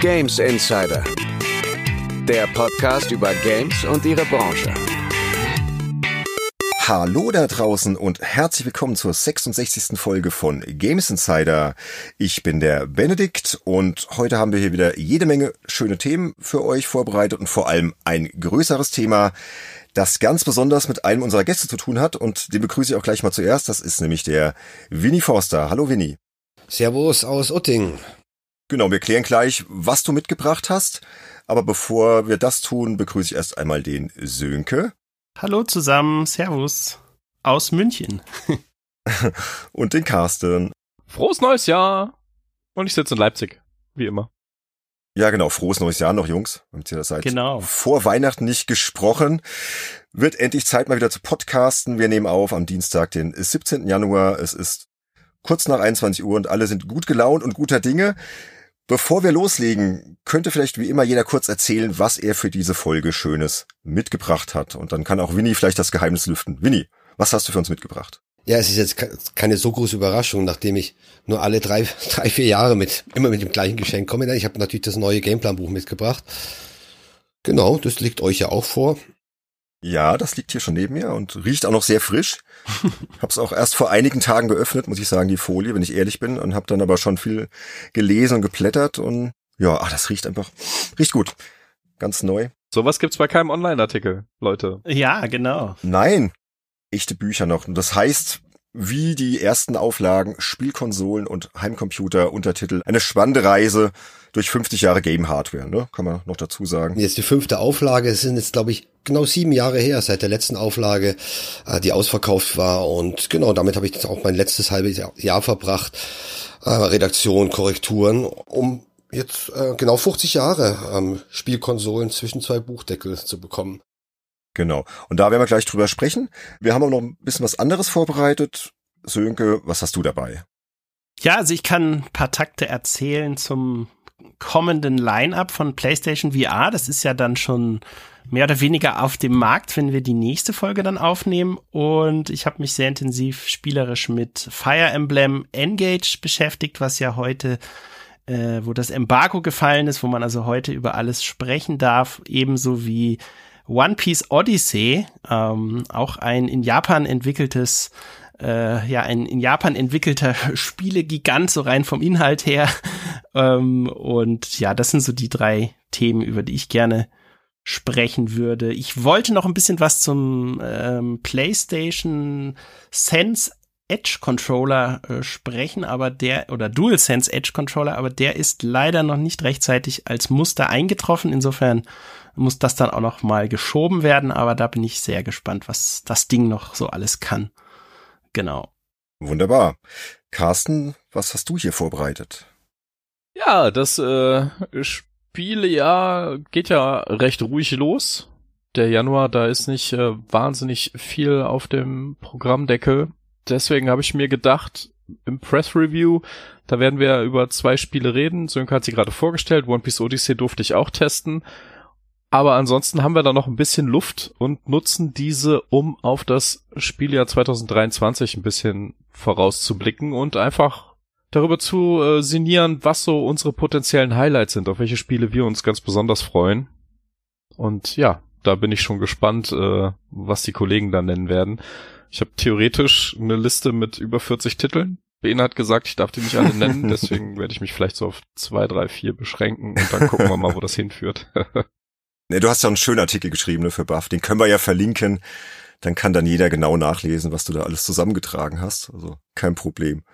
Games Insider, der Podcast über Games und ihre Branche. Hallo da draußen und herzlich willkommen zur 66. Folge von Games Insider. Ich bin der Benedikt und heute haben wir hier wieder jede Menge schöne Themen für euch vorbereitet und vor allem ein größeres Thema, das ganz besonders mit einem unserer Gäste zu tun hat und den begrüße ich auch gleich mal zuerst. Das ist nämlich der Winnie Forster. Hallo Winnie. Servus aus Utting. Genau, wir klären gleich, was du mitgebracht hast. Aber bevor wir das tun, begrüße ich erst einmal den Sönke. Hallo zusammen, Servus aus München. und den Carsten. Frohes neues Jahr! Und ich sitze in Leipzig, wie immer. Ja, genau. Frohes neues Jahr noch, Jungs. Wir haben ja seit genau. vor Weihnachten nicht gesprochen. Wird endlich Zeit mal wieder zu podcasten. Wir nehmen auf am Dienstag, den 17. Januar. Es ist kurz nach 21 Uhr und alle sind gut gelaunt und guter Dinge. Bevor wir loslegen, könnte vielleicht wie immer jeder kurz erzählen, was er für diese Folge Schönes mitgebracht hat. Und dann kann auch Winnie vielleicht das Geheimnis lüften. Winnie, was hast du für uns mitgebracht? Ja, es ist jetzt keine so große Überraschung, nachdem ich nur alle drei, drei vier Jahre mit immer mit dem gleichen Geschenk komme. Ich habe natürlich das neue Gameplan-Buch mitgebracht. Genau, das liegt euch ja auch vor. Ja, das liegt hier schon neben mir und riecht auch noch sehr frisch. hab's auch erst vor einigen Tagen geöffnet, muss ich sagen, die Folie, wenn ich ehrlich bin, und hab dann aber schon viel gelesen und geplättert und ja, ach, das riecht einfach, riecht gut. Ganz neu. Sowas gibt's bei keinem Online-Artikel, Leute. Ja, genau. Nein, echte Bücher noch. Und das heißt, wie die ersten Auflagen, Spielkonsolen und Heimcomputer, Untertitel. Eine spannende Reise durch 50 Jahre Game Hardware, ne? Kann man noch dazu sagen. Jetzt die fünfte Auflage, es sind jetzt, glaube ich, genau sieben Jahre her, seit der letzten Auflage, äh, die ausverkauft war. Und genau, damit habe ich jetzt auch mein letztes halbes Jahr verbracht. Äh, Redaktion, Korrekturen, um jetzt äh, genau 50 Jahre ähm, Spielkonsolen zwischen zwei Buchdeckel zu bekommen. Genau. Und da werden wir gleich drüber sprechen. Wir haben auch noch ein bisschen was anderes vorbereitet. Sönke, was hast du dabei? Ja, also ich kann ein paar Takte erzählen zum kommenden Line-up von PlayStation VR. Das ist ja dann schon mehr oder weniger auf dem Markt, wenn wir die nächste Folge dann aufnehmen. Und ich habe mich sehr intensiv spielerisch mit Fire Emblem Engage beschäftigt, was ja heute, äh, wo das Embargo gefallen ist, wo man also heute über alles sprechen darf, ebenso wie One Piece Odyssey, ähm, auch ein in Japan entwickeltes äh, ja, ein in Japan entwickelter Spielegigant, so rein vom Inhalt her. Ähm, und ja, das sind so die drei Themen, über die ich gerne sprechen würde. Ich wollte noch ein bisschen was zum ähm, PlayStation Sense Edge Controller äh, sprechen, aber der oder DualSense Edge Controller, aber der ist leider noch nicht rechtzeitig als Muster eingetroffen. Insofern muss das dann auch noch mal geschoben werden, aber da bin ich sehr gespannt, was das Ding noch so alles kann. Genau. Wunderbar. Carsten, was hast du hier vorbereitet? Ja, das äh, Spielejahr geht ja recht ruhig los. Der Januar, da ist nicht äh, wahnsinnig viel auf dem Programmdeckel. Deswegen habe ich mir gedacht, im Press Review, da werden wir über zwei Spiele reden. Sönke hat sie gerade vorgestellt. One Piece Odyssey durfte ich auch testen. Aber ansonsten haben wir da noch ein bisschen Luft und nutzen diese, um auf das Spieljahr 2023 ein bisschen vorauszublicken und einfach darüber zu äh, sinnieren, was so unsere potenziellen Highlights sind, auf welche Spiele wir uns ganz besonders freuen. Und ja, da bin ich schon gespannt, äh, was die Kollegen da nennen werden. Ich habe theoretisch eine Liste mit über 40 Titeln. Ben hat gesagt, ich darf die nicht alle nennen, deswegen werde ich mich vielleicht so auf zwei, drei, vier beschränken und dann gucken wir mal, wo das hinführt. Ne, du hast ja einen schönen Artikel geschrieben ne, für Buff, den können wir ja verlinken. Dann kann dann jeder genau nachlesen, was du da alles zusammengetragen hast. Also kein Problem.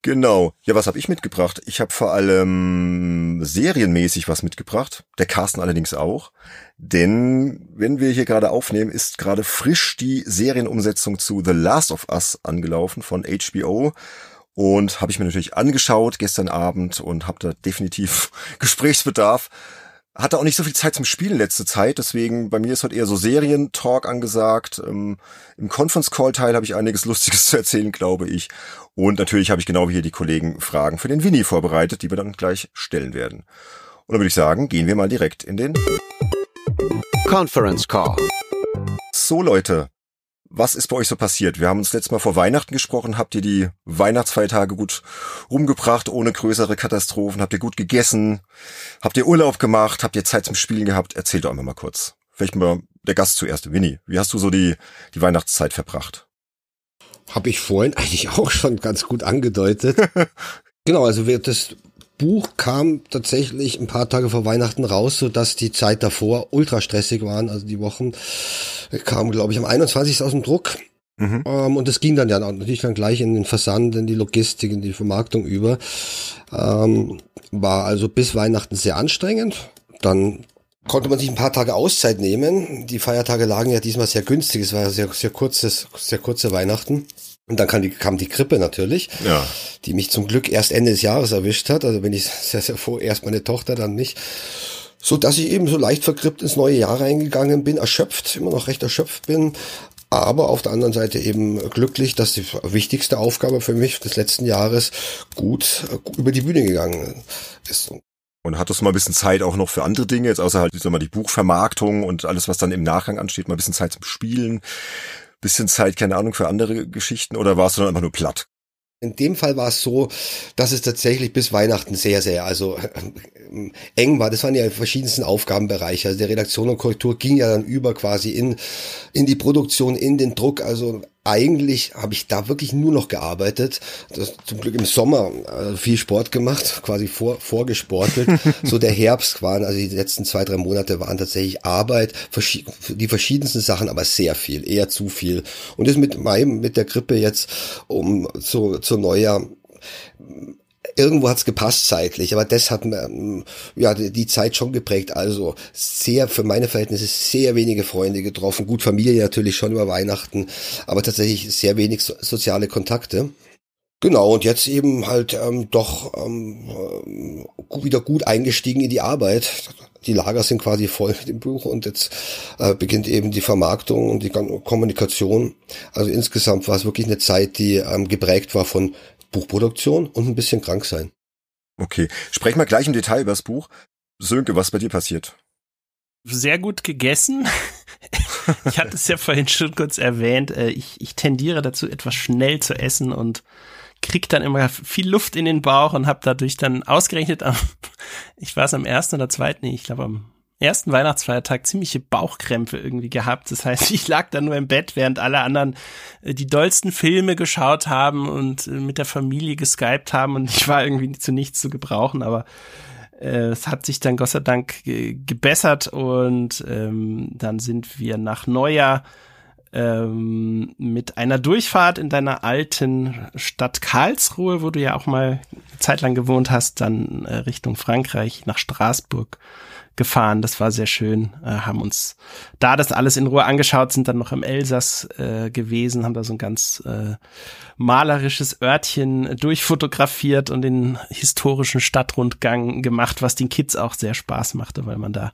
Genau. Ja, was habe ich mitgebracht? Ich habe vor allem serienmäßig was mitgebracht. Der Carsten allerdings auch. Denn wenn wir hier gerade aufnehmen, ist gerade frisch die Serienumsetzung zu The Last of Us angelaufen von HBO. Und habe ich mir natürlich angeschaut gestern Abend und habe da definitiv Gesprächsbedarf hatte auch nicht so viel Zeit zum Spielen letzte Zeit, deswegen bei mir ist heute eher so Serientalk angesagt. Ähm, Im Conference Call Teil habe ich einiges Lustiges zu erzählen, glaube ich. Und natürlich habe ich genau wie hier die Kollegen Fragen für den Winnie vorbereitet, die wir dann gleich stellen werden. Und dann würde ich sagen, gehen wir mal direkt in den Conference Call. So Leute, was ist bei euch so passiert? Wir haben uns letztes Mal vor Weihnachten gesprochen. Habt ihr die Weihnachtsfeiertage gut rumgebracht, ohne größere Katastrophen? Habt ihr gut gegessen? Habt ihr Urlaub gemacht? Habt ihr Zeit zum Spielen gehabt? Erzählt doch einfach mal kurz. Vielleicht mal der Gast zuerst. Winnie, wie hast du so die, die Weihnachtszeit verbracht? Habe ich vorhin eigentlich auch schon ganz gut angedeutet. genau, also wir, das Buch kam tatsächlich ein paar Tage vor Weihnachten raus, so dass die Zeit davor ultra stressig waren. Also die Wochen kam, glaube ich, am 21. aus dem Druck. Mhm. Ähm, und es ging dann ja natürlich dann gleich in den Versand, in die Logistik, in die Vermarktung über. Ähm, war also bis Weihnachten sehr anstrengend. Dann konnte man sich ein paar Tage Auszeit nehmen. Die Feiertage lagen ja diesmal sehr günstig. Es war ja sehr, sehr kurzes, sehr kurze Weihnachten. Und dann kam die, kam die Grippe natürlich, ja. die mich zum Glück erst Ende des Jahres erwischt hat. Also bin ich sehr, sehr froh, erst meine Tochter, dann mich. So dass ich eben so leicht vergrippt ins neue Jahr reingegangen bin, erschöpft, immer noch recht erschöpft bin. Aber auf der anderen Seite eben glücklich, dass die wichtigste Aufgabe für mich des letzten Jahres gut, gut über die Bühne gegangen ist. Und hattest du mal ein bisschen Zeit auch noch für andere Dinge, jetzt außer halt ich sag mal, die Buchvermarktung und alles, was dann im Nachgang ansteht, mal ein bisschen Zeit zum Spielen, bisschen Zeit, keine Ahnung, für andere Geschichten oder warst du dann einfach nur platt? In dem Fall war es so, dass es tatsächlich bis Weihnachten sehr, sehr, also eng war. Das waren ja verschiedensten Aufgabenbereiche. Also der Redaktion und Korrektur ging ja dann über quasi in, in die Produktion, in den Druck. Also eigentlich habe ich da wirklich nur noch gearbeitet. Das, zum Glück im Sommer äh, viel Sport gemacht, quasi vor, vorgesportelt. so der Herbst waren, also die letzten zwei, drei Monate waren tatsächlich Arbeit, die verschiedensten Sachen, aber sehr viel, eher zu viel. Und das mit meinem, mit der Grippe jetzt um zu, zu Neujahr irgendwo hat's gepasst zeitlich, aber das hat ähm, ja die, Zeit schon geprägt. Also sehr für meine Verhältnisse sehr wenige Freunde getroffen, gut Familie natürlich schon über Weihnachten, aber tatsächlich sehr wenig so, soziale Kontakte. Genau, und jetzt eben halt ähm, doch ähm, äh, wieder gut eingestiegen in die Arbeit. Die Lager sind quasi voll mit dem Buch und jetzt äh, beginnt eben die Vermarktung und die Kommunikation. Also insgesamt war es wirklich eine Zeit, die ähm, geprägt war von Buchproduktion und ein bisschen krank sein. Okay, sprechen wir gleich im Detail über das Buch. Sönke, was bei dir passiert? Sehr gut gegessen. ich hatte es ja vorhin schon kurz erwähnt. Äh, ich, ich tendiere dazu, etwas schnell zu essen und krieg dann immer viel Luft in den Bauch und habe dadurch dann ausgerechnet am, ich war es am ersten oder zweiten, ich glaube am ersten Weihnachtsfeiertag ziemliche Bauchkrämpfe irgendwie gehabt. Das heißt, ich lag da nur im Bett, während alle anderen äh, die dollsten Filme geschaut haben und äh, mit der Familie geskypt haben. Und ich war irgendwie zu nichts zu gebrauchen, aber äh, es hat sich dann Gott sei Dank gebessert. Und ähm, dann sind wir nach Neujahr ähm, mit einer Durchfahrt in deiner alten Stadt Karlsruhe, wo du ja auch mal zeitlang gewohnt hast, dann äh, Richtung Frankreich nach Straßburg gefahren. Das war sehr schön. Äh, haben uns da das alles in Ruhe angeschaut, sind dann noch im Elsass äh, gewesen, haben da so ein ganz äh, malerisches Örtchen durchfotografiert und den historischen Stadtrundgang gemacht, was den Kids auch sehr Spaß machte, weil man da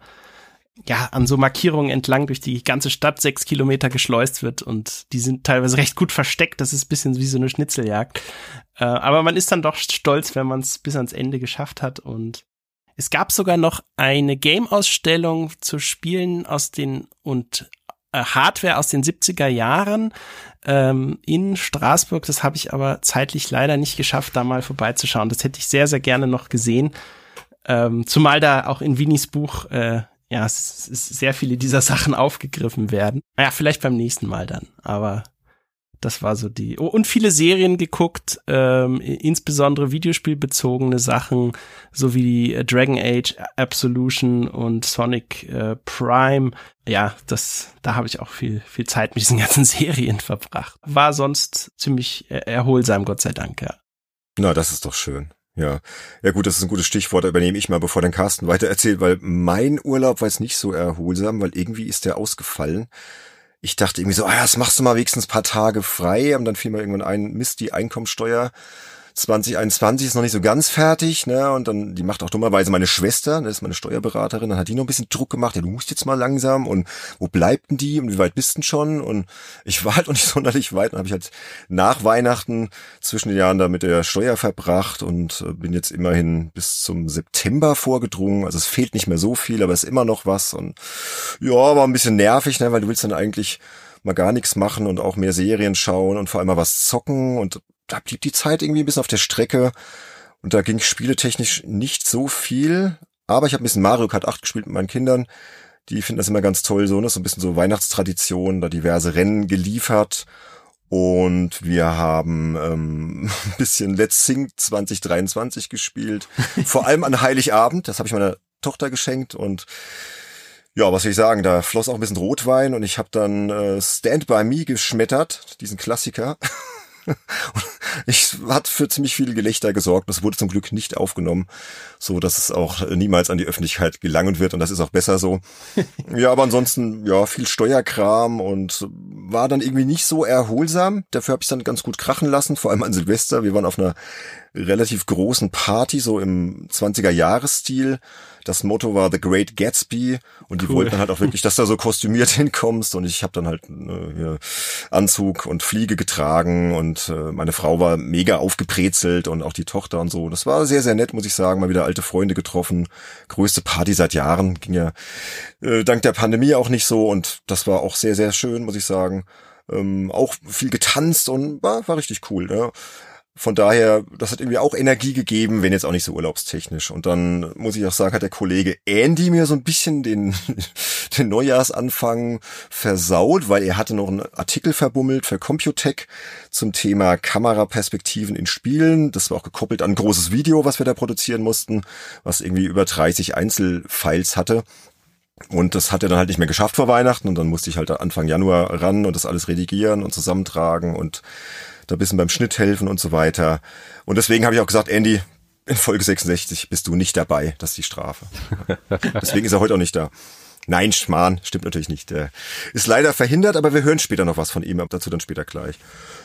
ja, an so Markierungen entlang durch die ganze Stadt sechs Kilometer geschleust wird und die sind teilweise recht gut versteckt. Das ist bisschen wie so eine Schnitzeljagd. Äh, aber man ist dann doch stolz, wenn man es bis ans Ende geschafft hat und es gab sogar noch eine Game-Ausstellung zu Spielen aus den und äh, Hardware aus den 70er Jahren ähm, in Straßburg. Das habe ich aber zeitlich leider nicht geschafft, da mal vorbeizuschauen. Das hätte ich sehr, sehr gerne noch gesehen. Ähm, zumal da auch in Winnies Buch äh, ja, sehr viele dieser Sachen aufgegriffen werden. Ja, vielleicht beim nächsten Mal dann. Aber das war so die. Oh, und viele Serien geguckt, ähm, insbesondere videospielbezogene Sachen, so wie äh, Dragon Age Absolution und Sonic äh, Prime. Ja, das, da habe ich auch viel, viel Zeit mit diesen ganzen Serien verbracht. War sonst ziemlich erholsam, Gott sei Dank, ja. Na, das ist doch schön. Ja, ja gut, das ist ein gutes Stichwort, übernehme ich mal, bevor dein Carsten weiter erzählt, weil mein Urlaub war jetzt nicht so erholsam, weil irgendwie ist der ausgefallen ich dachte irgendwie so, ah, das machst du mal wenigstens paar Tage frei. Und dann fiel mir irgendwann ein, Mist, die Einkommensteuer 2021 ist noch nicht so ganz fertig, ne? Und dann, die macht auch dummerweise meine Schwester, das ist meine Steuerberaterin, dann hat die noch ein bisschen Druck gemacht, ja, du musst jetzt mal langsam und wo bleibt denn die und wie weit bist denn schon? Und ich war halt noch nicht sonderlich weit und habe ich halt nach Weihnachten zwischen den Jahren da mit der Steuer verbracht und äh, bin jetzt immerhin bis zum September vorgedrungen. Also es fehlt nicht mehr so viel, aber es ist immer noch was und ja, war ein bisschen nervig, ne? Weil du willst dann eigentlich mal gar nichts machen und auch mehr Serien schauen und vor allem mal was zocken und da blieb die Zeit irgendwie ein bisschen auf der Strecke und da ging spieletechnisch nicht so viel, aber ich habe ein bisschen Mario Kart 8 gespielt mit meinen Kindern. Die finden das immer ganz toll, so, ne? so ein bisschen so Weihnachtstradition, da diverse Rennen geliefert und wir haben ähm, ein bisschen Let's Sing 2023 gespielt. Vor allem an Heiligabend. Das habe ich meiner Tochter geschenkt. Und ja, was will ich sagen, da floss auch ein bisschen Rotwein und ich habe dann äh, Stand By Me geschmettert, diesen Klassiker. ich hat für ziemlich viel Gelächter gesorgt. Das wurde zum Glück nicht aufgenommen, so dass es auch niemals an die Öffentlichkeit gelangen wird und das ist auch besser so. ja, aber ansonsten ja viel Steuerkram und war dann irgendwie nicht so erholsam. Dafür habe ich dann ganz gut krachen lassen, vor allem an Silvester. Wir waren auf einer relativ großen Party, so im 20er Jahresstil. Das Motto war The Great Gatsby und die cool. wollten halt auch wirklich, dass du so kostümiert hinkommst und ich habe dann halt äh, Anzug und Fliege getragen und äh, meine Frau war mega aufgebrezelt und auch die Tochter und so. Das war sehr, sehr nett, muss ich sagen. Mal wieder alte Freunde getroffen. Größte Party seit Jahren. Ging ja äh, dank der Pandemie auch nicht so und das war auch sehr, sehr schön, muss ich sagen. Ähm, auch viel getanzt und war, war richtig cool. Ne? Von daher, das hat irgendwie auch Energie gegeben, wenn jetzt auch nicht so urlaubstechnisch. Und dann muss ich auch sagen, hat der Kollege Andy mir so ein bisschen den, den Neujahrsanfang versaut, weil er hatte noch einen Artikel verbummelt für Computech zum Thema Kameraperspektiven in Spielen. Das war auch gekoppelt an ein großes Video, was wir da produzieren mussten, was irgendwie über 30 Einzelfiles hatte. Und das hat er dann halt nicht mehr geschafft vor Weihnachten und dann musste ich halt Anfang Januar ran und das alles redigieren und zusammentragen und da bisschen beim Schnitt helfen und so weiter. Und deswegen habe ich auch gesagt, Andy, in Folge 66 bist du nicht dabei. Das ist die Strafe. deswegen ist er heute auch nicht da. Nein, Schmarrn, stimmt natürlich nicht. Der ist leider verhindert, aber wir hören später noch was von ihm, dazu dann später gleich.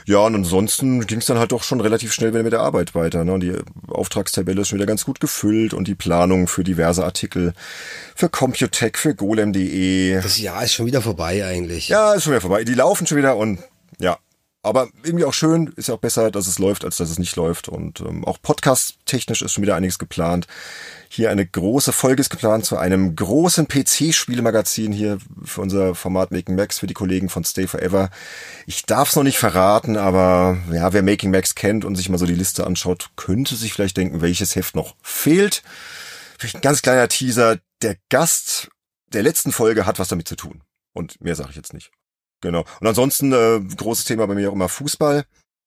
Ja, und ansonsten ging es dann halt doch schon relativ schnell wieder mit der Arbeit weiter. Ne? Die Auftragstabelle ist schon wieder ganz gut gefüllt und die Planung für diverse Artikel für Computech, für golem.de. Das Jahr ist schon wieder vorbei eigentlich. Ja, ist schon wieder vorbei. Die laufen schon wieder und ja, aber irgendwie auch schön, ist ja auch besser, dass es läuft, als dass es nicht läuft. Und ähm, auch podcast-technisch ist schon wieder einiges geplant. Hier eine große Folge ist geplant zu einem großen PC-Spielemagazin hier für unser Format Making Max für die Kollegen von Stay Forever. Ich darf es noch nicht verraten, aber ja, wer Making Max kennt und sich mal so die Liste anschaut, könnte sich vielleicht denken, welches Heft noch fehlt. Vielleicht ein ganz kleiner Teaser. Der Gast der letzten Folge hat was damit zu tun. Und mehr sage ich jetzt nicht. Genau. Und ansonsten äh, großes Thema bei mir auch immer Fußball.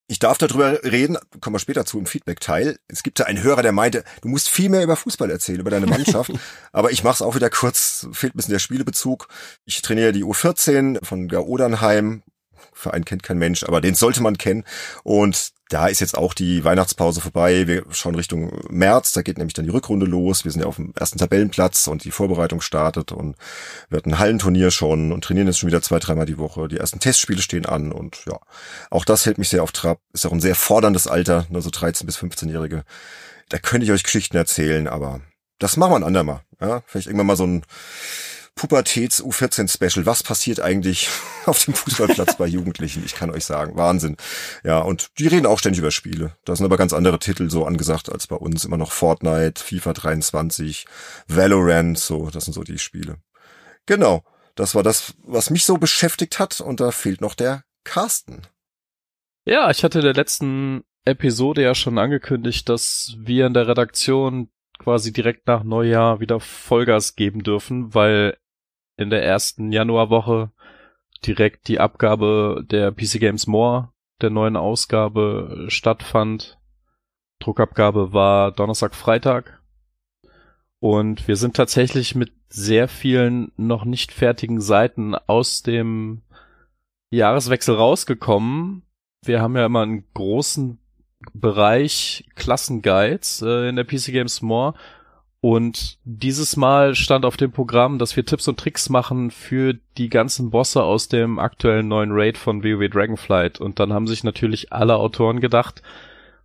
Ich darf darüber reden, kommen wir später zu im Feedback-Teil. Es gibt da einen Hörer, der meinte, du musst viel mehr über Fußball erzählen, über deine Mannschaft. Aber ich mache es auch wieder kurz, fehlt ein bisschen der Spielebezug. Ich trainiere die U14 von Gaudernheim, Verein kennt kein Mensch, aber den sollte man kennen. Und da ist jetzt auch die Weihnachtspause vorbei. Wir schauen Richtung März, da geht nämlich dann die Rückrunde los. Wir sind ja auf dem ersten Tabellenplatz und die Vorbereitung startet und wir hatten ein Hallenturnier schon und trainieren jetzt schon wieder zwei, dreimal die Woche. Die ersten Testspiele stehen an und ja, auch das hält mich sehr auf Trab. Ist auch ein sehr forderndes Alter, nur so 13 bis 15-Jährige. Da könnte ich euch Geschichten erzählen, aber das machen wir ein andermal. Ja, vielleicht irgendwann mal so ein Pubertäts U14 Special. Was passiert eigentlich auf dem Fußballplatz bei Jugendlichen? Ich kann euch sagen, Wahnsinn. Ja, und die reden auch ständig über Spiele. Da sind aber ganz andere Titel so angesagt als bei uns. Immer noch Fortnite, FIFA 23, Valorant, so, das sind so die Spiele. Genau. Das war das, was mich so beschäftigt hat. Und da fehlt noch der Carsten. Ja, ich hatte in der letzten Episode ja schon angekündigt, dass wir in der Redaktion quasi direkt nach Neujahr wieder Vollgas geben dürfen, weil in der ersten Januarwoche direkt die Abgabe der PC Games More der neuen Ausgabe stattfand. Druckabgabe war Donnerstag, Freitag. Und wir sind tatsächlich mit sehr vielen noch nicht fertigen Seiten aus dem Jahreswechsel rausgekommen. Wir haben ja immer einen großen Bereich Klassenguides äh, in der PC Games More und dieses Mal stand auf dem Programm, dass wir Tipps und Tricks machen für die ganzen Bosse aus dem aktuellen neuen Raid von WoW Dragonflight. Und dann haben sich natürlich alle Autoren gedacht,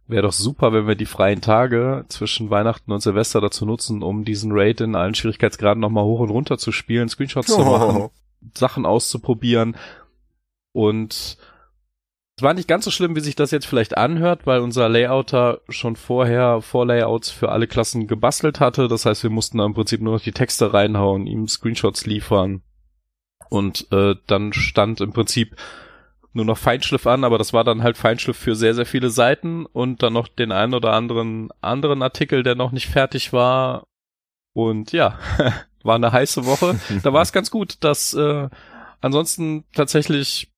wäre doch super, wenn wir die freien Tage zwischen Weihnachten und Silvester dazu nutzen, um diesen Raid in allen Schwierigkeitsgraden nochmal hoch und runter zu spielen, Screenshots oh. zu machen, Sachen auszuprobieren. Und es war nicht ganz so schlimm, wie sich das jetzt vielleicht anhört, weil unser Layouter schon vorher Vorlayouts für alle Klassen gebastelt hatte. Das heißt, wir mussten da im Prinzip nur noch die Texte reinhauen, ihm Screenshots liefern Und äh, dann stand im Prinzip nur noch Feinschliff an, aber das war dann halt Feinschliff für sehr, sehr viele Seiten und dann noch den einen oder anderen anderen Artikel, der noch nicht fertig war. Und ja, war eine heiße Woche. da war es ganz gut, dass äh, ansonsten tatsächlich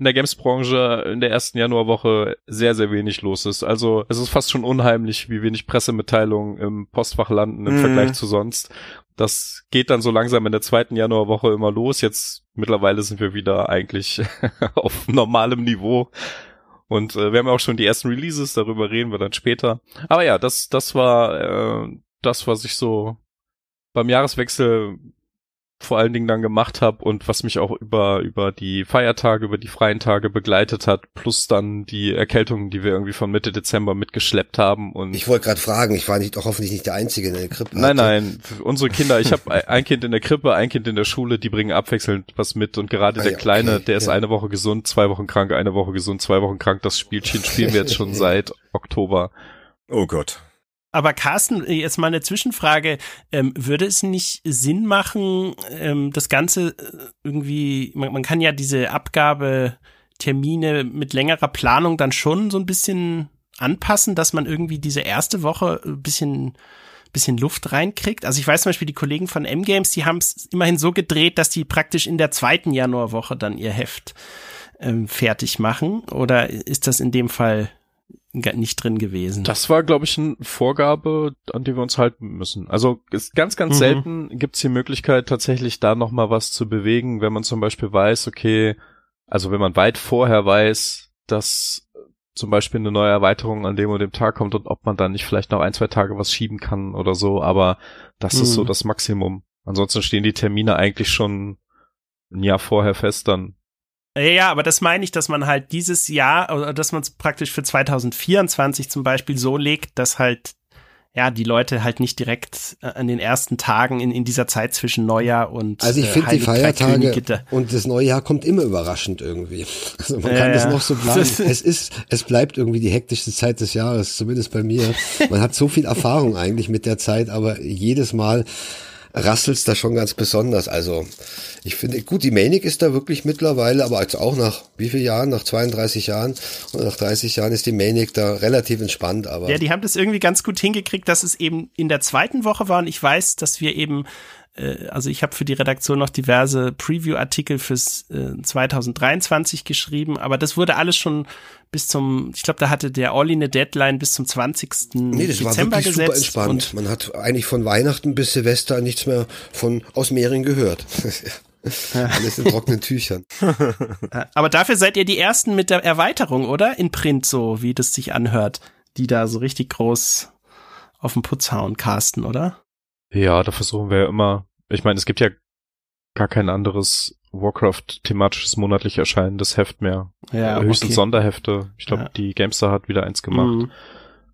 in der Games-Branche in der ersten Januarwoche sehr, sehr wenig los ist. Also es ist fast schon unheimlich, wie wenig Pressemitteilungen im Postfach landen im mhm. Vergleich zu sonst. Das geht dann so langsam in der zweiten Januarwoche immer los. Jetzt mittlerweile sind wir wieder eigentlich auf normalem Niveau. Und äh, wir haben auch schon die ersten Releases, darüber reden wir dann später. Aber ja, das, das war äh, das, was ich so beim Jahreswechsel vor allen Dingen dann gemacht habe und was mich auch über über die Feiertage, über die freien Tage begleitet hat, plus dann die Erkältungen, die wir irgendwie von Mitte Dezember mitgeschleppt haben und Ich wollte gerade fragen, ich war nicht doch hoffentlich nicht der einzige in der Krippe. Nein, nein, unsere Kinder, ich habe ein Kind in der Krippe, ein Kind in der Schule, die bringen abwechselnd was mit und gerade ah, der ja, kleine, okay, der ist ja. eine Woche gesund, zwei Wochen krank, eine Woche gesund, zwei Wochen krank. Das Spielchen spielen wir jetzt schon seit Oktober. Oh Gott. Aber Carsten, jetzt mal eine Zwischenfrage. Ähm, würde es nicht Sinn machen, ähm, das Ganze äh, irgendwie, man, man kann ja diese Abgabetermine mit längerer Planung dann schon so ein bisschen anpassen, dass man irgendwie diese erste Woche ein bisschen bisschen Luft reinkriegt. Also ich weiß zum Beispiel, die Kollegen von M-Games, die haben es immerhin so gedreht, dass die praktisch in der zweiten Januarwoche dann ihr Heft ähm, fertig machen. Oder ist das in dem Fall nicht drin gewesen. Das war, glaube ich, eine Vorgabe, an die wir uns halten müssen. Also ist ganz, ganz mhm. selten gibt's die Möglichkeit, tatsächlich da noch mal was zu bewegen, wenn man zum Beispiel weiß, okay, also wenn man weit vorher weiß, dass zum Beispiel eine neue Erweiterung an dem und dem Tag kommt und ob man dann nicht vielleicht noch ein, zwei Tage was schieben kann oder so, aber das mhm. ist so mhm. das Maximum. Ansonsten stehen die Termine eigentlich schon ein Jahr vorher fest dann. Ja, aber das meine ich, dass man halt dieses Jahr, oder dass man es praktisch für 2024 zum Beispiel so legt, dass halt ja, die Leute halt nicht direkt äh, an den ersten Tagen in, in dieser Zeit zwischen Neujahr und Also ich äh, finde die Feiertage und das neue Jahr kommt immer überraschend irgendwie. Also man kann ja, das noch so planen. es ist, es bleibt irgendwie die hektischste Zeit des Jahres, zumindest bei mir. Man hat so viel Erfahrung eigentlich mit der Zeit, aber jedes Mal rasselt's da schon ganz besonders. Also ich finde, gut, die Manic ist da wirklich mittlerweile, aber jetzt auch nach wie vielen Jahren? Nach 32 Jahren oder nach 30 Jahren ist die Manic da relativ entspannt. Aber ja, die haben das irgendwie ganz gut hingekriegt, dass es eben in der zweiten Woche war und ich weiß, dass wir eben äh, also ich habe für die Redaktion noch diverse Preview-Artikel fürs äh, 2023 geschrieben, aber das wurde alles schon bis zum, ich glaube, da hatte der Olli eine Deadline bis zum 20. Nee, das Dezember war wirklich gesetzt. super entspannt. Man hat eigentlich von Weihnachten bis Silvester nichts mehr von aus Mehring gehört. Alles in trockenen Tüchern. Aber dafür seid ihr die Ersten mit der Erweiterung, oder? In Print so, wie das sich anhört. Die da so richtig groß auf den Putz hauen, Carsten, oder? Ja, da versuchen wir ja immer. Ich meine, es gibt ja gar kein anderes Warcraft-thematisches monatlich erscheinendes Heft mehr. Ja, Höchstens okay. Sonderhefte. Ich glaube, ja. die Gamestar hat wieder eins gemacht. Mhm.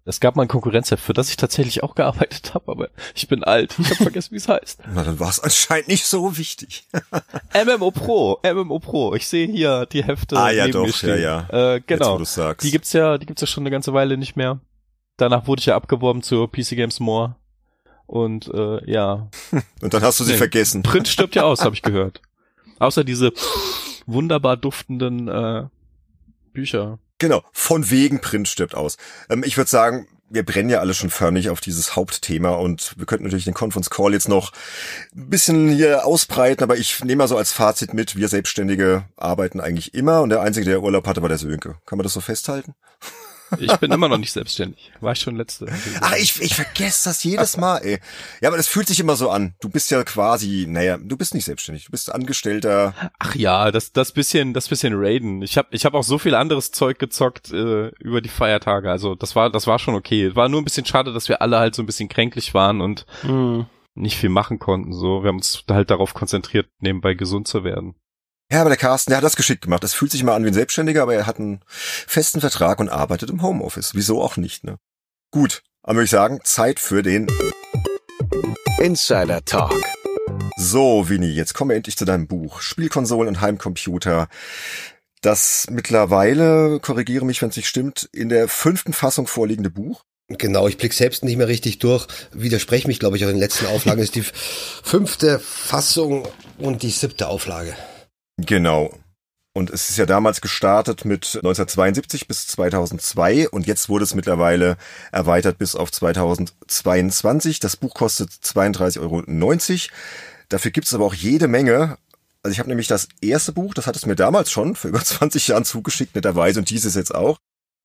Es gab mal ein Konkurrenzheft, für das ich tatsächlich auch gearbeitet habe, aber ich bin alt. Ich habe vergessen, wie es heißt. Na, dann war es anscheinend nicht so wichtig. MMO Pro, MMO Pro. Ich sehe hier die Hefte. Ah ja, doch, ja, ja. Äh, genau. Jetzt, sagst. Die gibt's ja, die gibt's ja schon eine ganze Weile nicht mehr. Danach wurde ich ja abgeworben zur PC Games More. Und äh, ja. Und dann hast du sie nee, vergessen. Print stirbt ja aus, habe ich gehört. Außer diese wunderbar duftenden äh, Bücher. Genau, von wegen Print stirbt aus. Ähm, ich würde sagen, wir brennen ja alle schon förmlich auf dieses Hauptthema und wir könnten natürlich den Conference Call jetzt noch ein bisschen hier ausbreiten, aber ich nehme mal so als Fazit mit, wir Selbstständige arbeiten eigentlich immer und der Einzige, der Urlaub hatte, war der Sönke. Kann man das so festhalten? Ich bin immer noch nicht selbstständig. War ich schon letzte. Ach, ich, ich vergesse das jedes Mal, ey. Ja, aber das fühlt sich immer so an. Du bist ja quasi, naja, du bist nicht selbstständig. Du bist Angestellter. Ach ja, das, das bisschen, das bisschen Raiden. Ich habe ich hab auch so viel anderes Zeug gezockt äh, über die Feiertage. Also das war, das war schon okay. War nur ein bisschen schade, dass wir alle halt so ein bisschen kränklich waren und mhm. nicht viel machen konnten. So, wir haben uns halt darauf konzentriert, nebenbei gesund zu werden. Ja, aber der Carsten, der hat das geschickt gemacht. Das fühlt sich mal an wie ein Selbstständiger, aber er hat einen festen Vertrag und arbeitet im Homeoffice. Wieso auch nicht, ne? Gut, aber würde ich sagen, Zeit für den Insider Talk. So, Winnie, jetzt kommen wir endlich zu deinem Buch. Spielkonsolen und Heimcomputer. Das mittlerweile, korrigiere mich, wenn es nicht stimmt, in der fünften Fassung vorliegende Buch. Genau, ich blick selbst nicht mehr richtig durch. Widerspreche mich, glaube ich, auch in den letzten Auflagen ist die fünfte Fassung und die siebte Auflage. Genau. Und es ist ja damals gestartet mit 1972 bis 2002 und jetzt wurde es mittlerweile erweitert bis auf 2022. Das Buch kostet 32,90 Euro. Dafür gibt es aber auch jede Menge. Also ich habe nämlich das erste Buch, das hat es mir damals schon für über 20 Jahren zugeschickt, netterweise, und dieses jetzt auch.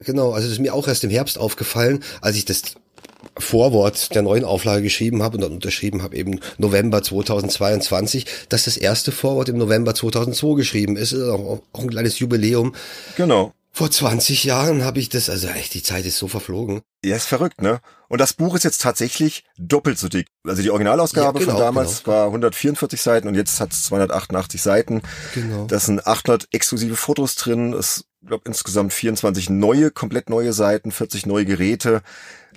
Genau, also das ist mir auch erst im Herbst aufgefallen, als ich das Vorwort der neuen Auflage geschrieben habe und dann unterschrieben habe eben November 2022, dass das erste Vorwort im November 2002 geschrieben ist, ist auch, auch ein kleines Jubiläum. Genau. Vor 20 Jahren habe ich das, also echt, die Zeit ist so verflogen. Ja, ist verrückt, ne? Und das Buch ist jetzt tatsächlich doppelt so dick. Also die Originalausgabe ja, genau, von damals genau. war 144 Seiten und jetzt hat es 288 Seiten. Genau. Da sind 800 exklusive Fotos drin. Es glaube insgesamt 24 neue, komplett neue Seiten, 40 neue Geräte,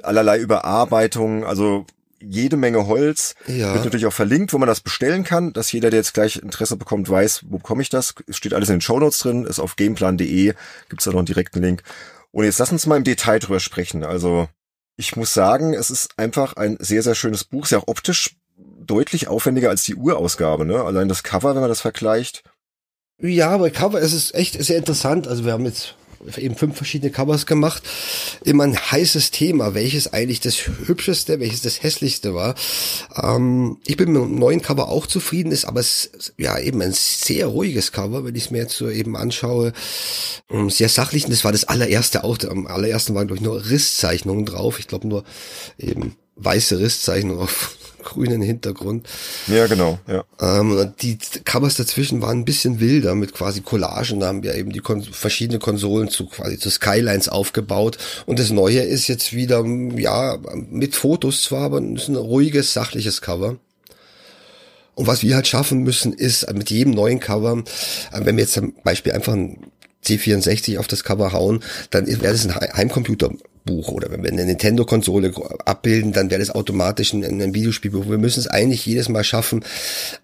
allerlei Überarbeitungen, also jede Menge Holz. Ja. Wird natürlich auch verlinkt, wo man das bestellen kann, dass jeder, der jetzt gleich Interesse bekommt, weiß, wo bekomme ich das. Es steht alles in den Shownotes drin, ist auf gameplan.de, gibt's da noch einen direkten Link. Und jetzt lass uns mal im Detail drüber sprechen. Also ich muss sagen, es ist einfach ein sehr, sehr schönes Buch, sehr auch optisch deutlich aufwendiger als die Urausgabe. Ne? Allein das Cover, wenn man das vergleicht. Ja, bei Cover ist es echt sehr interessant. Also wir haben jetzt eben fünf verschiedene Covers gemacht. Immer ein heißes Thema, welches eigentlich das hübscheste, welches das hässlichste war. Ähm, ich bin mit dem neuen Cover auch zufrieden, ist aber ja eben ein sehr ruhiges Cover, wenn ich es mir jetzt so eben anschaue. Ähm, sehr sachlich, und das war das allererste auch. Am allerersten waren, glaube ich, nur Risszeichnungen drauf. Ich glaube nur eben weiße Risszeichnungen auf grünen Hintergrund. Ja, genau, ja. Ähm, die Covers dazwischen waren ein bisschen wilder mit quasi Collagen. Da haben wir eben die Kon verschiedene Konsolen zu quasi zu Skylines aufgebaut. Und das Neue ist jetzt wieder, ja, mit Fotos zwar, aber ist ein ruhiges, sachliches Cover. Und was wir halt schaffen müssen, ist mit jedem neuen Cover, äh, wenn wir jetzt zum Beispiel einfach ein C64 auf das Cover hauen, dann wäre das ein Heimcomputer Buch oder wenn wir eine Nintendo-Konsole abbilden, dann wäre das automatisch ein, ein Videospielbuch. Wir müssen es eigentlich jedes Mal schaffen,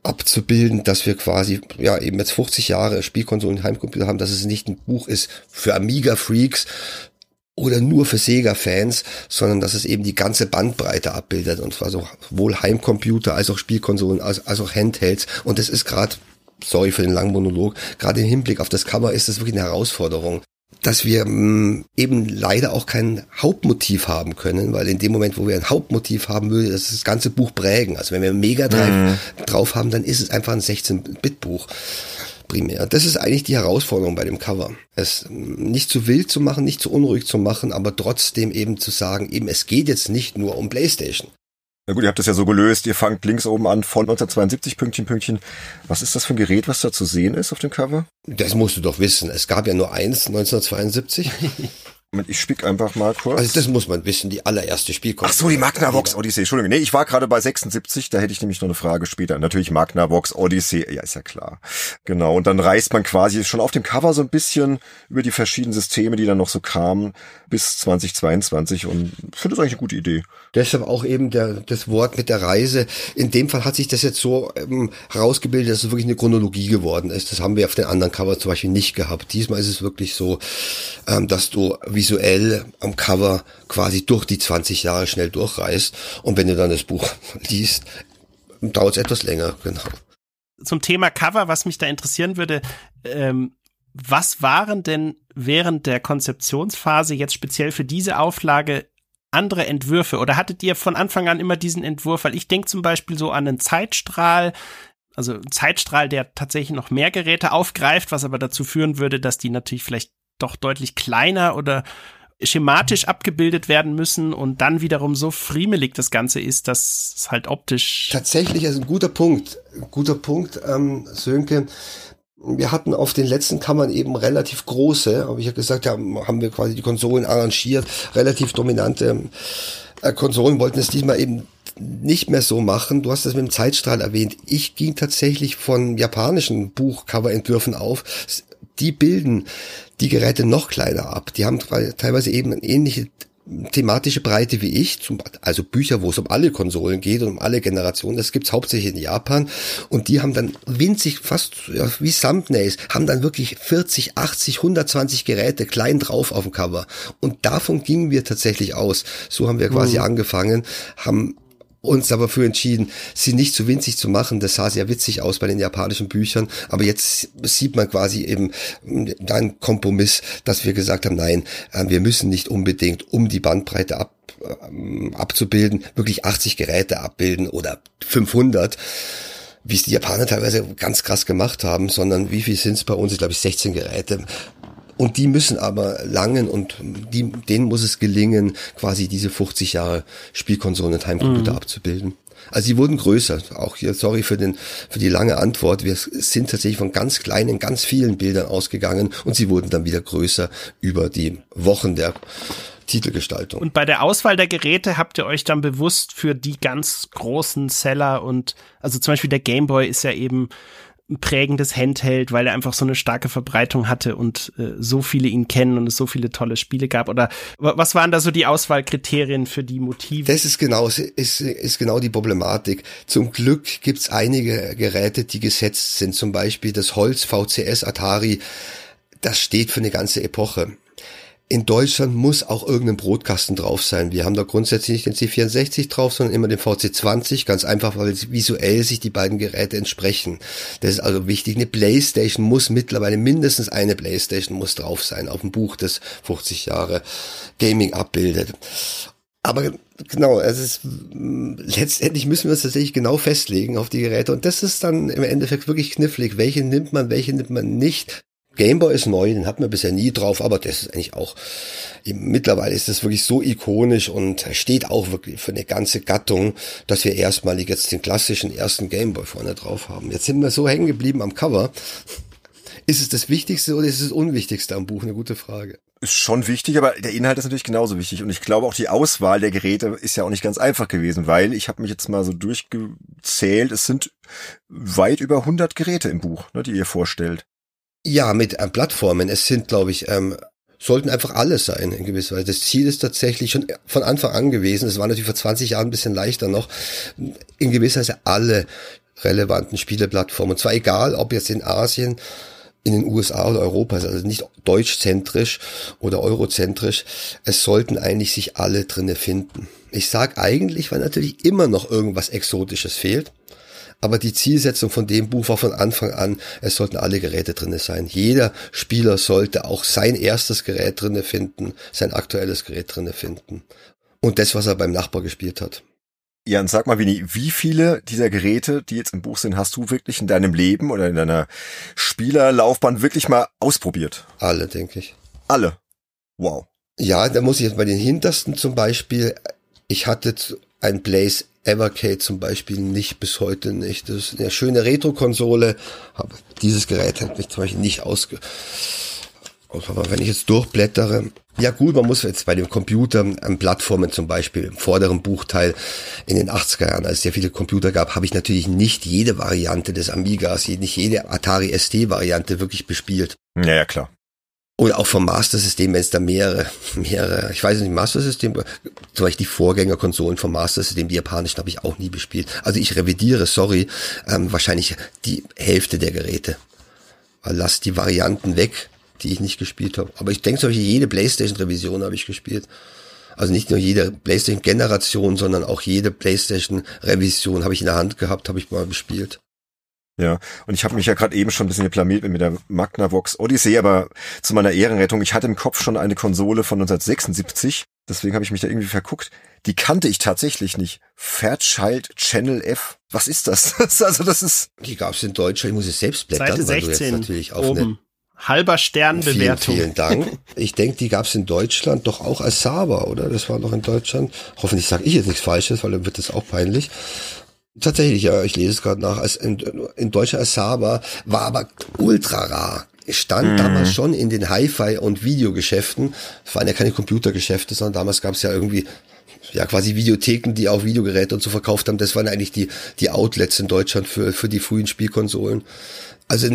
abzubilden, dass wir quasi, ja, eben jetzt 50 Jahre Spielkonsolen Heimcomputer haben, dass es nicht ein Buch ist für Amiga-Freaks, oder nur für Sega-Fans, sondern dass es eben die ganze Bandbreite abbildet und zwar sowohl Heimcomputer als auch Spielkonsolen als, als auch Handhelds und das ist gerade sorry für den langen Monolog, gerade im Hinblick auf das Cover ist das wirklich eine Herausforderung dass wir mh, mm, eben leider auch kein Hauptmotiv haben können, weil in dem Moment, wo wir ein Hauptmotiv haben, würde das das ganze Buch prägen. Also wenn wir Mega mhm. drauf haben, dann ist es einfach ein 16-Bit-Buch primär. Das ist eigentlich die Herausforderung bei dem Cover. Es mm, nicht zu wild zu machen, nicht zu unruhig zu machen, aber trotzdem eben zu sagen, eben es geht jetzt nicht nur um Playstation. Na gut, ihr habt das ja so gelöst. Ihr fangt links oben an von 1972 Pünktchen, Pünktchen. Was ist das für ein Gerät, was da zu sehen ist auf dem Cover? Das musst du doch wissen. Es gab ja nur eins 1972. Ich spick einfach mal kurz. Also das muss man wissen, die allererste Spielkonsole. Ach so, die Magnavox Odyssey. Entschuldigung, nee, ich war gerade bei 76, da hätte ich nämlich noch eine Frage später. Natürlich Magnavox Odyssey, ja, ist ja klar. Genau, und dann reist man quasi schon auf dem Cover so ein bisschen über die verschiedenen Systeme, die dann noch so kamen, bis 2022 und finde das eigentlich eine gute Idee. Deshalb auch eben der, das Wort mit der Reise. In dem Fall hat sich das jetzt so ähm, herausgebildet, dass es wirklich eine Chronologie geworden ist. Das haben wir auf den anderen Covers zum Beispiel nicht gehabt. Diesmal ist es wirklich so, ähm, dass du visuell am Cover quasi durch die 20 Jahre schnell durchreist. Und wenn du dann das Buch liest, dauert es etwas länger, genau. Zum Thema Cover, was mich da interessieren würde, ähm, was waren denn während der Konzeptionsphase jetzt speziell für diese Auflage andere Entwürfe? Oder hattet ihr von Anfang an immer diesen Entwurf? Weil ich denke zum Beispiel so an einen Zeitstrahl, also einen Zeitstrahl, der tatsächlich noch mehr Geräte aufgreift, was aber dazu führen würde, dass die natürlich vielleicht doch deutlich kleiner oder schematisch abgebildet werden müssen und dann wiederum so friemelig das Ganze ist, dass es halt optisch. Tatsächlich ist ein guter Punkt. Guter Punkt, ähm, Sönke. Wir hatten auf den letzten Kammern eben relativ große, habe ich ja gesagt, ja, haben wir quasi die Konsolen arrangiert, relativ dominante äh, Konsolen wollten es diesmal eben nicht mehr so machen. Du hast das mit dem Zeitstrahl erwähnt. Ich ging tatsächlich von japanischen Buchcoverentwürfen auf. Die bilden die Geräte noch kleiner ab. Die haben teilweise eben eine ähnliche thematische Breite wie ich, zum, also Bücher, wo es um alle Konsolen geht und um alle Generationen, das gibt's hauptsächlich in Japan und die haben dann winzig, fast ja, wie Thumbnails, haben dann wirklich 40, 80, 120 Geräte klein drauf auf dem Cover und davon gingen wir tatsächlich aus. So haben wir quasi mhm. angefangen, haben uns aber für entschieden, sie nicht zu winzig zu machen. Das sah sehr witzig aus bei den japanischen Büchern. Aber jetzt sieht man quasi eben einen Kompromiss, dass wir gesagt haben, nein, äh, wir müssen nicht unbedingt um die Bandbreite ab, ähm, abzubilden, wirklich 80 Geräte abbilden oder 500 wie es die Japaner teilweise ganz krass gemacht haben, sondern wie viel sind es bei uns? Ich glaube, 16 Geräte. Und die müssen aber langen und die, denen muss es gelingen, quasi diese 50 Jahre Spielkonsolen und Heimcomputer mhm. abzubilden. Also sie wurden größer. Auch hier, sorry für den, für die lange Antwort. Wir sind tatsächlich von ganz kleinen, ganz vielen Bildern ausgegangen und sie wurden dann wieder größer über die Wochen der Titelgestaltung. Und bei der Auswahl der Geräte habt ihr euch dann bewusst für die ganz großen Seller und, also zum Beispiel der Game Boy ist ja eben prägendes Handheld, weil er einfach so eine starke Verbreitung hatte und äh, so viele ihn kennen und es so viele tolle Spiele gab? Oder was waren da so die Auswahlkriterien für die Motive? Das ist genau, ist, ist genau die Problematik. Zum Glück gibt's einige Geräte, die gesetzt sind. Zum Beispiel das Holz VCS Atari. Das steht für eine ganze Epoche in Deutschland muss auch irgendein Brotkasten drauf sein. Wir haben da grundsätzlich nicht den C64 drauf, sondern immer den VC20, ganz einfach, weil visuell sich die beiden Geräte entsprechen. Das ist also wichtig. Eine Playstation muss mittlerweile mindestens eine Playstation muss drauf sein auf dem Buch, das 50 Jahre Gaming abbildet. Aber genau, es ist letztendlich müssen wir uns tatsächlich genau festlegen auf die Geräte und das ist dann im Endeffekt wirklich knifflig. Welche nimmt man, welche nimmt man nicht? Gameboy ist neu, den hat man bisher nie drauf, aber das ist eigentlich auch, mittlerweile ist das wirklich so ikonisch und steht auch wirklich für eine ganze Gattung, dass wir erstmalig jetzt den klassischen ersten Gameboy vorne drauf haben. Jetzt sind wir so hängen geblieben am Cover. Ist es das Wichtigste oder ist es das Unwichtigste am Buch? Eine gute Frage. Ist schon wichtig, aber der Inhalt ist natürlich genauso wichtig. Und ich glaube auch die Auswahl der Geräte ist ja auch nicht ganz einfach gewesen, weil ich habe mich jetzt mal so durchgezählt, es sind weit über 100 Geräte im Buch, ne, die ihr vorstellt. Ja, mit äh, Plattformen. Es sind, glaube ich, ähm, sollten einfach alle sein in gewisser Weise. Das Ziel ist tatsächlich schon von Anfang an gewesen, es war natürlich vor 20 Jahren ein bisschen leichter noch, in gewisser Weise alle relevanten Spieleplattformen. Und zwar egal, ob jetzt in Asien, in den USA oder Europa, also nicht deutschzentrisch oder eurozentrisch. Es sollten eigentlich sich alle drinne finden. Ich sag eigentlich, weil natürlich immer noch irgendwas Exotisches fehlt. Aber die Zielsetzung von dem Buch war von Anfang an, es sollten alle Geräte drinne sein. Jeder Spieler sollte auch sein erstes Gerät drinne finden, sein aktuelles Gerät drinne finden. Und das, was er beim Nachbar gespielt hat. Ja, und sag mal, Winnie, wie viele dieser Geräte, die jetzt im Buch sind, hast du wirklich in deinem Leben oder in deiner Spielerlaufbahn wirklich mal ausprobiert? Alle, denke ich. Alle? Wow. Ja, da muss ich jetzt bei den hintersten zum Beispiel, ich hatte ein Blaze Evercade zum Beispiel nicht bis heute nicht. Das ist eine schöne Retro-Konsole, aber dieses Gerät hat mich zum Beispiel nicht ausge... Aber wenn ich jetzt durchblättere, ja gut, man muss jetzt bei dem Computer an Plattformen zum Beispiel im vorderen Buchteil in den 80er Jahren, als es sehr viele Computer gab, habe ich natürlich nicht jede Variante des Amigas, nicht jede Atari ST Variante wirklich bespielt. Ja, ja, klar. Oder auch vom Master-System, wenn es da mehrere, mehrere, ich weiß nicht, Master-System, zum Beispiel die Vorgängerkonsolen vom Master-System, die japanischen habe ich auch nie bespielt. Also ich revidiere, sorry, ähm, wahrscheinlich die Hälfte der Geräte. Lass die Varianten weg, die ich nicht gespielt habe. Aber ich denke, jede Playstation-Revision habe ich gespielt. Also nicht nur jede Playstation-Generation, sondern auch jede Playstation-Revision habe ich in der Hand gehabt, habe ich mal gespielt. Ja, und ich habe mich ja gerade eben schon ein bisschen geblamiert mit der Magnavox Odyssey, aber zu meiner Ehrenrettung, ich hatte im Kopf schon eine Konsole von 1976, deswegen habe ich mich da irgendwie verguckt. Die kannte ich tatsächlich nicht. Fairchild Channel F. Was ist das? also das ist. Die gab's in Deutschland. Ich muss es selbst blättern, Seite 16 weil du jetzt natürlich auf oben. Halber Sternbewertung. Vielen, vielen Dank. Ich denke, die gab's in Deutschland doch auch als Saba, oder? Das war noch in Deutschland. Hoffentlich sage ich jetzt nichts Falsches, weil dann wird das auch peinlich. Tatsächlich, ja, ich lese es gerade nach. Als in, in deutscher Asaba war aber ultra rar. Stand mhm. damals schon in den Hi-Fi und Videogeschäften. Es waren ja keine Computergeschäfte, sondern damals gab es ja irgendwie ja quasi Videotheken, die auch Videogeräte und so verkauft haben. Das waren eigentlich die die Outlets in Deutschland für für die frühen Spielkonsolen. Also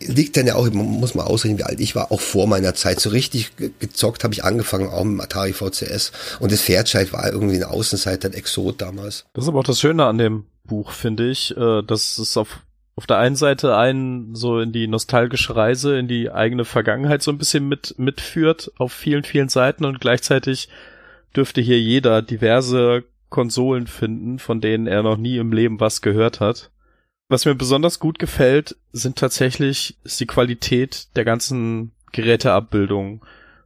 liegt dann ja auch, muss man ausrechnen, wie alt ich war, auch vor meiner Zeit. So richtig gezockt habe ich angefangen, auch mit Atari VCS. Und das Fairchild war irgendwie eine Außenseiter, ein Exot damals. Das ist aber auch das Schöne an dem Buch, finde ich, äh, dass es auf auf der einen Seite einen so in die nostalgische Reise, in die eigene Vergangenheit so ein bisschen mit mitführt auf vielen, vielen Seiten und gleichzeitig dürfte hier jeder diverse Konsolen finden, von denen er noch nie im Leben was gehört hat. Was mir besonders gut gefällt, sind tatsächlich ist die Qualität der ganzen Geräteabbildung,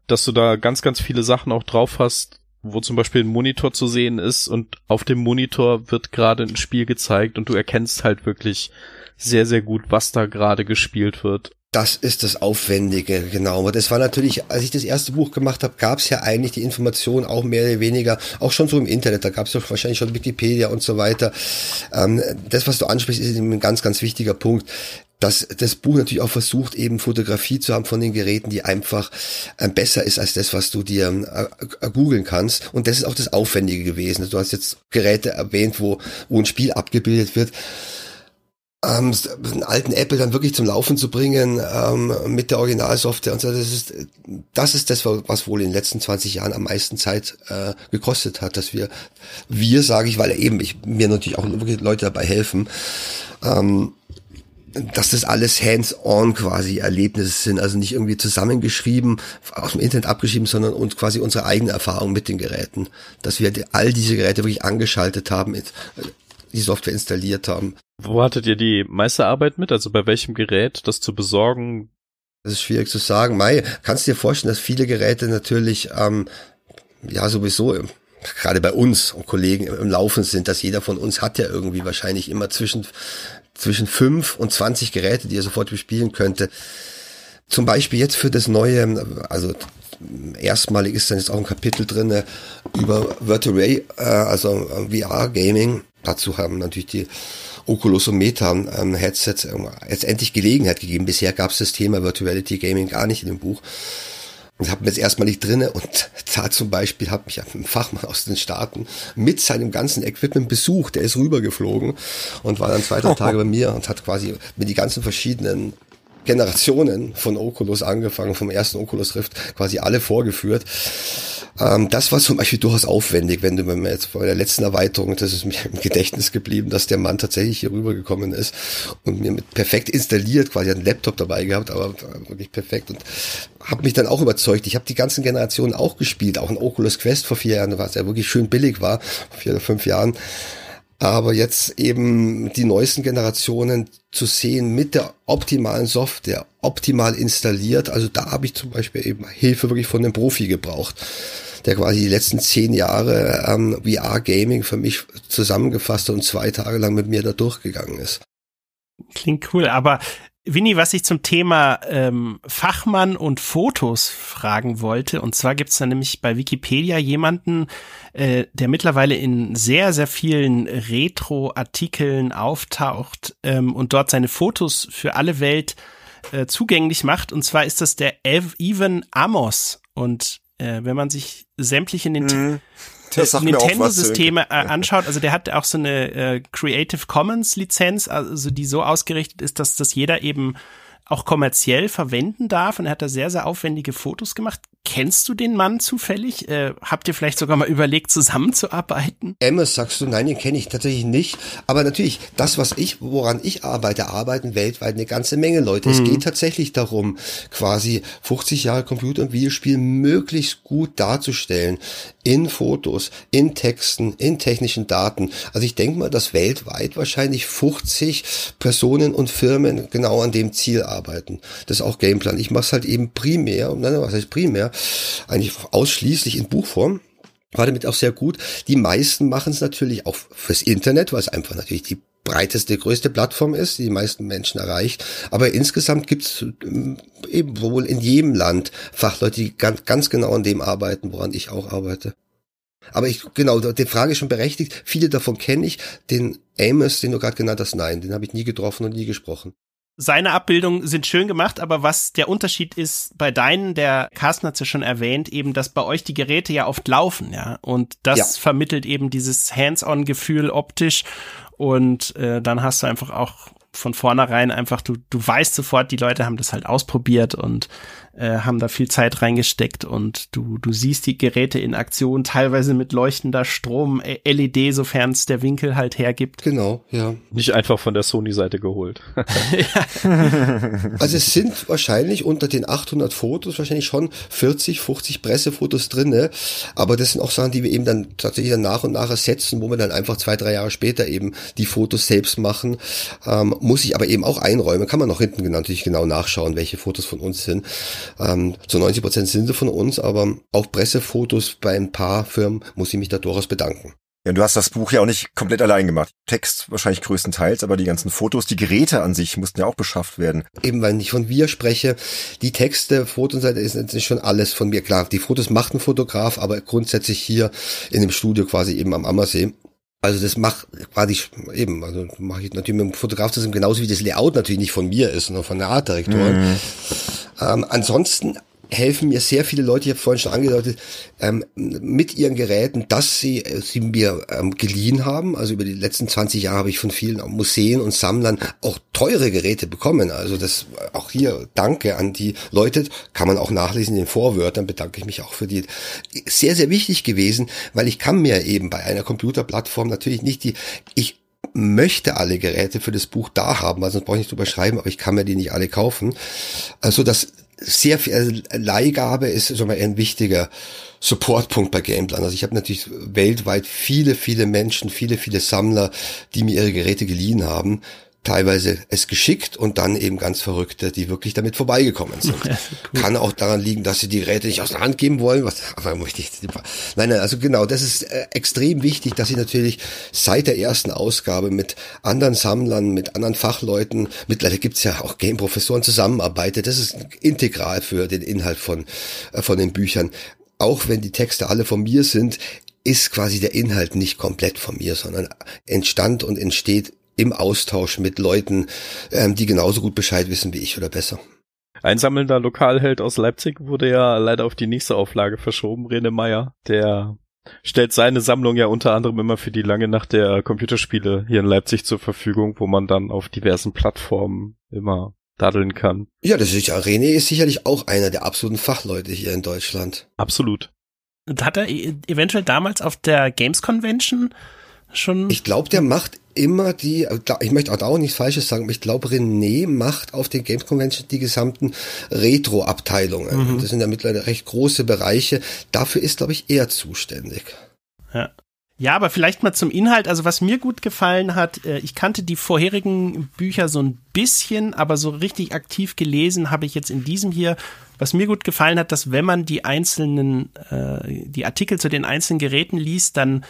dass du da ganz, ganz viele Sachen auch drauf hast, wo zum Beispiel ein Monitor zu sehen ist und auf dem Monitor wird gerade ein Spiel gezeigt und du erkennst halt wirklich sehr, sehr gut, was da gerade gespielt wird. Das ist das Aufwendige, genau. Das war natürlich, als ich das erste Buch gemacht habe, gab es ja eigentlich die Informationen auch mehr oder weniger, auch schon so im Internet, da gab es ja wahrscheinlich schon Wikipedia und so weiter. Ähm, das, was du ansprichst, ist ein ganz, ganz wichtiger Punkt dass das Buch natürlich auch versucht, eben Fotografie zu haben von den Geräten, die einfach äh, besser ist als das, was du dir äh, googeln kannst. Und das ist auch das Aufwendige gewesen. Du hast jetzt Geräte erwähnt, wo, wo ein Spiel abgebildet wird. Ähm, einen alten Apple dann wirklich zum Laufen zu bringen ähm, mit der Originalsoftware und so, das ist das ist das, was wohl in den letzten 20 Jahren am meisten Zeit äh, gekostet hat, dass wir, wir sage ich, weil eben ich mir natürlich auch wirklich Leute dabei helfen, ähm, dass das alles hands-on quasi Erlebnisse sind, also nicht irgendwie zusammengeschrieben, aus dem Internet abgeschrieben, sondern und quasi unsere eigene Erfahrung mit den Geräten, dass wir all diese Geräte wirklich angeschaltet haben, die Software installiert haben. Wo hattet ihr die meiste Arbeit mit? Also bei welchem Gerät, das zu besorgen? Das ist schwierig zu sagen. Mai, kannst du dir vorstellen, dass viele Geräte natürlich, ähm, ja sowieso gerade bei uns und Kollegen im Laufen sind, dass jeder von uns hat ja irgendwie wahrscheinlich immer zwischen zwischen fünf und zwanzig Geräte, die er sofort bespielen könnte. Zum Beispiel jetzt für das neue, also erstmalig ist dann jetzt auch ein Kapitel drinne über Virtual äh, also VR Gaming. Dazu haben natürlich die Oculus und Meta ähm, Headsets ähm, jetzt endlich Gelegenheit gegeben. Bisher gab es das Thema Virtuality Gaming gar nicht in dem Buch. Und habe mir jetzt erstmal nicht drinne und da zum Beispiel hat mich ein Fachmann aus den Staaten mit seinem ganzen Equipment besucht. Der ist rübergeflogen und war dann zwei, drei Tage bei mir und hat quasi mit die ganzen verschiedenen Generationen von Oculus angefangen, vom ersten Oculus Rift quasi alle vorgeführt. Ähm, das war zum Beispiel durchaus aufwendig, wenn du wenn jetzt bei der letzten Erweiterung, das ist mir im Gedächtnis geblieben, dass der Mann tatsächlich hier rübergekommen ist und mir mit perfekt installiert, quasi einen Laptop dabei gehabt, aber wirklich perfekt und habe mich dann auch überzeugt. Ich habe die ganzen Generationen auch gespielt, auch ein Oculus Quest vor vier Jahren, was ja wirklich schön billig war, vor vier oder fünf Jahren. Aber jetzt eben die neuesten Generationen zu sehen mit der optimalen Software, optimal installiert. Also da habe ich zum Beispiel eben Hilfe wirklich von einem Profi gebraucht, der quasi die letzten zehn Jahre ähm, VR-Gaming für mich zusammengefasst und zwei Tage lang mit mir da durchgegangen ist. Klingt cool, aber Winnie, was ich zum Thema ähm, Fachmann und Fotos fragen wollte, und zwar gibt's da nämlich bei Wikipedia jemanden, äh, der mittlerweile in sehr, sehr vielen Retro-Artikeln auftaucht ähm, und dort seine Fotos für alle Welt äh, zugänglich macht. Und zwar ist das der Evan Amos. Und äh, wenn man sich sämtliche Nintendo mhm. Nintendo-Systeme äh, anschaut, also der hat auch so eine äh, Creative Commons Lizenz, also die so ausgerichtet ist, dass das jeder eben auch kommerziell verwenden darf. Und er hat da sehr, sehr aufwendige Fotos gemacht. Kennst du den Mann zufällig? Äh, habt ihr vielleicht sogar mal überlegt, zusammenzuarbeiten? Emmes, sagst du, nein, den kenne ich tatsächlich nicht. Aber natürlich, das, was ich, woran ich arbeite, arbeiten weltweit eine ganze Menge Leute. Mhm. Es geht tatsächlich darum, quasi 50 Jahre Computer- und Videospiel möglichst gut darzustellen. In Fotos, in Texten, in technischen Daten. Also ich denke mal, dass weltweit wahrscheinlich 50 Personen und Firmen genau an dem Ziel arbeiten. Das ist auch Gameplan. Ich mache es halt eben primär, nein, was heißt primär? eigentlich ausschließlich in Buchform. War damit auch sehr gut. Die meisten machen es natürlich auch fürs Internet, weil es einfach natürlich die breiteste, größte Plattform ist, die die meisten Menschen erreicht. Aber insgesamt gibt es ähm, eben wohl in jedem Land Fachleute, die ganz, ganz genau an dem arbeiten, woran ich auch arbeite. Aber ich, genau, die Frage ist schon berechtigt. Viele davon kenne ich. Den Amos, den du gerade genannt hast, nein, den habe ich nie getroffen und nie gesprochen seine Abbildungen sind schön gemacht, aber was der Unterschied ist bei deinen, der Carsten hat es ja schon erwähnt, eben, dass bei euch die Geräte ja oft laufen, ja. Und das ja. vermittelt eben dieses Hands-on-Gefühl optisch. Und äh, dann hast du einfach auch von vornherein einfach, du, du weißt sofort, die Leute haben das halt ausprobiert und äh, haben da viel Zeit reingesteckt und du, du siehst die Geräte in Aktion, teilweise mit leuchtender Strom, äh, LED, sofern es der Winkel halt hergibt. Genau, ja. Nicht einfach von der Sony-Seite geholt. also es sind wahrscheinlich unter den 800 Fotos wahrscheinlich schon 40, 50 Pressefotos drinne, aber das sind auch Sachen, die wir eben dann tatsächlich dann nach und nach ersetzen, wo wir dann einfach zwei, drei Jahre später eben die Fotos selbst machen. Ähm, muss ich aber eben auch einräumen, kann man noch hinten natürlich genau nachschauen, welche Fotos von uns sind. Ähm, zu 90 Prozent sind sie von uns, aber auch Pressefotos bei ein paar Firmen muss ich mich da durchaus bedanken. Ja, du hast das Buch ja auch nicht komplett allein gemacht. Text wahrscheinlich größtenteils, aber die ganzen Fotos, die Geräte an sich mussten ja auch beschafft werden. Eben, weil ich von wir spreche, die Texte, Fotos, ist, ist schon alles von mir. Klar, die Fotos macht ein Fotograf, aber grundsätzlich hier in dem Studio quasi eben am Ammersee. Also das macht quasi eben, also mache ich natürlich mit dem Fotograf zusammen, genauso wie das Layout natürlich nicht von mir ist, sondern von der Artdirektorin. Mhm. Ähm, ansonsten helfen mir sehr viele Leute, ich habe vorhin schon angedeutet, ähm, mit ihren Geräten, dass sie äh, sie mir ähm, geliehen haben. Also über die letzten 20 Jahre habe ich von vielen Museen und Sammlern auch teure Geräte bekommen. Also das auch hier Danke an die Leute, kann man auch nachlesen in den Vorwörtern, bedanke ich mich auch für die. Sehr, sehr wichtig gewesen, weil ich kann mir eben bei einer Computerplattform natürlich nicht die, ich möchte alle Geräte für das Buch da haben, also sonst brauche ich nicht drüber schreiben, aber ich kann mir die nicht alle kaufen. Also das sehr viel also Leihgabe ist so mal ein wichtiger Supportpunkt bei Gameplan. Also ich habe natürlich weltweit viele, viele Menschen, viele, viele Sammler, die mir ihre Geräte geliehen haben teilweise es geschickt und dann eben ganz Verrückte, die wirklich damit vorbeigekommen sind. Cool. Kann auch daran liegen, dass sie die Geräte nicht aus der Hand geben wollen. Was, aber möchte ich, nein, nein, also genau, das ist äh, extrem wichtig, dass ich natürlich seit der ersten Ausgabe mit anderen Sammlern, mit anderen Fachleuten, mittlerweile gibt's ja auch Game-Professoren zusammenarbeite. Das ist integral für den Inhalt von, äh, von den Büchern. Auch wenn die Texte alle von mir sind, ist quasi der Inhalt nicht komplett von mir, sondern entstand und entsteht im Austausch mit Leuten, ähm, die genauso gut Bescheid wissen wie ich oder besser. Ein sammelnder Lokalheld aus Leipzig wurde ja leider auf die nächste Auflage verschoben, Rene Meyer, der stellt seine Sammlung ja unter anderem immer für die lange Nacht der Computerspiele hier in Leipzig zur Verfügung, wo man dann auf diversen Plattformen immer daddeln kann. Ja, das ist ja, René ist sicherlich auch einer der absoluten Fachleute hier in Deutschland. Absolut. Hat er e-, eventuell damals auf der Games Convention schon. Ich glaube, der macht immer die, ich möchte auch nichts Falsches sagen, aber ich glaube, René macht auf den Games Convention die gesamten Retro-Abteilungen. Mhm. Das sind ja mittlerweile recht große Bereiche. Dafür ist, glaube ich, er zuständig. Ja. Ja, aber vielleicht mal zum Inhalt. Also was mir gut gefallen hat, äh, ich kannte die vorherigen Bücher so ein bisschen, aber so richtig aktiv gelesen habe ich jetzt in diesem hier. Was mir gut gefallen hat, dass wenn man die einzelnen, äh, die Artikel zu den einzelnen Geräten liest, dann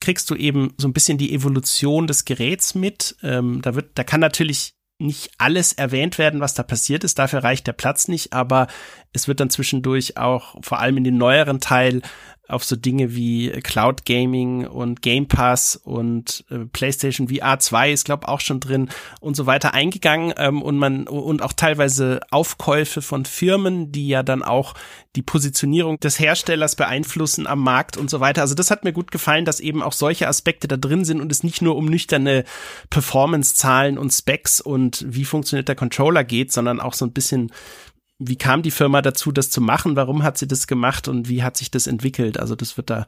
kriegst du eben so ein bisschen die Evolution des Geräts mit. Ähm, da wird, da kann natürlich nicht alles erwähnt werden, was da passiert ist. Dafür reicht der Platz nicht, aber es wird dann zwischendurch auch vor allem in den neueren Teil auf so Dinge wie Cloud Gaming und Game Pass und äh, PlayStation VR 2 ist glaube auch schon drin und so weiter eingegangen ähm, und man und auch teilweise Aufkäufe von Firmen, die ja dann auch die Positionierung des Herstellers beeinflussen am Markt und so weiter. Also das hat mir gut gefallen, dass eben auch solche Aspekte da drin sind und es nicht nur um nüchterne Performance-Zahlen und Specs und wie funktioniert der Controller geht, sondern auch so ein bisschen wie kam die Firma dazu, das zu machen? Warum hat sie das gemacht und wie hat sich das entwickelt? Also das wird da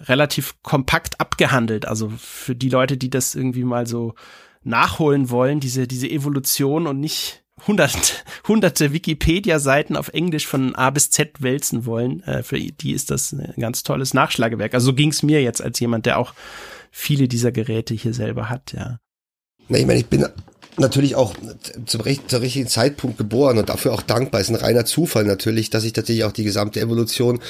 relativ kompakt abgehandelt. Also für die Leute, die das irgendwie mal so nachholen wollen, diese, diese Evolution und nicht hunderte, hunderte Wikipedia-Seiten auf Englisch von A bis Z wälzen wollen, äh, für die ist das ein ganz tolles Nachschlagewerk. Also so ging's mir jetzt als jemand, der auch viele dieser Geräte hier selber hat, ja. Na, ich meine, ich bin natürlich auch zum, zum richtigen Zeitpunkt geboren und dafür auch dankbar. Es ist ein reiner Zufall natürlich, dass ich tatsächlich auch die gesamte Evolution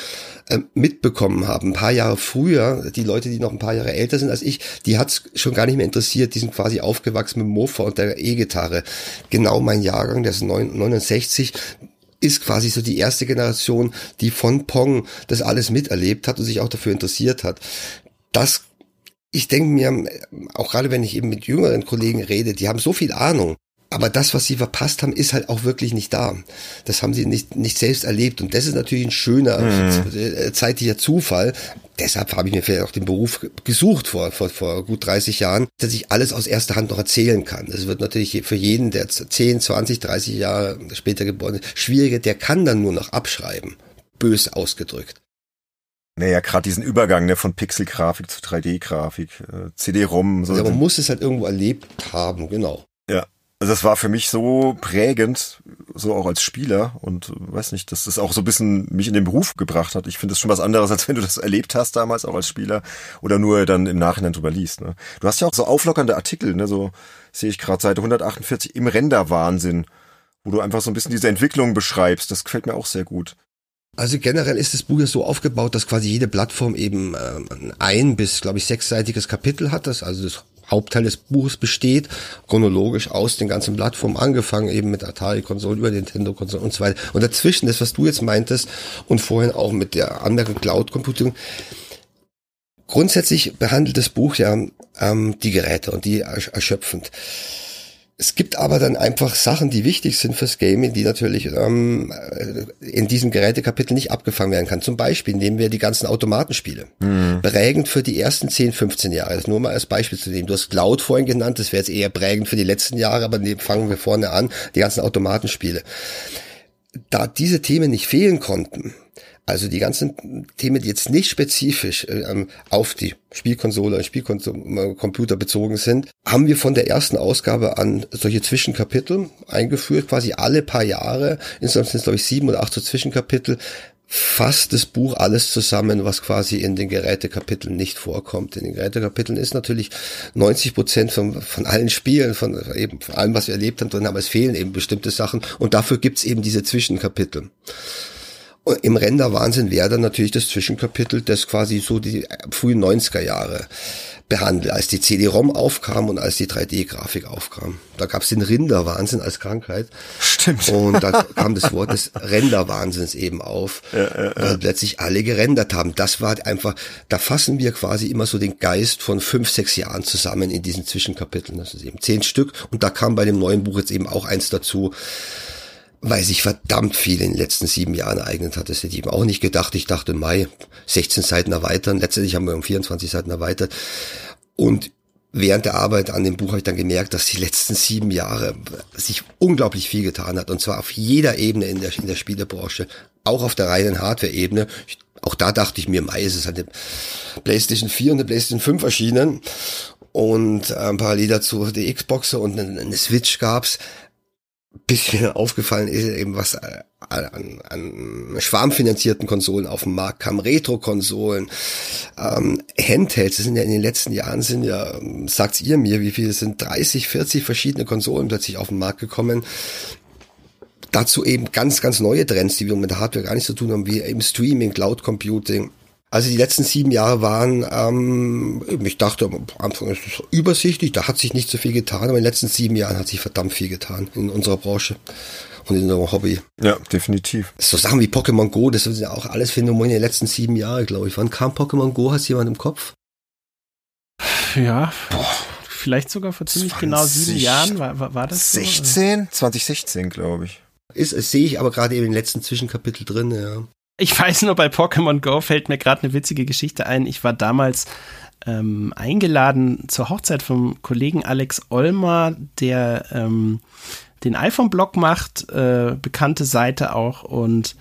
äh, mitbekommen habe. Ein paar Jahre früher, die Leute, die noch ein paar Jahre älter sind als ich, die hat's schon gar nicht mehr interessiert. Die sind quasi aufgewachsen mit Mofa und der E-Gitarre. Genau mein Jahrgang, der ist 69 ist quasi so die erste Generation, die von Pong das alles miterlebt hat und sich auch dafür interessiert hat. Das ich denke mir, auch gerade wenn ich eben mit jüngeren Kollegen rede, die haben so viel Ahnung. aber das, was sie verpasst haben, ist halt auch wirklich nicht da. Das haben sie nicht, nicht selbst erlebt. Und das ist natürlich ein schöner mhm. zeitlicher Zufall. Deshalb habe ich mir vielleicht auch den Beruf gesucht vor, vor, vor gut 30 Jahren, dass ich alles aus erster Hand noch erzählen kann. Das wird natürlich für jeden, der 10, 20, 30 Jahre später geboren ist, schwieriger. Der kann dann nur noch abschreiben. Bös ausgedrückt. Naja, gerade diesen Übergang ne, von Pixelgrafik zu 3D-Grafik, äh, CD-ROM. So ja, man muss es halt irgendwo erlebt haben, genau. Ja, also das war für mich so prägend, so auch als Spieler und weiß nicht, dass das auch so ein bisschen mich in den Beruf gebracht hat. Ich finde es schon was anderes, als wenn du das erlebt hast damals auch als Spieler oder nur dann im Nachhinein drüber liest. Ne? Du hast ja auch so auflockernde Artikel, ne? so sehe ich gerade Seite 148 im Renderwahnsinn, wo du einfach so ein bisschen diese Entwicklung beschreibst. Das gefällt mir auch sehr gut. Also generell ist das Buch ja so aufgebaut, dass quasi jede Plattform eben ähm, ein bis, glaube ich, sechsseitiges Kapitel hat. Das also das Hauptteil des Buches besteht, chronologisch aus den ganzen Plattformen angefangen, eben mit Atari-Konsolen, über Nintendo-Konsolen und so weiter. Und dazwischen das, was du jetzt meintest und vorhin auch mit der anderen Cloud-Computing, grundsätzlich behandelt das Buch ja ähm, die Geräte und die erschöpfend. Es gibt aber dann einfach Sachen, die wichtig sind fürs Gaming, die natürlich ähm, in diesem Gerätekapitel nicht abgefangen werden kann. Zum Beispiel nehmen wir die ganzen Automatenspiele. Mhm. Prägend für die ersten 10, 15 Jahre. Das nur mal als Beispiel zu nehmen. Du hast Cloud vorhin genannt, das wäre jetzt eher prägend für die letzten Jahre, aber fangen wir vorne an, die ganzen Automatenspiele. Da diese Themen nicht fehlen konnten, also die ganzen Themen, die jetzt nicht spezifisch äh, ähm, auf die Spielkonsole, Spielcomputer bezogen sind, haben wir von der ersten Ausgabe an solche Zwischenkapitel eingeführt, quasi alle paar Jahre. Insgesamt sind es, glaube ich, sieben oder acht so Zwischenkapitel. Fasst das Buch alles zusammen, was quasi in den Gerätekapiteln nicht vorkommt. In den Gerätekapiteln ist natürlich 90 Prozent von, von allen Spielen, von eben von allem, was wir erlebt haben, drin, aber es fehlen eben bestimmte Sachen und dafür gibt's eben diese Zwischenkapitel. Im Renderwahnsinn wäre dann natürlich das Zwischenkapitel, das quasi so die frühen 90er Jahre behandelt, als die CD-ROM aufkam und als die 3D-Grafik aufkam. Da gab es den Rinderwahnsinn als Krankheit. Stimmt. Und da kam das Wort des Renderwahnsinns eben auf, ja, ja, ja. weil plötzlich alle gerendert haben. Das war einfach, da fassen wir quasi immer so den Geist von fünf, sechs Jahren zusammen in diesen Zwischenkapiteln. Das ist eben zehn Stück. Und da kam bei dem neuen Buch jetzt eben auch eins dazu, weil sich verdammt viel in den letzten sieben Jahren ereignet hat. Das hätte ich eben auch nicht gedacht. Ich dachte, Mai, 16 Seiten erweitern. Letztendlich haben wir um 24 Seiten erweitert. Und während der Arbeit an dem Buch habe ich dann gemerkt, dass die letzten sieben Jahre sich unglaublich viel getan hat. Und zwar auf jeder Ebene in der, in der Spielebranche. Auch auf der reinen Hardware-Ebene. Auch da dachte ich mir, Mai ist es halt eine PlayStation 4 und eine PlayStation 5 erschienen. Und äh, parallel dazu die Xboxer und eine Switch gab's bisschen aufgefallen ist eben, was äh, an, an schwarmfinanzierten Konsolen auf dem Markt kam, Retro-Konsolen, ähm, Handhelds, das sind ja in den letzten Jahren sind ja, sagt ihr mir, wie viele sind 30, 40 verschiedene Konsolen plötzlich auf den Markt gekommen. Dazu eben ganz, ganz neue Trends, die wir mit der Hardware gar nicht zu tun haben, wie eben Streaming, Cloud Computing, also die letzten sieben Jahre waren, ähm, ich dachte am Anfang ist es übersichtlich, da hat sich nicht so viel getan, aber in den letzten sieben Jahren hat sich verdammt viel getan in unserer Branche und in unserem Hobby. Ja, definitiv. So Sachen wie Pokémon Go, das sind ja auch alles Phänomene in den letzten sieben Jahren, glaube ich. Wann kam Pokémon Go? Hast du jemand im Kopf? Ja, Boah. vielleicht sogar vor ziemlich 20, genau sieben Jahren war, war, war das 16? So? 2016, glaube ich. Ist, das sehe ich aber gerade eben im letzten Zwischenkapitel drin, ja. Ich weiß nur, bei Pokémon Go fällt mir gerade eine witzige Geschichte ein. Ich war damals ähm, eingeladen zur Hochzeit vom Kollegen Alex Olmer, der ähm, den iPhone-Blog macht, äh, bekannte Seite auch. Und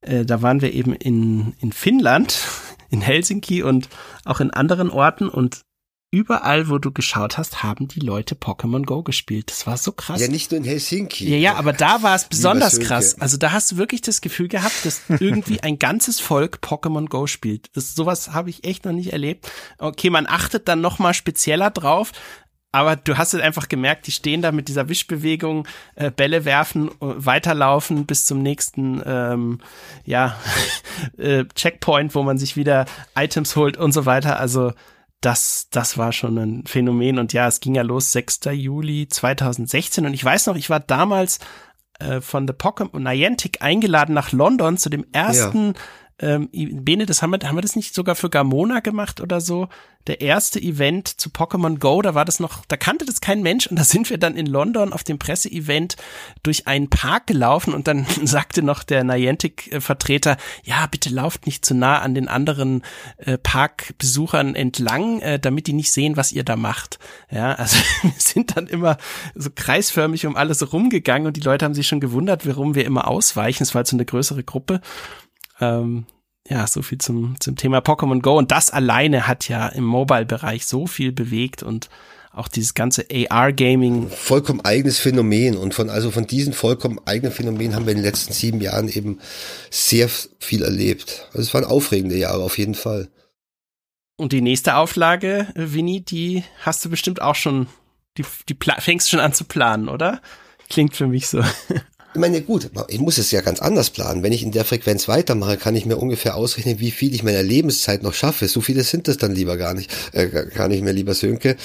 äh, da waren wir eben in, in Finnland, in Helsinki und auch in anderen Orten. Und überall, wo du geschaut hast, haben die Leute Pokémon Go gespielt. Das war so krass. Ja, nicht nur in Helsinki. Ja, ja, aber da war es besonders krass. Also da hast du wirklich das Gefühl gehabt, dass irgendwie ein ganzes Volk Pokémon Go spielt. Das, sowas habe ich echt noch nicht erlebt. Okay, man achtet dann noch mal spezieller drauf. Aber du hast es einfach gemerkt, die stehen da mit dieser Wischbewegung, äh, Bälle werfen, äh, weiterlaufen bis zum nächsten ähm, ja, äh, Checkpoint, wo man sich wieder Items holt und so weiter. Also das, das war schon ein Phänomen. Und ja, es ging ja los 6. Juli 2016. Und ich weiß noch, ich war damals äh, von The Pokémon Niantic eingeladen nach London zu dem ersten ähm, Bene, das haben wir, haben wir das nicht sogar für Gamona gemacht oder so? Der erste Event zu Pokémon Go, da war das noch, da kannte das kein Mensch und da sind wir dann in London auf dem Presseevent durch einen Park gelaufen und dann sagte noch der Niantic-Vertreter, ja, bitte lauft nicht zu nah an den anderen äh, Parkbesuchern entlang, äh, damit die nicht sehen, was ihr da macht. Ja, also wir sind dann immer so kreisförmig um alles rumgegangen und die Leute haben sich schon gewundert, warum wir immer ausweichen. Es war halt so eine größere Gruppe. Ähm, ja, so viel zum, zum Thema Pokémon Go. Und das alleine hat ja im Mobile-Bereich so viel bewegt und auch dieses ganze AR-Gaming. Vollkommen eigenes Phänomen. Und von, also von diesen vollkommen eigenen Phänomenen haben wir in den letzten sieben Jahren eben sehr viel erlebt. Also es waren aufregende Jahre auf jeden Fall. Und die nächste Auflage, Winnie, die hast du bestimmt auch schon, die, die fängst schon an zu planen, oder? Klingt für mich so. Ich meine, gut, ich muss es ja ganz anders planen. Wenn ich in der Frequenz weitermache, kann ich mir ungefähr ausrechnen, wie viel ich meiner Lebenszeit noch schaffe. So viele sind das dann lieber gar nicht, äh, gar nicht mehr, lieber Sönke.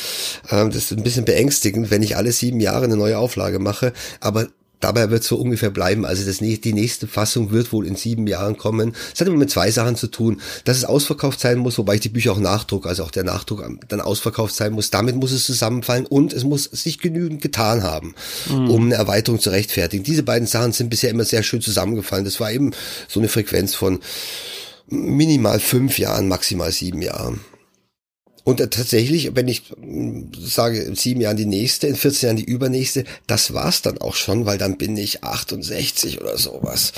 Ähm, das ist ein bisschen beängstigend, wenn ich alle sieben Jahre eine neue Auflage mache. Aber Dabei wird so ungefähr bleiben. Also das, die nächste Fassung wird wohl in sieben Jahren kommen. Es hat immer mit zwei Sachen zu tun. Dass es ausverkauft sein muss, wobei ich die Bücher auch nachdruck, also auch der Nachdruck dann ausverkauft sein muss. Damit muss es zusammenfallen und es muss sich genügend getan haben, mhm. um eine Erweiterung zu rechtfertigen. Diese beiden Sachen sind bisher immer sehr schön zusammengefallen. Das war eben so eine Frequenz von minimal fünf Jahren, maximal sieben Jahren. Und tatsächlich, wenn ich hm, sage, in sieben Jahren die nächste, in 14 Jahren die übernächste, das war's dann auch schon, weil dann bin ich 68 oder sowas.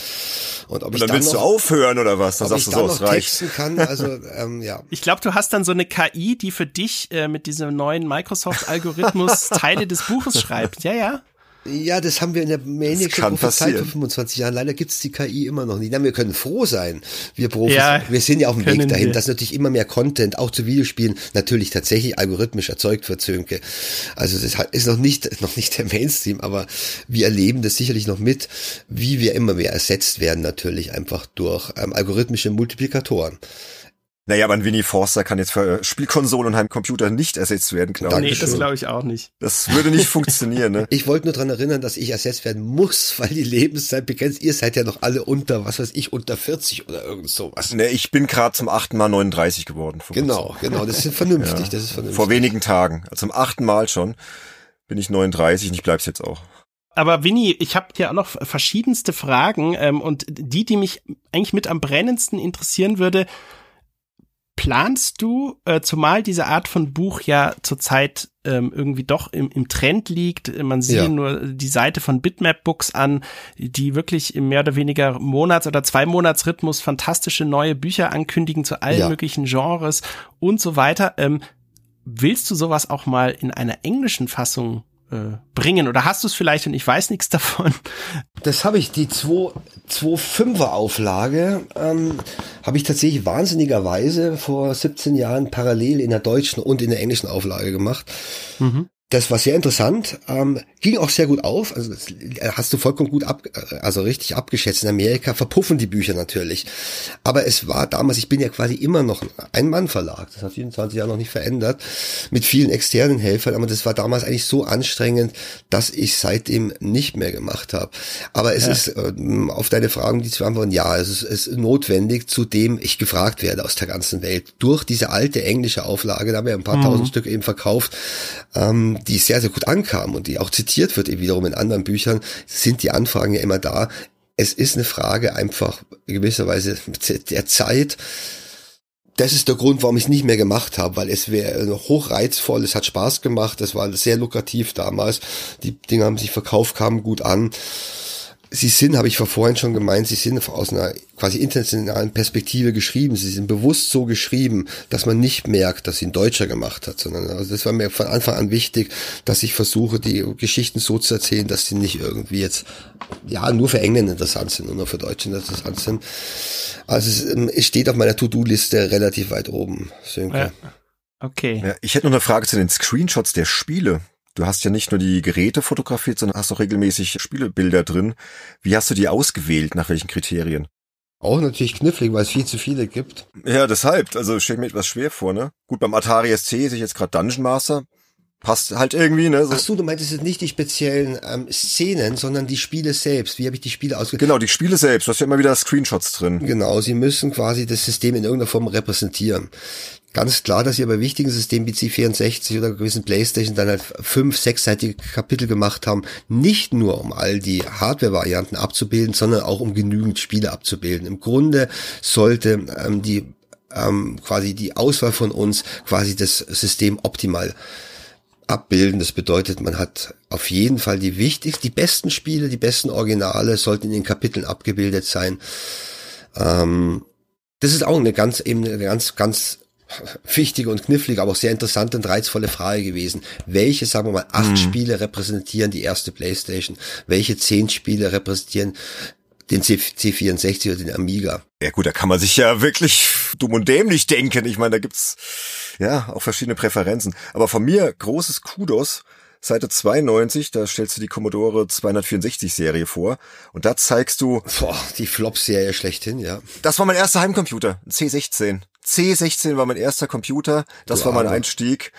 Und ob Und ich dann, dann willst noch, du aufhören oder was? Dann sagst du so, es reicht. Kann, also, ähm, ja. Ich glaube, du hast dann so eine KI, die für dich äh, mit diesem neuen Microsoft-Algorithmus Teile des Buches schreibt. Ja, ja. Ja, das haben wir in der Maniac schon prophezeit vor 25 Jahren. Leider gibt's die KI immer noch nicht. Na, wir können froh sein. Wir Profis, ja, wir sind ja auf dem Weg dahin, wir. dass natürlich immer mehr Content, auch zu Videospielen, natürlich tatsächlich algorithmisch erzeugt wird, Zönke. Also das ist noch nicht, noch nicht der Mainstream, aber wir erleben das sicherlich noch mit, wie wir immer mehr ersetzt werden, natürlich einfach durch ähm, algorithmische Multiplikatoren. Naja, aber ein Winnie Forster kann jetzt für Spielkonsolen und Heimcomputer nicht ersetzt werden, glaube ich. Nee, das glaube ich auch nicht. Das würde nicht funktionieren, ne? Ich wollte nur dran erinnern, dass ich ersetzt werden muss, weil die Lebenszeit begrenzt. Ihr seid ja noch alle unter, was weiß ich, unter 40 oder irgend sowas. Ne, ich bin gerade zum achten Mal 39 geworden. Genau, genau, das ist vernünftig, ja. das ist vernünftig. Vor wenigen Tagen, also zum achten Mal schon, bin ich 39 und ich bleib's jetzt auch. Aber Winnie, ich habe hier auch noch verschiedenste Fragen ähm, und die, die mich eigentlich mit am brennendsten interessieren würde, planst du, äh, zumal diese Art von Buch ja zurzeit ähm, irgendwie doch im, im Trend liegt, man sieht ja. nur die Seite von Bitmap Books an, die wirklich im mehr oder weniger Monats- oder zwei Monats-Rhythmus fantastische neue Bücher ankündigen zu allen ja. möglichen Genres und so weiter. Ähm, willst du sowas auch mal in einer englischen Fassung äh, bringen? Oder hast du es vielleicht und ich weiß nichts davon? Das habe ich, die 2.5er Auflage ähm, habe ich tatsächlich wahnsinnigerweise vor 17 Jahren parallel in der deutschen und in der englischen Auflage gemacht. Mhm das war sehr interessant, ähm, ging auch sehr gut auf. Also hast du vollkommen gut ab, äh, also richtig abgeschätzt. In Amerika verpuffen die Bücher natürlich, aber es war damals. Ich bin ja quasi immer noch ein Mann-Verlag. Das hat 24 Jahre noch nicht verändert mit vielen externen Helfern. Aber das war damals eigentlich so anstrengend, dass ich seitdem nicht mehr gemacht habe. Aber es ja. ist äh, auf deine Fragen, die zu beantworten, ja, es ist, es ist notwendig, zu dem ich gefragt werde aus der ganzen Welt durch diese alte englische Auflage. Da haben wir ein paar mhm. tausend Stück eben verkauft. Ähm, die sehr, sehr gut ankam und die auch zitiert wird wiederum in anderen Büchern, sind die Anfragen ja immer da. Es ist eine Frage einfach gewisserweise der Zeit. Das ist der Grund, warum ich es nicht mehr gemacht habe, weil es wäre hochreizvoll, es hat Spaß gemacht, es war sehr lukrativ damals. Die Dinge haben sich verkauft, kamen gut an sie sind, habe ich vorhin schon gemeint, sie sind aus einer quasi internationalen Perspektive geschrieben. Sie sind bewusst so geschrieben, dass man nicht merkt, dass sie ein Deutscher gemacht hat, sondern also das war mir von Anfang an wichtig, dass ich versuche, die Geschichten so zu erzählen, dass sie nicht irgendwie jetzt ja nur für Engländer interessant sind und nur für Deutsche interessant sind. Also es, ähm, es steht auf meiner To-Do-Liste relativ weit oben. Sönke. Ja. Okay. Ja, ich hätte noch eine Frage zu den Screenshots der Spiele. Du hast ja nicht nur die Geräte fotografiert, sondern hast auch regelmäßig Spielebilder drin. Wie hast du die ausgewählt? Nach welchen Kriterien? Auch natürlich knifflig, weil es viel zu viele gibt. Ja, deshalb. Also stelle ich mir etwas schwer vor, ne? Gut, beim Atari SC sehe ich jetzt gerade Dungeon Master. passt halt irgendwie, ne? So. Ach so, du meintest jetzt nicht die speziellen ähm, Szenen, sondern die Spiele selbst. Wie habe ich die Spiele ausgewählt? Genau, die Spiele selbst. Du hast ja immer wieder Screenshots drin. Genau, sie müssen quasi das System in irgendeiner Form repräsentieren. Ganz klar, dass sie bei wichtigen Systemen wie C64 oder gewissen Playstation dann halt fünf, sechsseitige Kapitel gemacht haben. Nicht nur, um all die Hardware-Varianten abzubilden, sondern auch um genügend Spiele abzubilden. Im Grunde sollte ähm, die ähm, quasi die Auswahl von uns quasi das System optimal abbilden. Das bedeutet, man hat auf jeden Fall die wichtigsten, die besten Spiele, die besten Originale sollten in den Kapiteln abgebildet sein. Ähm, das ist auch eine ganz, eben eine ganz, ganz wichtige und knifflige, aber auch sehr interessante und reizvolle Frage gewesen. Welche, sagen wir mal, acht hm. Spiele repräsentieren die erste Playstation? Welche zehn Spiele repräsentieren den C C64 oder den Amiga? Ja gut, da kann man sich ja wirklich dumm und dämlich denken. Ich meine, da gibt's ja auch verschiedene Präferenzen. Aber von mir großes Kudos Seite 92, da stellst du die Commodore 264 Serie vor und da zeigst du Boah, die Flop-Serie schlechthin, ja. Das war mein erster Heimcomputer, ein C16. C16 war mein erster Computer, das du war mein Einstieg.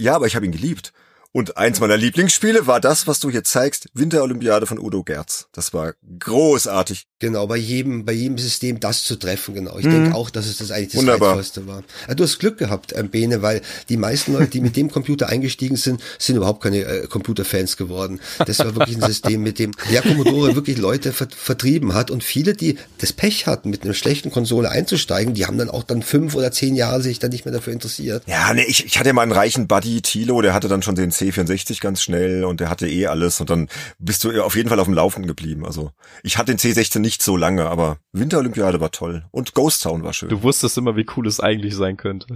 Ja, aber ich habe ihn geliebt. Und eins meiner Lieblingsspiele war das, was du hier zeigst, Winterolympiade von Udo Gerz. Das war großartig. Genau, bei jedem, bei jedem System das zu treffen, genau. Ich mhm. denke auch, dass es das eigentlich das Wunderbar. Reizvollste war. Du hast Glück gehabt, ähm, Bene, weil die meisten Leute, die mit dem Computer eingestiegen sind, sind überhaupt keine äh, Computerfans geworden. Das war wirklich ein System, mit dem der Commodore wirklich Leute ver vertrieben hat und viele, die das Pech hatten, mit einer schlechten Konsole einzusteigen, die haben dann auch dann fünf oder zehn Jahre sich dann nicht mehr dafür interessiert. Ja, nee, ich, ich hatte mal einen reichen Buddy, Tilo, der hatte dann schon den C64 ganz schnell und der hatte eh alles und dann bist du auf jeden Fall auf dem Laufenden geblieben. Also ich hatte den C16 nicht so lange, aber Winterolympiade war toll und Ghost Town war schön. Du wusstest immer, wie cool es eigentlich sein könnte.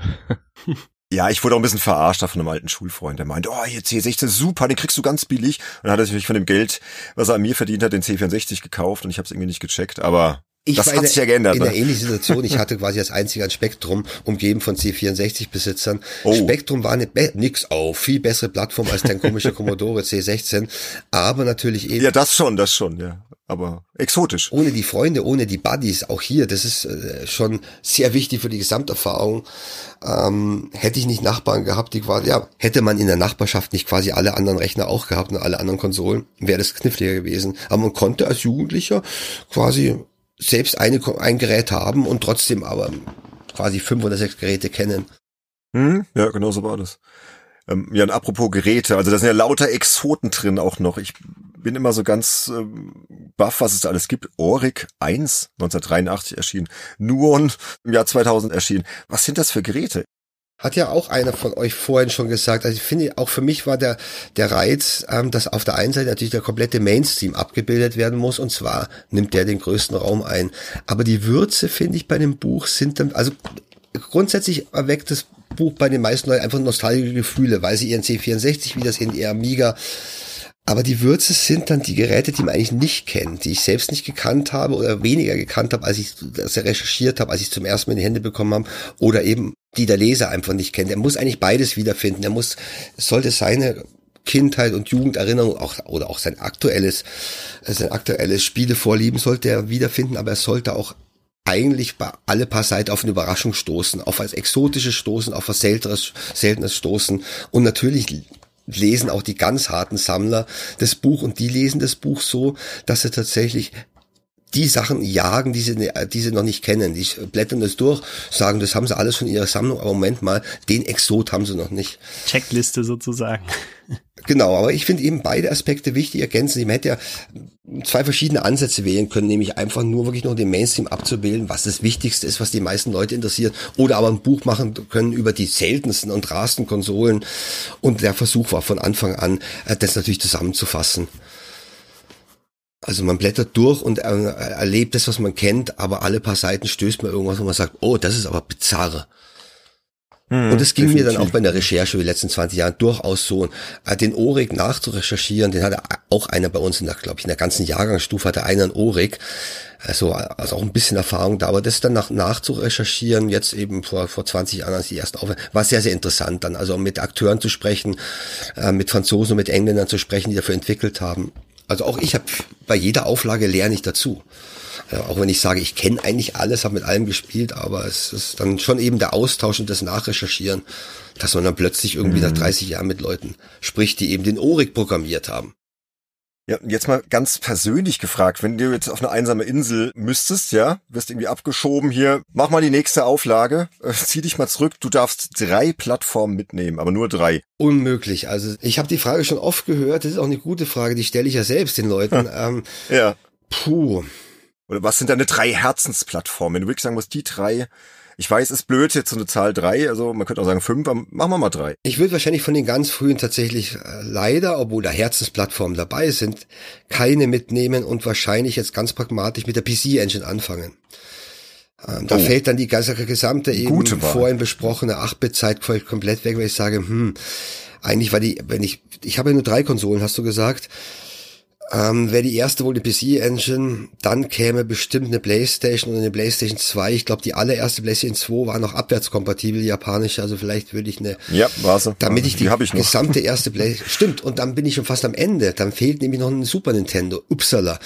Ja, ich wurde auch ein bisschen verarscht von einem alten Schulfreund, der meinte, oh, hier C16 super, den kriegst du ganz billig. Und dann hat er sich von dem Geld, was er an mir verdient hat, den C64 gekauft und ich habe es irgendwie nicht gecheckt, aber ich das hat sich ja geändert. In ne? einer ähnlichen Situation. Ich hatte quasi als einziger ein Spektrum, umgeben von C64-Besitzern. Oh. Spektrum war eine nix auf, viel bessere Plattform als dein komischer Commodore C16. Aber natürlich eben. Ja, das schon, das schon, ja. Aber exotisch. Ohne die Freunde, ohne die Buddies, auch hier, das ist äh, schon sehr wichtig für die Gesamterfahrung. Ähm, hätte ich nicht Nachbarn gehabt, die quasi, ja, hätte man in der Nachbarschaft nicht quasi alle anderen Rechner auch gehabt und alle anderen Konsolen, wäre das kniffliger gewesen. Aber man konnte als Jugendlicher quasi selbst eine, ein Gerät haben und trotzdem aber quasi fünf oder sechs Geräte kennen. Hm, ja, genau so war das. Ähm, ja, und apropos Geräte, also da sind ja lauter Exoten drin auch noch. Ich bin immer so ganz ähm, baff, was es da alles gibt. Oric 1, 1983 erschienen. Nuon im Jahr 2000 erschienen. Was sind das für Geräte? Hat ja auch einer von euch vorhin schon gesagt. Also ich finde, auch für mich war der, der Reiz, ähm, dass auf der einen Seite natürlich der komplette Mainstream abgebildet werden muss und zwar nimmt der den größten Raum ein. Aber die Würze, finde ich, bei dem Buch sind dann, also grundsätzlich erweckt das Buch bei den meisten Leuten einfach nostalgische Gefühle, weil sie ihren C64 wie das in ihr Amiga aber die Würze sind dann die Geräte, die man eigentlich nicht kennt, die ich selbst nicht gekannt habe oder weniger gekannt habe, als ich das recherchiert habe, als ich zum ersten Mal in die Hände bekommen habe, oder eben die der Leser einfach nicht kennt. Er muss eigentlich beides wiederfinden. Er muss, sollte seine Kindheit und Jugenderinnerung auch, oder auch sein aktuelles, sein aktuelles Spielevorlieben sollte er wiederfinden, aber er sollte auch eigentlich bei alle paar Seiten auf eine Überraschung stoßen, auf was Exotisches stoßen, auf was Seltenes, Seltenes stoßen und natürlich lesen auch die ganz harten Sammler das Buch und die lesen das Buch so, dass sie tatsächlich die Sachen jagen, die sie, die sie noch nicht kennen. Die blättern das durch, sagen, das haben sie alles von ihrer Sammlung, aber Moment mal, den Exot haben sie noch nicht. Checkliste sozusagen. Genau, aber ich finde eben beide Aspekte wichtig ergänzen. Man hätte ja zwei verschiedene Ansätze wählen können, nämlich einfach nur wirklich nur den Mainstream abzubilden, was das Wichtigste ist, was die meisten Leute interessiert, oder aber ein Buch machen können über die seltensten und rarsten Konsolen. Und der Versuch war von Anfang an, äh, das natürlich zusammenzufassen. Also man blättert durch und erlebt das, was man kennt, aber alle paar Seiten stößt man irgendwas, wo man sagt, oh, das ist aber bizarre. Mhm, und es ging definitiv. mir dann auch bei der Recherche über die letzten 20 Jahren durchaus so, äh, den Orig nachzurecherchieren, den hatte auch einer bei uns in der, glaube ich, in der ganzen Jahrgangsstufe hatte einer einen Orig, also, also auch ein bisschen Erfahrung da, aber das dann nach, nachzurecherchieren, jetzt eben vor, vor 20 Jahren als die erste Aufnahme, war sehr, sehr interessant dann, also mit Akteuren zu sprechen, äh, mit Franzosen und mit Engländern zu sprechen, die dafür entwickelt haben. Also auch ich habe bei jeder Auflage lerne ich dazu. Ja, auch wenn ich sage, ich kenne eigentlich alles, habe mit allem gespielt, aber es ist dann schon eben der Austausch und das Nachrecherchieren, dass man dann plötzlich irgendwie mhm. nach 30 Jahren mit Leuten spricht, die eben den Orik programmiert haben. Ja, jetzt mal ganz persönlich gefragt, wenn du jetzt auf eine einsame Insel müsstest, ja, wirst irgendwie abgeschoben hier, mach mal die nächste Auflage, äh, zieh dich mal zurück, du darfst drei Plattformen mitnehmen, aber nur drei. Unmöglich. Also ich habe die Frage schon oft gehört, das ist auch eine gute Frage, die stelle ich ja selbst den Leuten. ähm, ja. Puh. Oder was sind deine drei Herzensplattformen? Wenn du wirklich sagen musst, die drei, ich weiß, es ist blöd jetzt so eine Zahl drei, also man könnte auch sagen fünf, aber machen wir mal drei. Ich würde wahrscheinlich von den ganz frühen tatsächlich äh, leider, obwohl da Herzensplattformen dabei sind, keine mitnehmen und wahrscheinlich jetzt ganz pragmatisch mit der PC-Engine anfangen. Ähm, da oh. fällt dann die ganze gesamte eben vorhin besprochene 8-Bit-Zeit komplett weg, weil ich sage, hm, eigentlich war die, wenn ich, ich habe ja nur drei Konsolen, hast du gesagt, ähm, Wäre die erste wohl eine PC-Engine, dann käme bestimmt eine Playstation und eine Playstation 2. Ich glaube, die allererste Playstation 2 war noch abwärtskompatibel, die japanische, also vielleicht würde ich eine... Ja, war sie. Damit ich die, die ich gesamte erste Playstation... Stimmt, und dann bin ich schon fast am Ende. Dann fehlt nämlich noch ein Super Nintendo. Upsala.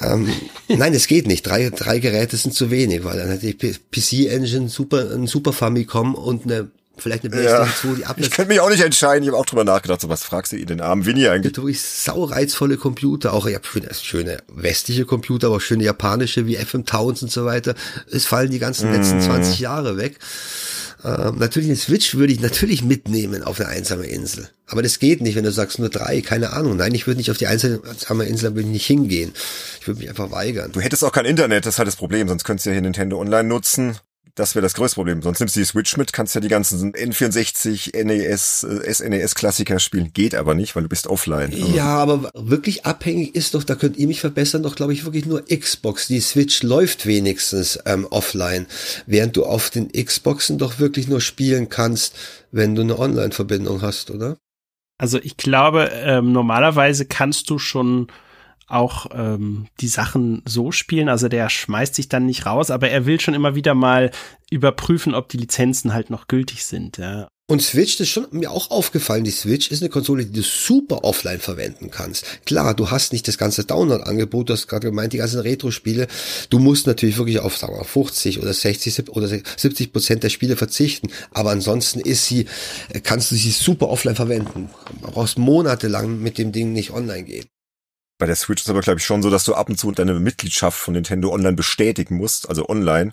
Ähm, nein, es geht nicht. Drei, drei Geräte sind zu wenig, weil dann hätte ich PC-Engine, Super, ein Super Famicom und eine vielleicht eine Playstation ja, 2, die Ablass. Ich könnte mich auch nicht entscheiden, ich habe auch drüber nachgedacht, so was fragst du den armen Winnie eigentlich? Durch saureizvolle Computer, auch ich habe schöne, schöne westliche Computer, aber auch schöne japanische wie FM1000 und so weiter. Es fallen die ganzen mm. letzten 20 Jahre weg. Ähm, natürlich eine Switch würde ich natürlich mitnehmen auf eine einsame Insel. Aber das geht nicht, wenn du sagst nur drei, keine Ahnung. Nein, ich würde nicht auf die einsame Insel, würde ich nicht hingehen. Ich würde mich einfach weigern. Du hättest auch kein Internet, das ist halt das Problem, sonst könntest du ja hier Nintendo Online nutzen. Das wäre das größte Problem. Sonst nimmst du die Switch mit, kannst ja die ganzen N64, NES, SNES-Klassiker spielen. Geht aber nicht, weil du bist offline. Ja, aber wirklich abhängig ist doch, da könnt ihr mich verbessern, doch glaube ich wirklich nur Xbox. Die Switch läuft wenigstens ähm, offline, während du auf den Xboxen doch wirklich nur spielen kannst, wenn du eine Online-Verbindung hast, oder? Also ich glaube, ähm, normalerweise kannst du schon auch ähm, die Sachen so spielen. Also der schmeißt sich dann nicht raus, aber er will schon immer wieder mal überprüfen, ob die Lizenzen halt noch gültig sind. Ja. Und Switch, das ist schon mir auch aufgefallen, die Switch ist eine Konsole, die du super offline verwenden kannst. Klar, du hast nicht das ganze Download-Angebot, du hast gerade gemeint, die ganzen Retro-Spiele. Du musst natürlich wirklich auf, sagen wir, 50 oder 60 oder 70 Prozent der Spiele verzichten. Aber ansonsten ist sie, kannst du sie super offline verwenden. Du brauchst monatelang mit dem Ding nicht online gehen. Bei der Switch ist aber, glaube ich, schon so, dass du ab und zu deine Mitgliedschaft von Nintendo Online bestätigen musst, also online.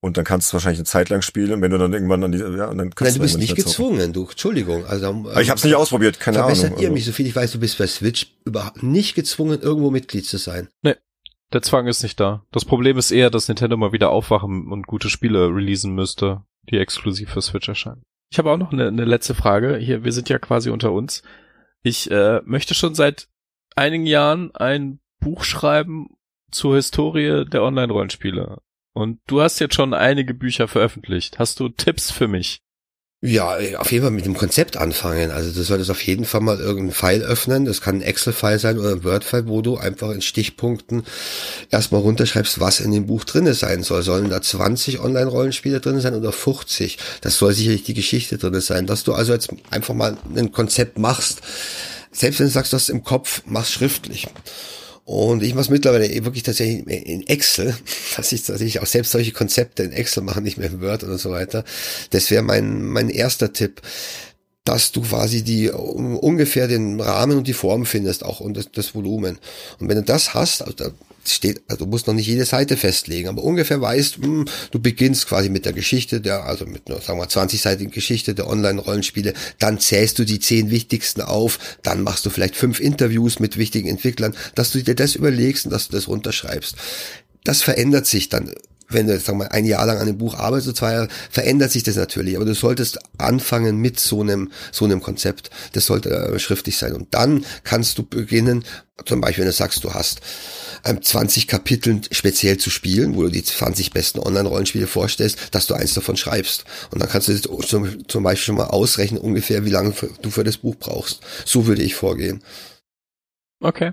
Und dann kannst du wahrscheinlich eine Zeit lang spielen, wenn du dann irgendwann an die, ja, und dann kannst Nein, du bist nicht gezwungen, du, Entschuldigung. Also, ähm, ich habe es nicht ausprobiert, keine verbessert Ahnung. Verbessert ihr also. mich, so viel ich weiß, du bist bei Switch überhaupt nicht gezwungen, irgendwo Mitglied zu sein. Nee, der Zwang ist nicht da. Das Problem ist eher, dass Nintendo mal wieder aufwachen und gute Spiele releasen müsste, die exklusiv für Switch erscheinen. Ich habe auch noch eine, eine letzte Frage. Hier, wir sind ja quasi unter uns. Ich äh, möchte schon seit einigen Jahren ein Buch schreiben zur Historie der Online-Rollenspiele. Und du hast jetzt schon einige Bücher veröffentlicht. Hast du Tipps für mich? Ja, auf jeden Fall mit dem Konzept anfangen. Also du solltest auf jeden Fall mal irgendeinen File öffnen. Das kann ein Excel-File sein oder ein Word-File, wo du einfach in Stichpunkten erstmal runterschreibst, was in dem Buch drinne sein soll. Sollen da 20 Online-Rollenspiele drin sein oder 50? Das soll sicherlich die Geschichte drinne sein. Dass du also jetzt einfach mal ein Konzept machst, selbst wenn du sagst, du hast im Kopf, mach's schriftlich. Und ich mache mittlerweile wirklich tatsächlich in Excel, dass ich tatsächlich auch selbst solche Konzepte in Excel mache, nicht mehr in Word oder so weiter. Das wäre mein, mein erster Tipp, dass du quasi die ungefähr den Rahmen und die Form findest, auch und das, das Volumen. Und wenn du das hast, also steht, also du musst noch nicht jede Seite festlegen, aber ungefähr weißt, mh, hm, du beginnst quasi mit der Geschichte der, also mit einer, sagen wir, 20-seitigen Geschichte der Online-Rollenspiele, dann zählst du die zehn wichtigsten auf, dann machst du vielleicht fünf Interviews mit wichtigen Entwicklern, dass du dir das überlegst und dass du das runterschreibst. Das verändert sich dann wenn du, sag mal, ein Jahr lang an dem Buch arbeitest, zwei Jahre, verändert sich das natürlich. Aber du solltest anfangen mit so einem, so einem Konzept. Das sollte äh, schriftlich sein. Und dann kannst du beginnen, zum Beispiel, wenn du sagst, du hast 20 ähm, Kapiteln speziell zu spielen, wo du die 20 besten Online-Rollenspiele vorstellst, dass du eins davon schreibst. Und dann kannst du zum, zum Beispiel schon mal ausrechnen, ungefähr, wie lange du für das Buch brauchst. So würde ich vorgehen. Okay.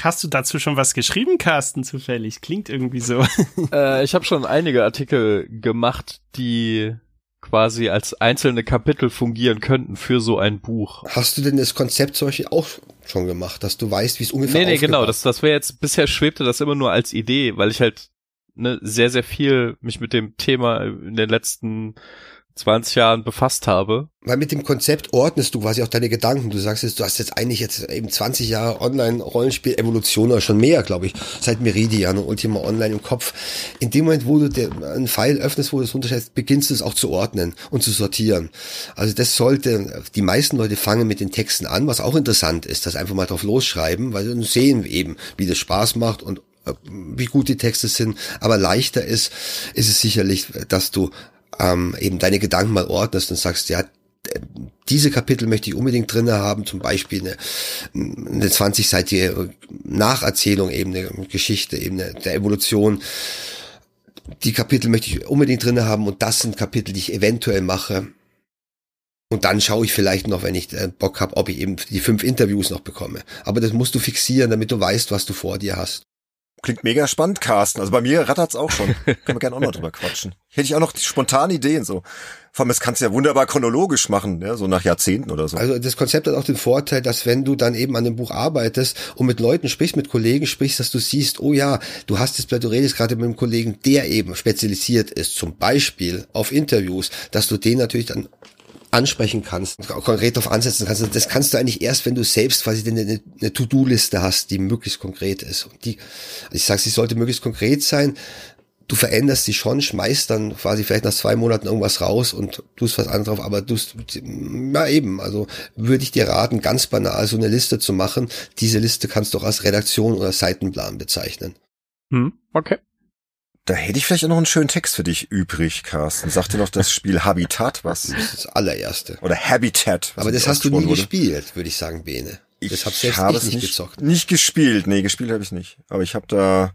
Hast du dazu schon was geschrieben, Carsten, zufällig? Klingt irgendwie so. äh, ich habe schon einige Artikel gemacht, die quasi als einzelne Kapitel fungieren könnten für so ein Buch. Hast du denn das Konzept zum Beispiel auch schon gemacht, dass du weißt, wie es ungefähr Nee, nee, genau, das, das wäre jetzt, bisher schwebte das immer nur als Idee, weil ich halt ne, sehr, sehr viel mich mit dem Thema in den letzten 20 Jahren befasst habe. Weil mit dem Konzept ordnest du quasi auch deine Gedanken. Du sagst jetzt, du hast jetzt eigentlich jetzt eben 20 Jahre Online-Rollenspiel-Evolution oder schon mehr, glaube ich, seit Meridian und Ultima Online im Kopf. In dem Moment, wo du den, einen Pfeil öffnest, wo du es runterstellst, beginnst du es auch zu ordnen und zu sortieren. Also das sollte, die meisten Leute fangen mit den Texten an, was auch interessant ist, das einfach mal drauf losschreiben, weil sie sehen eben, wie das Spaß macht und äh, wie gut die Texte sind, aber leichter ist, ist es sicherlich, dass du ähm, eben deine Gedanken mal ordnest und sagst, ja, diese Kapitel möchte ich unbedingt drinne haben, zum Beispiel eine, eine 20-seitige Nacherzählung, eben eine Geschichte, eben eine, der Evolution. Die Kapitel möchte ich unbedingt drinne haben und das sind Kapitel, die ich eventuell mache. Und dann schaue ich vielleicht noch, wenn ich äh, Bock habe, ob ich eben die fünf Interviews noch bekomme. Aber das musst du fixieren, damit du weißt, was du vor dir hast. Klingt mega spannend, Carsten. Also bei mir rattert's auch schon. Können wir gerne auch noch drüber quatschen. Hätte ich auch noch spontane Ideen so. Vor allem, das kannst du ja wunderbar chronologisch machen, ja, so nach Jahrzehnten oder so. Also das Konzept hat auch den Vorteil, dass wenn du dann eben an dem Buch arbeitest und mit Leuten sprichst, mit Kollegen sprichst, dass du siehst, oh ja, du hast jetzt, du redest gerade mit einem Kollegen, der eben spezialisiert ist, zum Beispiel auf Interviews, dass du den natürlich dann ansprechen kannst, konkret darauf ansetzen kannst. Das kannst du eigentlich erst, wenn du selbst quasi eine, eine To-Do-Liste hast, die möglichst konkret ist. Und die, also ich sage, sie sollte möglichst konkret sein. Du veränderst sie schon, schmeißt dann quasi vielleicht nach zwei Monaten irgendwas raus und tust was anderes drauf, aber du, ja eben, also würde ich dir raten, ganz banal so eine Liste zu machen. Diese Liste kannst du auch als Redaktion oder Seitenplan bezeichnen. Hm, okay. Da hätte ich vielleicht auch noch einen schönen Text für dich übrig, Carsten. Sag dir noch das Spiel Habitat was? Das ist das allererste. Oder Habitat. Aber das hast du nie wurde. gespielt, würde ich sagen, Bene. Ich habe es nicht nicht gezockt. Nicht gespielt, nee, gespielt habe ich nicht. Aber ich habe da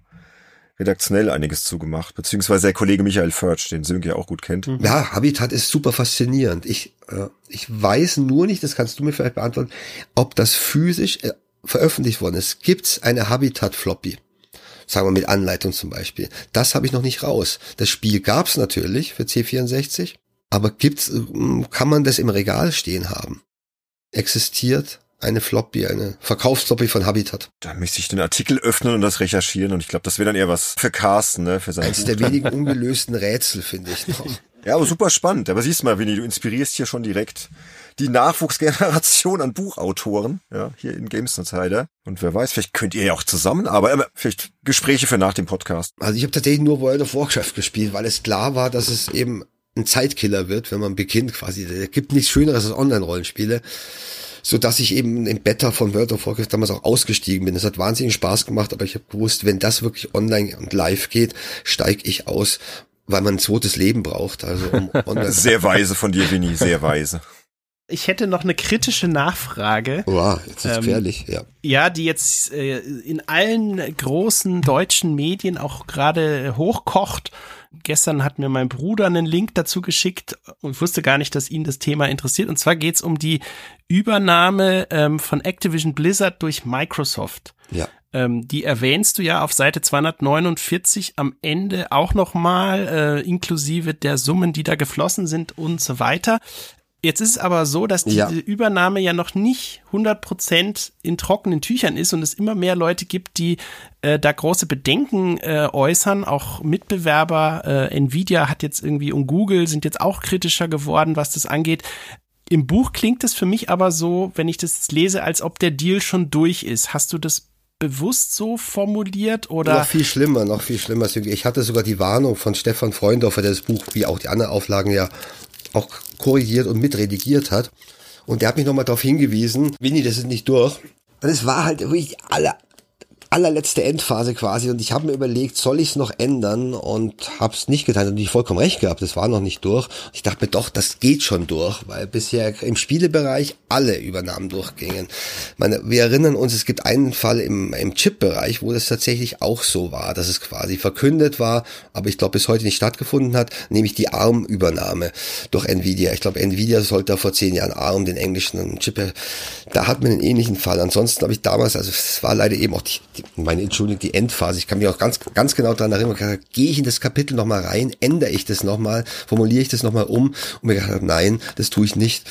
redaktionell einiges zugemacht, beziehungsweise der Kollege Michael Förtsch, den Sönke ja auch gut kennt. Ja, Habitat ist super faszinierend. Ich, äh, ich weiß nur nicht, das kannst du mir vielleicht beantworten, ob das physisch äh, veröffentlicht worden ist. Gibt's eine Habitat-Floppy? Sagen wir mit Anleitung zum Beispiel. Das habe ich noch nicht raus. Das Spiel gab's natürlich für C64, aber gibt's, äh, kann man das im Regal stehen haben? Existiert eine Floppy, eine Verkaufsfloppy von Habitat. Da müsste ich den Artikel öffnen und das recherchieren und ich glaube, das wäre dann eher was für Carsten, ne, für sein Eines der wenigen ungelösten Rätsel, finde ich noch. Ja, aber super spannend. Aber siehst mal, Winnie, du inspirierst hier schon direkt die Nachwuchsgeneration an Buchautoren, ja, hier in Games Insider. Und wer weiß, vielleicht könnt ihr ja auch zusammenarbeiten, aber vielleicht Gespräche für nach dem Podcast. Also ich habe tatsächlich nur World of Warcraft gespielt, weil es klar war, dass es eben ein Zeitkiller wird, wenn man beginnt quasi. Es gibt nichts Schöneres als Online-Rollenspiele so dass ich eben im Beta von World of Warcraft damals auch ausgestiegen bin. Es hat wahnsinnig Spaß gemacht, aber ich habe gewusst, wenn das wirklich online und live geht, steige ich aus, weil man ein zweites Leben braucht. Also um sehr weise von dir, Winnie, sehr weise. Ich hätte noch eine kritische Nachfrage. Wow, jetzt ist ähm, gefährlich, ja. Ja, die jetzt äh, in allen großen deutschen Medien auch gerade hochkocht Gestern hat mir mein Bruder einen Link dazu geschickt und wusste gar nicht, dass ihn das Thema interessiert. Und zwar geht es um die Übernahme ähm, von Activision Blizzard durch Microsoft. Ja. Ähm, die erwähnst du ja auf Seite 249 am Ende auch nochmal, äh, inklusive der Summen, die da geflossen sind und so weiter. Jetzt ist es aber so, dass diese ja. Übernahme ja noch nicht 100% in trockenen Tüchern ist und es immer mehr Leute gibt, die äh, da große Bedenken äh, äußern. Auch Mitbewerber, äh, Nvidia hat jetzt irgendwie und Google sind jetzt auch kritischer geworden, was das angeht. Im Buch klingt es für mich aber so, wenn ich das lese, als ob der Deal schon durch ist. Hast du das bewusst so formuliert oder? Noch viel schlimmer, noch viel schlimmer. Ich hatte sogar die Warnung von Stefan Freundorfer, der das Buch wie auch die anderen Auflagen ja auch korrigiert und mitredigiert hat. Und der hat mich nochmal darauf hingewiesen, Winnie, das ist nicht durch. Und es war halt wirklich aller, allerletzte Endphase quasi und ich habe mir überlegt, soll ich es noch ändern und habe es nicht getan. Und ich vollkommen recht gehabt, das war noch nicht durch. Ich dachte mir doch, das geht schon durch, weil bisher im Spielebereich alle Übernahmen durchgingen. Meine, wir erinnern uns, es gibt einen Fall im, im Chip-Bereich, wo das tatsächlich auch so war, dass es quasi verkündet war, aber ich glaube bis heute nicht stattgefunden hat, nämlich die ARM-Übernahme durch Nvidia. Ich glaube, Nvidia sollte vor zehn Jahren ARM, den englischen Chip, da hat man einen ähnlichen Fall. Ansonsten habe ich damals, also es war leider eben auch die meine Entschuldigung, die Endphase. Ich kann mich auch ganz, ganz genau daran erinnern, gehe ich in das Kapitel nochmal rein, ändere ich das nochmal, formuliere ich das nochmal um und mir gedacht, nein, das tue ich nicht.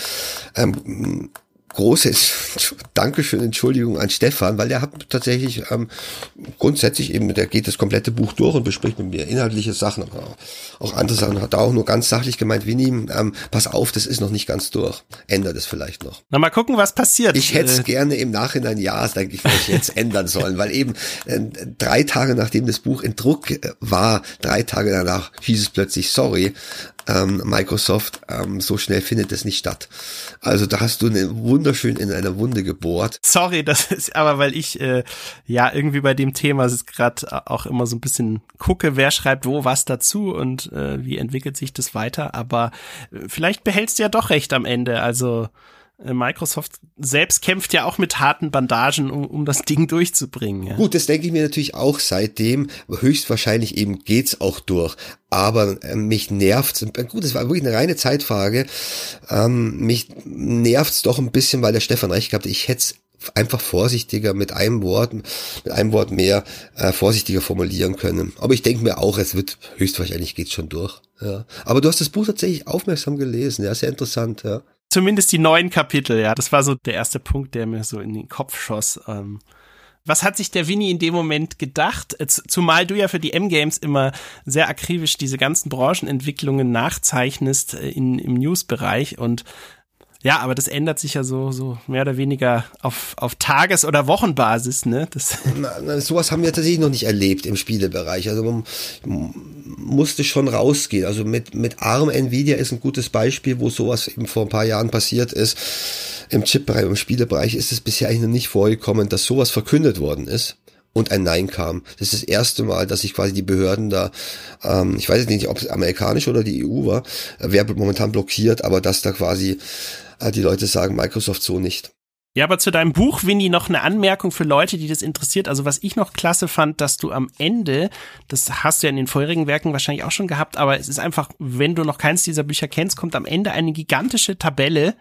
Ähm, großes Dankeschön, Entschuldigung an Stefan, weil der hat tatsächlich ähm, grundsätzlich eben, der geht das komplette Buch durch und bespricht mit mir inhaltliche Sachen, aber auch, andere Sachen. Hat da auch nur ganz sachlich gemeint, Winnie, ähm, pass auf, das ist noch nicht ganz durch. Ändert es vielleicht noch. Na, mal gucken, was passiert. Ich hätte es äh. gerne im Nachhinein, ja, denke ich, vielleicht jetzt ändern sollen, weil eben äh, drei Tage nachdem das Buch in Druck äh, war, drei Tage danach hieß es plötzlich, sorry, ähm, Microsoft, ähm, so schnell findet es nicht statt. Also da hast du eine wunderschön in einer Wunde gebohrt. Sorry, das ist aber, weil ich äh, ja irgendwie bei dem Thema gerade auch immer so ein bisschen gucke, wer schreibt wo was dazu und äh, wie entwickelt sich das weiter. Aber äh, vielleicht behältst du ja doch recht am Ende. Also Microsoft selbst kämpft ja auch mit harten Bandagen, um, um das Ding durchzubringen. Ja. Gut, das denke ich mir natürlich auch seitdem. Höchstwahrscheinlich eben geht's auch durch. Aber äh, mich nervt's. Gut, das war wirklich eine reine Zeitfrage. Ähm, mich nervt's doch ein bisschen, weil der Stefan recht gehabt. Ich hätte einfach vorsichtiger mit einem Wort, mit einem Wort mehr äh, vorsichtiger formulieren können. Aber ich denke mir auch, es wird höchstwahrscheinlich geht's schon durch. Ja. Aber du hast das Buch tatsächlich aufmerksam gelesen, ja, sehr interessant, ja zumindest die neuen Kapitel, ja. Das war so der erste Punkt, der mir so in den Kopf schoss. Ähm, was hat sich der Winnie in dem Moment gedacht? Äh, zumal du ja für die M-Games immer sehr akribisch diese ganzen Branchenentwicklungen nachzeichnest äh, in, im News-Bereich und ja, aber das ändert sich ja so, so mehr oder weniger auf, auf Tages- oder Wochenbasis, ne? Das na, na, sowas haben wir tatsächlich noch nicht erlebt im Spielebereich. Also man musste schon rausgehen. Also mit, mit ARM Nvidia ist ein gutes Beispiel, wo sowas eben vor ein paar Jahren passiert ist. Im Chip-Bereich, im Spielebereich ist es bisher eigentlich noch nicht vorgekommen, dass sowas verkündet worden ist und ein Nein kam. Das ist das erste Mal, dass sich quasi die Behörden da, ähm, ich weiß jetzt nicht, ob es amerikanisch oder die EU war, wer momentan blockiert, aber dass da quasi äh, die Leute sagen, Microsoft so nicht. Ja, aber zu deinem Buch, Winnie, noch eine Anmerkung für Leute, die das interessiert. Also was ich noch klasse fand, dass du am Ende, das hast du ja in den vorherigen Werken wahrscheinlich auch schon gehabt, aber es ist einfach, wenn du noch keins dieser Bücher kennst, kommt am Ende eine gigantische Tabelle,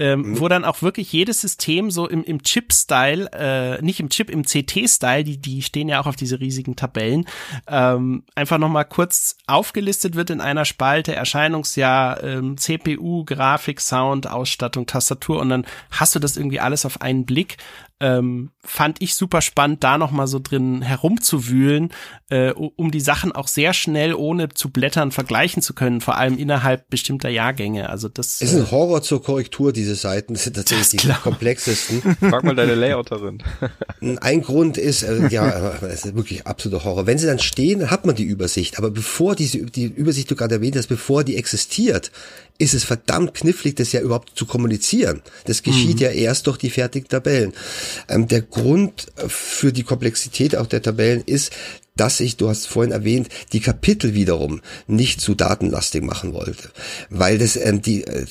ähm, mhm. wo dann auch wirklich jedes System so im, im Chip-Style, äh, nicht im Chip, im CT-Style, die, die stehen ja auch auf diese riesigen Tabellen, ähm, einfach nochmal kurz aufgelistet wird in einer Spalte, Erscheinungsjahr, ähm, CPU, Grafik, Sound, Ausstattung, Tastatur und dann hast du das irgendwie alles auf einen Blick ähm, fand ich super spannend, da noch mal so drin herumzuwühlen, äh, um die Sachen auch sehr schnell ohne zu blättern vergleichen zu können, vor allem innerhalb bestimmter Jahrgänge. Also das ist ein äh, Horror zur Korrektur. Diese Seiten das sind tatsächlich die komplexesten. Frag mal deine Layouterin. ein Grund ist äh, ja, es ist wirklich absoluter Horror. Wenn sie dann stehen, hat man die Übersicht. Aber bevor diese die Übersicht du gerade erwähnt hast, bevor die existiert, ist es verdammt knifflig, das ja überhaupt zu kommunizieren. Das geschieht mhm. ja erst durch die fertigen Tabellen. Ähm, der Grund für die Komplexität auch der Tabellen ist, dass ich, du hast vorhin erwähnt, die Kapitel wiederum nicht zu datenlastig machen wollte, weil das ähm, die äh,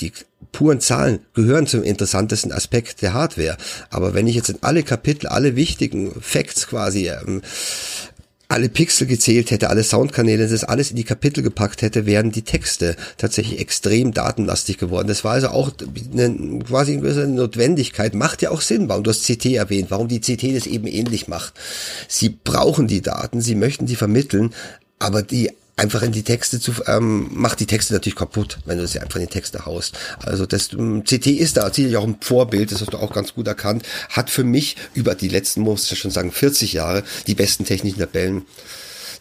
die puren Zahlen gehören zum interessantesten Aspekt der Hardware. Aber wenn ich jetzt in alle Kapitel, alle wichtigen Facts quasi ähm, alle Pixel gezählt hätte, alle Soundkanäle, das alles in die Kapitel gepackt hätte, wären die Texte tatsächlich extrem datenlastig geworden. Das war also auch eine, quasi eine Notwendigkeit, macht ja auch Sinn, warum du hast CT erwähnt, warum die CT das eben ähnlich macht. Sie brauchen die Daten, sie möchten die vermitteln, aber die einfach in die Texte zu, ähm, macht die Texte natürlich kaputt, wenn du sie einfach in die Texte haust. Also das ähm, CT ist da sicherlich auch ein Vorbild, das hast du auch ganz gut erkannt, hat für mich über die letzten, muss ich schon sagen, 40 Jahre die besten technischen Tabellen.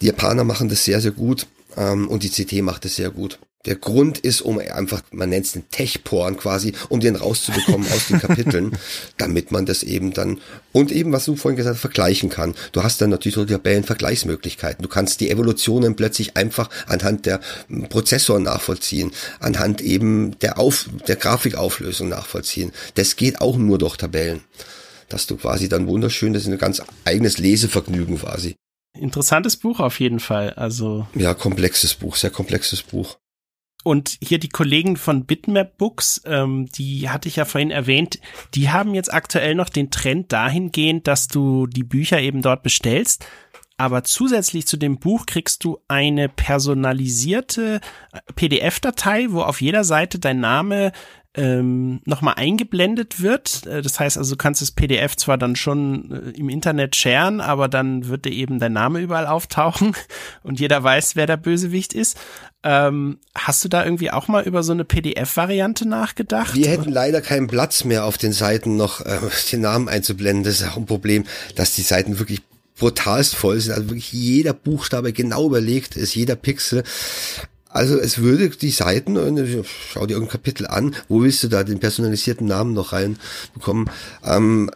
Die Japaner machen das sehr, sehr gut ähm, und die CT macht es sehr gut. Der Grund ist, um einfach, man nennt es den Tech-Porn quasi, um den rauszubekommen aus den Kapiteln, damit man das eben dann, und eben, was du vorhin gesagt hast, vergleichen kann. Du hast dann natürlich so Tabellen-Vergleichsmöglichkeiten. Du kannst die Evolutionen plötzlich einfach anhand der Prozessoren nachvollziehen, anhand eben der, Auf, der Grafikauflösung nachvollziehen. Das geht auch nur durch Tabellen. Dass du quasi dann wunderschön, das ist ein ganz eigenes Lesevergnügen quasi. Interessantes Buch auf jeden Fall. Also ja, komplexes Buch, sehr komplexes Buch. Und hier die Kollegen von Bitmap Books, ähm, die hatte ich ja vorhin erwähnt, die haben jetzt aktuell noch den Trend dahingehend, dass du die Bücher eben dort bestellst. Aber zusätzlich zu dem Buch kriegst du eine personalisierte PDF-Datei, wo auf jeder Seite dein Name ähm, nochmal eingeblendet wird. Äh, das heißt also, du kannst das PDF zwar dann schon äh, im Internet sharen, aber dann wird dir eben dein Name überall auftauchen und jeder weiß, wer der Bösewicht ist. Ähm, hast du da irgendwie auch mal über so eine PDF-Variante nachgedacht? Wir hätten leider keinen Platz mehr auf den Seiten noch äh, den Namen einzublenden. Das ist auch ein Problem, dass die Seiten wirklich brutalst voll sind. Also wirklich jeder Buchstabe genau überlegt ist, jeder Pixel. Also es würde die Seiten, schau dir irgendein Kapitel an, wo willst du da den personalisierten Namen noch reinbekommen? Ähm,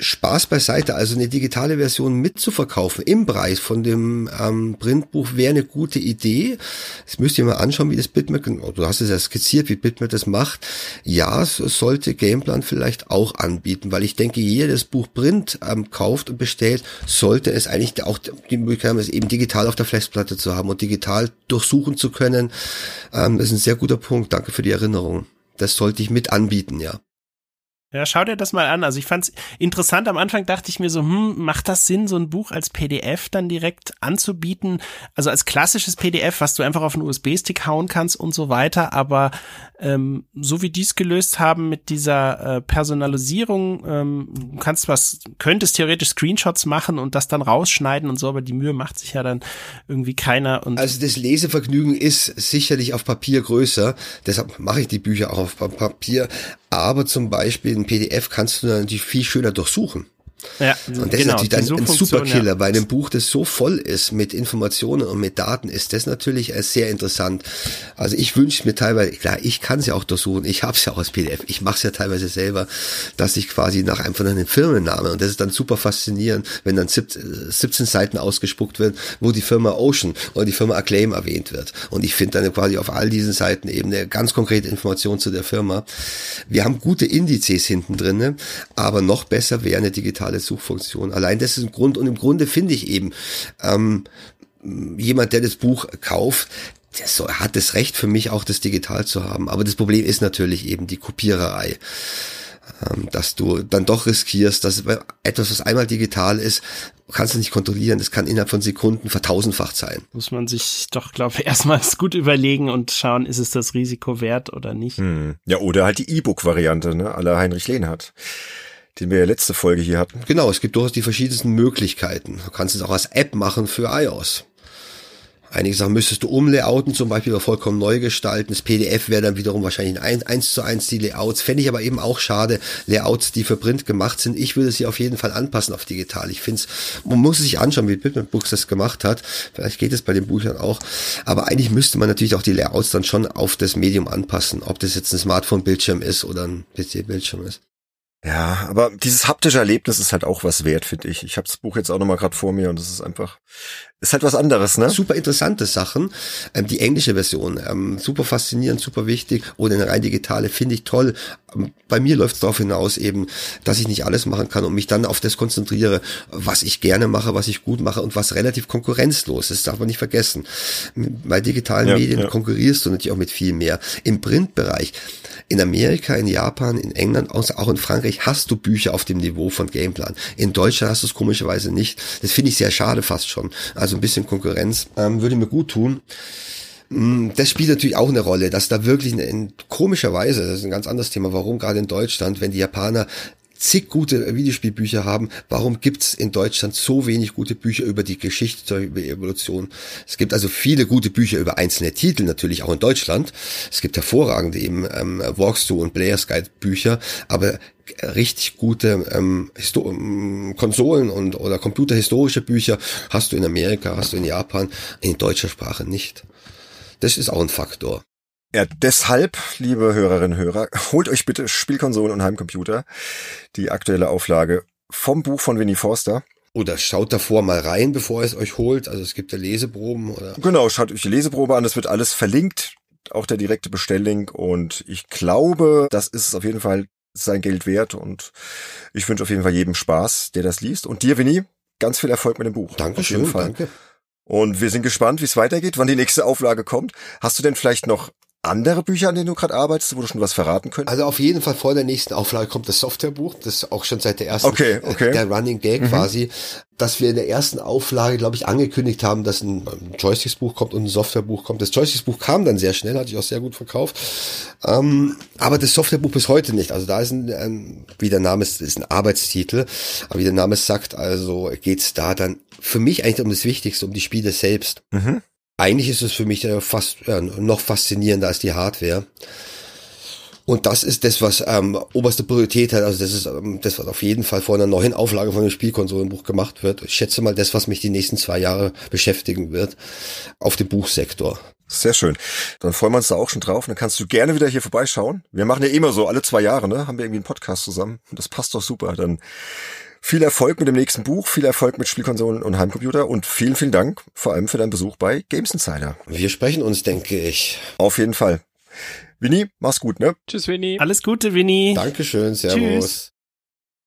Spaß beiseite, also eine digitale Version mitzuverkaufen im Preis von dem ähm, Printbuch wäre eine gute Idee. Das müsst ihr mal anschauen, wie das Bitmap, du hast es ja skizziert, wie Bitmap das macht. Ja, so sollte Gameplan vielleicht auch anbieten, weil ich denke, jeder, der das Buch Print ähm, kauft und bestellt, sollte es eigentlich auch die Möglichkeit haben, es eben digital auf der Festplatte zu haben und digital durchsuchen zu können. Ähm, das ist ein sehr guter Punkt. Danke für die Erinnerung. Das sollte ich mit anbieten, ja. Ja, schau dir das mal an. Also ich fand's interessant. Am Anfang dachte ich mir so, hm, macht das Sinn, so ein Buch als PDF dann direkt anzubieten? Also als klassisches PDF, was du einfach auf einen USB-Stick hauen kannst und so weiter. Aber ähm, so wie die es gelöst haben mit dieser äh, Personalisierung, ähm, kannst was, könntest theoretisch Screenshots machen und das dann rausschneiden und so, aber die Mühe macht sich ja dann irgendwie keiner. Und also das Lesevergnügen ist sicherlich auf Papier größer. Deshalb mache ich die Bücher auch auf Papier. Aber zum Beispiel ein PDF kannst du natürlich viel schöner durchsuchen. Ja, und das genau, ist natürlich dann ein Superkiller. Ja. Bei einem Buch, das so voll ist mit Informationen und mit Daten, ist das natürlich äh, sehr interessant. Also ich wünsche mir teilweise, klar, ich kann es ja auch durchsuchen, ich habe es ja auch als PDF, ich mache es ja teilweise selber, dass ich quasi nach einfach einem Firmenname, und das ist dann super faszinierend, wenn dann 17 Seiten ausgespuckt wird, wo die Firma Ocean oder die Firma Acclaim erwähnt wird. Und ich finde dann quasi auf all diesen Seiten eben eine ganz konkrete Information zu der Firma. Wir haben gute Indizes hinten drin, aber noch besser wäre eine digitale digitale Suchfunktion. Allein das ist ein Grund und im Grunde finde ich eben, ähm, jemand, der das Buch kauft, der so, hat das Recht für mich auch das digital zu haben. Aber das Problem ist natürlich eben die Kopiererei ähm, dass du dann doch riskierst, dass etwas, was einmal digital ist, kannst du nicht kontrollieren. Das kann innerhalb von Sekunden vertausendfacht sein. Muss man sich doch, glaube ich, erstmals gut überlegen und schauen, ist es das Risiko wert oder nicht. Hm. Ja, oder halt die E-Book-Variante, ne, aller Heinrich Lehnhardt den wir ja letzte Folge hier hatten. Genau, es gibt durchaus die verschiedensten Möglichkeiten. Du kannst es auch als App machen für iOS. Einige Sachen müsstest du umlayouten, zum Beispiel vollkommen neu gestalten. Das PDF wäre dann wiederum wahrscheinlich ein 1 zu 1 die Layouts. Fände ich aber eben auch schade, Layouts, die für Print gemacht sind. Ich würde sie auf jeden Fall anpassen auf digital. Ich finde es, man muss sich anschauen, wie Bitmap Books das gemacht hat. Vielleicht geht es bei den Büchern auch. Aber eigentlich müsste man natürlich auch die Layouts dann schon auf das Medium anpassen. Ob das jetzt ein Smartphone-Bildschirm ist oder ein PC-Bildschirm ist. Ja, aber dieses haptische Erlebnis ist halt auch was wert, finde ich. Ich habe das Buch jetzt auch nochmal gerade vor mir und es ist einfach, ist halt was anderes, ne? Super interessante Sachen. Ähm, die englische Version, ähm, super faszinierend, super wichtig. Oder eine rein digitale, finde ich toll. Ähm, bei mir läuft es darauf hinaus eben, dass ich nicht alles machen kann und mich dann auf das konzentriere, was ich gerne mache, was ich gut mache und was relativ konkurrenzlos ist. Das darf man nicht vergessen. Bei digitalen ja, Medien ja. konkurrierst du natürlich auch mit viel mehr. Im Printbereich in Amerika, in Japan, in England, auch in Frankreich hast du Bücher auf dem Niveau von Gameplan. In Deutschland hast du es komischerweise nicht. Das finde ich sehr schade fast schon. Also ein bisschen Konkurrenz ähm, würde mir gut tun. Mm, das spielt natürlich auch eine Rolle, dass da wirklich eine, komischerweise, das ist ein ganz anderes Thema, warum gerade in Deutschland, wenn die Japaner zig gute Videospielbücher haben, warum gibt's in Deutschland so wenig gute Bücher über die Geschichte, über Evolution? Es gibt also viele gute Bücher über einzelne Titel, natürlich auch in Deutschland. Es gibt hervorragende eben ähm, Walkthrough und Player's Guide Bücher, aber richtig gute ähm, ähm, Konsolen und oder computerhistorische Bücher hast du in Amerika, hast du in Japan, in deutscher Sprache nicht. Das ist auch ein Faktor. Ja, deshalb, liebe Hörerinnen und Hörer, holt euch bitte Spielkonsolen und Heimcomputer. Die aktuelle Auflage vom Buch von Winnie Forster. Oder schaut davor mal rein, bevor ihr es euch holt. Also es gibt ja Leseproben oder. Genau, schaut euch die Leseprobe an. Das wird alles verlinkt. Auch der direkte Bestelllink. Und ich glaube, das ist auf jeden Fall sein Geld wert. Und ich wünsche auf jeden Fall jedem Spaß, der das liest. Und dir, Winnie, ganz viel Erfolg mit dem Buch. Dankeschön, danke. Und wir sind gespannt, wie es weitergeht, wann die nächste Auflage kommt. Hast du denn vielleicht noch andere Bücher, an denen du gerade arbeitest, wo du schon was verraten könntest? Also auf jeden Fall vor der nächsten Auflage kommt das Softwarebuch, das auch schon seit der ersten, okay, okay. der Running Gag mhm. quasi, dass wir in der ersten Auflage, glaube ich, angekündigt haben, dass ein, ein Joysticks-Buch kommt und ein Softwarebuch kommt. Das Joysticks-Buch kam dann sehr schnell, hatte ich auch sehr gut verkauft. Ähm, aber das Softwarebuch bis heute nicht. Also da ist ein, ein wie der Name ist, ist ein Arbeitstitel, aber wie der Name es sagt, also geht's da dann für mich eigentlich um das Wichtigste, um die Spiele selbst. Mhm eigentlich ist es für mich äh, fast ja, noch faszinierender als die Hardware. Und das ist das, was ähm, oberste Priorität hat. Also das ist ähm, das, was auf jeden Fall vor einer neuen Auflage von einem Spielkonsolenbuch gemacht wird. Ich schätze mal das, was mich die nächsten zwei Jahre beschäftigen wird, auf dem Buchsektor. Sehr schön. Dann freuen wir uns da auch schon drauf. Dann kannst du gerne wieder hier vorbeischauen. Wir machen ja immer so, alle zwei Jahre, ne? Haben wir irgendwie einen Podcast zusammen. Das passt doch super. Dann viel Erfolg mit dem nächsten Buch, viel Erfolg mit Spielkonsolen und Heimcomputer und vielen, vielen Dank vor allem für deinen Besuch bei Games Insider. Wir sprechen uns, denke ich. Auf jeden Fall. Winnie, mach's gut, ne? Tschüss, Winnie. Alles Gute, Winnie. Dankeschön, Servus. Tschüss.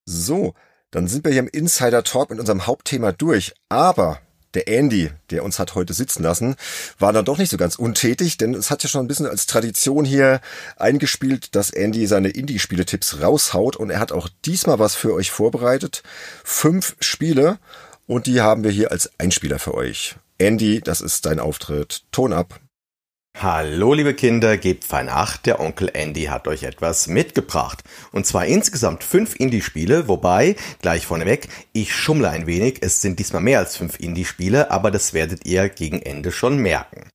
So, dann sind wir hier im Insider Talk mit unserem Hauptthema durch. Aber der Andy, der uns hat heute sitzen lassen, war dann doch nicht so ganz untätig, denn es hat ja schon ein bisschen als Tradition hier eingespielt, dass Andy seine Indie-Spiele-Tipps raushaut und er hat auch diesmal was für euch vorbereitet. Fünf Spiele und die haben wir hier als Einspieler für euch. Andy, das ist dein Auftritt. Ton ab. Hallo liebe Kinder, gebt fein acht, der Onkel Andy hat euch etwas mitgebracht. Und zwar insgesamt fünf Indie-Spiele, wobei, gleich vorneweg, ich schummle ein wenig, es sind diesmal mehr als fünf Indie-Spiele, aber das werdet ihr gegen Ende schon merken.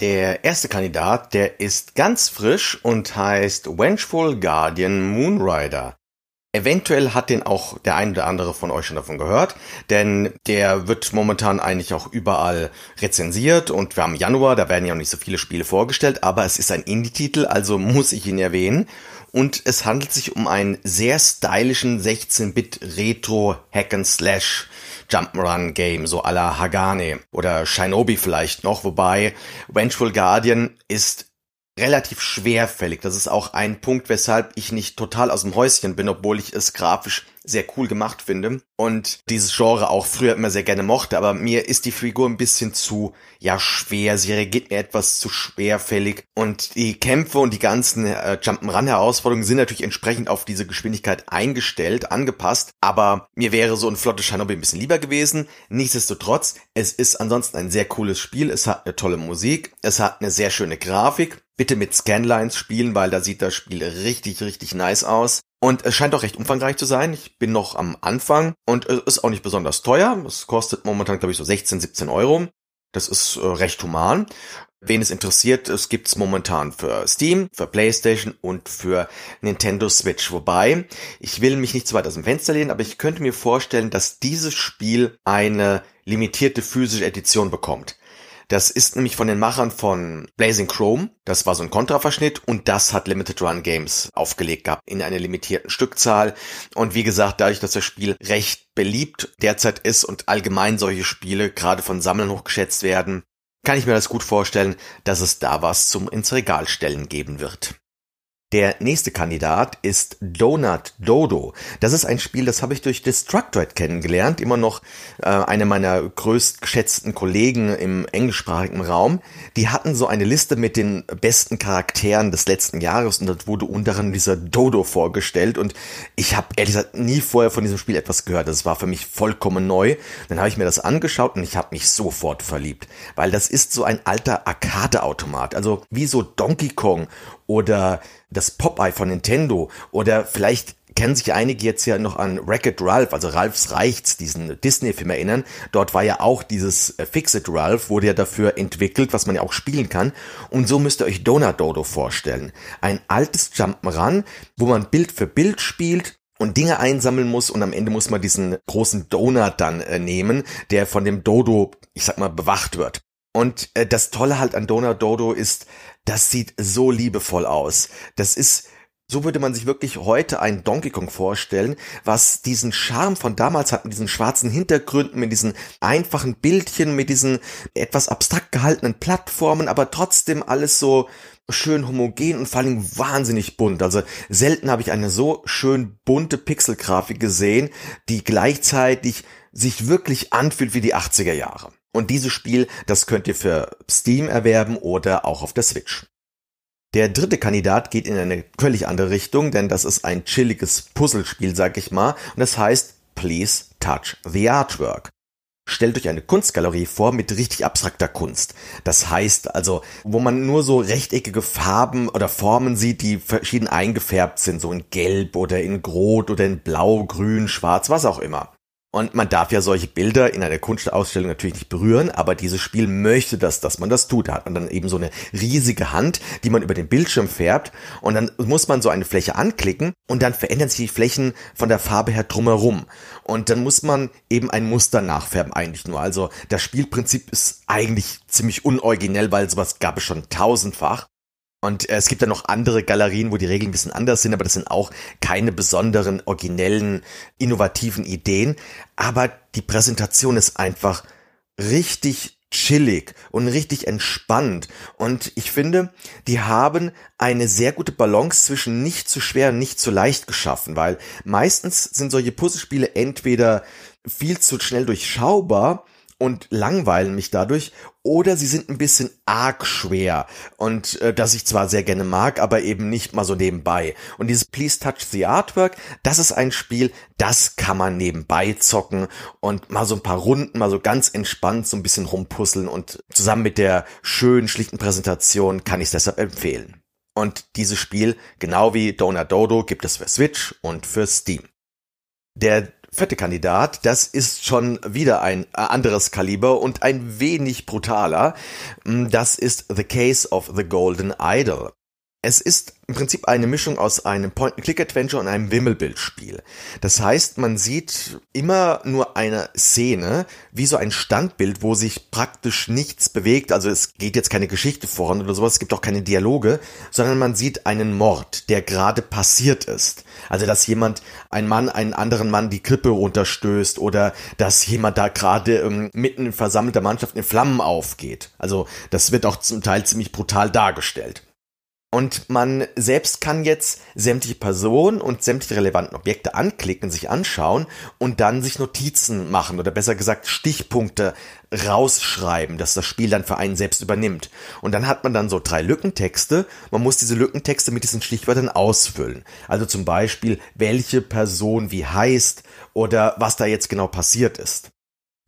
Der erste Kandidat, der ist ganz frisch und heißt Vengeful Guardian Moonrider. Eventuell hat den auch der ein oder andere von euch schon davon gehört, denn der wird momentan eigentlich auch überall rezensiert und wir haben Januar, da werden ja noch nicht so viele Spiele vorgestellt, aber es ist ein Indie-Titel, also muss ich ihn erwähnen. Und es handelt sich um einen sehr stylischen 16-Bit Retro Hack and Slash Jump'n'Run Game, so à la Hagane oder Shinobi vielleicht noch, wobei Vengeful Guardian ist relativ schwerfällig. Das ist auch ein Punkt, weshalb ich nicht total aus dem Häuschen bin, obwohl ich es grafisch sehr cool gemacht finde und dieses Genre auch früher immer sehr gerne mochte, aber mir ist die Figur ein bisschen zu, ja, schwer, sie reagiert mir etwas zu schwerfällig und die Kämpfe und die ganzen äh, Jump'n'Run-Herausforderungen sind natürlich entsprechend auf diese Geschwindigkeit eingestellt, angepasst, aber mir wäre so ein flottes Shinobi ein bisschen lieber gewesen. Nichtsdestotrotz, es ist ansonsten ein sehr cooles Spiel, es hat eine tolle Musik, es hat eine sehr schöne Grafik, bitte mit Scanlines spielen, weil da sieht das Spiel richtig, richtig nice aus. Und es scheint auch recht umfangreich zu sein. Ich bin noch am Anfang und es ist auch nicht besonders teuer. Es kostet momentan, glaube ich, so 16, 17 Euro. Das ist äh, recht human. Wen es interessiert, es gibt's momentan für Steam, für PlayStation und für Nintendo Switch. Wobei, ich will mich nicht zu weit aus dem Fenster lehnen, aber ich könnte mir vorstellen, dass dieses Spiel eine limitierte physische Edition bekommt. Das ist nämlich von den Machern von Blazing Chrome. Das war so ein Kontraverschnitt und das hat Limited Run Games aufgelegt gehabt in einer limitierten Stückzahl. Und wie gesagt, dadurch, dass das Spiel recht beliebt derzeit ist und allgemein solche Spiele gerade von Sammlern hochgeschätzt werden, kann ich mir das gut vorstellen, dass es da was zum ins Regal stellen geben wird. Der nächste Kandidat ist Donut Dodo. Das ist ein Spiel, das habe ich durch Destructoid kennengelernt. Immer noch äh, eine meiner größtgeschätzten Kollegen im englischsprachigen Raum. Die hatten so eine Liste mit den besten Charakteren des letzten Jahres und dort wurde unter anderem dieser Dodo vorgestellt. Und ich habe ehrlich gesagt nie vorher von diesem Spiel etwas gehört. Das war für mich vollkommen neu. Dann habe ich mir das angeschaut und ich habe mich sofort verliebt. Weil das ist so ein alter Arcade-Automat. Also wie so Donkey Kong oder das Popeye von Nintendo oder vielleicht kennen sich einige jetzt ja noch an Wreck-It Ralph, also Ralphs Reichts, diesen Disney-Film erinnern. Dort war ja auch dieses äh, Fix-It Ralph, wurde ja dafür entwickelt, was man ja auch spielen kann. Und so müsst ihr euch Donut Dodo vorstellen. Ein altes Jump'n'Run, wo man Bild für Bild spielt und Dinge einsammeln muss und am Ende muss man diesen großen Donut dann äh, nehmen, der von dem Dodo, ich sag mal, bewacht wird. Und äh, das Tolle halt an Donut Dodo ist, das sieht so liebevoll aus. Das ist, so würde man sich wirklich heute einen Donkey Kong vorstellen, was diesen Charme von damals hat, mit diesen schwarzen Hintergründen, mit diesen einfachen Bildchen, mit diesen etwas abstrakt gehaltenen Plattformen, aber trotzdem alles so schön homogen und vor allem wahnsinnig bunt. Also selten habe ich eine so schön bunte Pixelgrafik gesehen, die gleichzeitig sich wirklich anfühlt wie die 80er Jahre. Und dieses Spiel, das könnt ihr für Steam erwerben oder auch auf der Switch. Der dritte Kandidat geht in eine völlig andere Richtung, denn das ist ein chilliges Puzzlespiel, sag ich mal, und das heißt Please Touch the Artwork. Stellt euch eine Kunstgalerie vor mit richtig abstrakter Kunst. Das heißt also, wo man nur so rechteckige Farben oder Formen sieht, die verschieden eingefärbt sind, so in Gelb oder in Rot oder in Blau, Grün, Schwarz, was auch immer. Und man darf ja solche Bilder in einer Kunstausstellung natürlich nicht berühren, aber dieses Spiel möchte das, dass man das tut. Da hat man dann eben so eine riesige Hand, die man über den Bildschirm färbt und dann muss man so eine Fläche anklicken und dann verändern sich die Flächen von der Farbe her drumherum. Und dann muss man eben ein Muster nachfärben eigentlich nur. Also das Spielprinzip ist eigentlich ziemlich unoriginell, weil sowas gab es schon tausendfach. Und äh, es gibt dann noch andere Galerien, wo die Regeln ein bisschen anders sind, aber das sind auch keine besonderen, originellen, innovativen Ideen. Aber die Präsentation ist einfach richtig chillig und richtig entspannt. Und ich finde, die haben eine sehr gute Balance zwischen nicht zu schwer und nicht zu leicht geschaffen, weil meistens sind solche Puzzlespiele entweder viel zu schnell durchschaubar und langweilen mich dadurch oder sie sind ein bisschen arg schwer und äh, das ich zwar sehr gerne mag, aber eben nicht mal so nebenbei. Und dieses Please Touch the Artwork, das ist ein Spiel, das kann man nebenbei zocken und mal so ein paar Runden, mal so ganz entspannt so ein bisschen rumpuzzeln und zusammen mit der schönen, schlichten Präsentation kann ich es deshalb empfehlen. Und dieses Spiel, genau wie Donut Dodo, gibt es für Switch und für Steam. Der vierte Kandidat, das ist schon wieder ein äh, anderes Kaliber und ein wenig brutaler. Mm, das ist The Case of the Golden Idol. Es ist im Prinzip eine Mischung aus einem Point-and-Click-Adventure und einem Wimmelbildspiel. Das heißt, man sieht immer nur eine Szene, wie so ein Standbild, wo sich praktisch nichts bewegt. Also es geht jetzt keine Geschichte voran oder sowas, es gibt auch keine Dialoge, sondern man sieht einen Mord, der gerade passiert ist. Also dass jemand, ein Mann, einen anderen Mann die Krippe runterstößt oder dass jemand da gerade ähm, mitten in versammelter Mannschaft in Flammen aufgeht. Also das wird auch zum Teil ziemlich brutal dargestellt. Und man selbst kann jetzt sämtliche Personen und sämtliche relevanten Objekte anklicken, sich anschauen und dann sich Notizen machen oder besser gesagt Stichpunkte rausschreiben, dass das Spiel dann für einen selbst übernimmt. Und dann hat man dann so drei Lückentexte. Man muss diese Lückentexte mit diesen Stichwörtern ausfüllen. Also zum Beispiel, welche Person wie heißt oder was da jetzt genau passiert ist.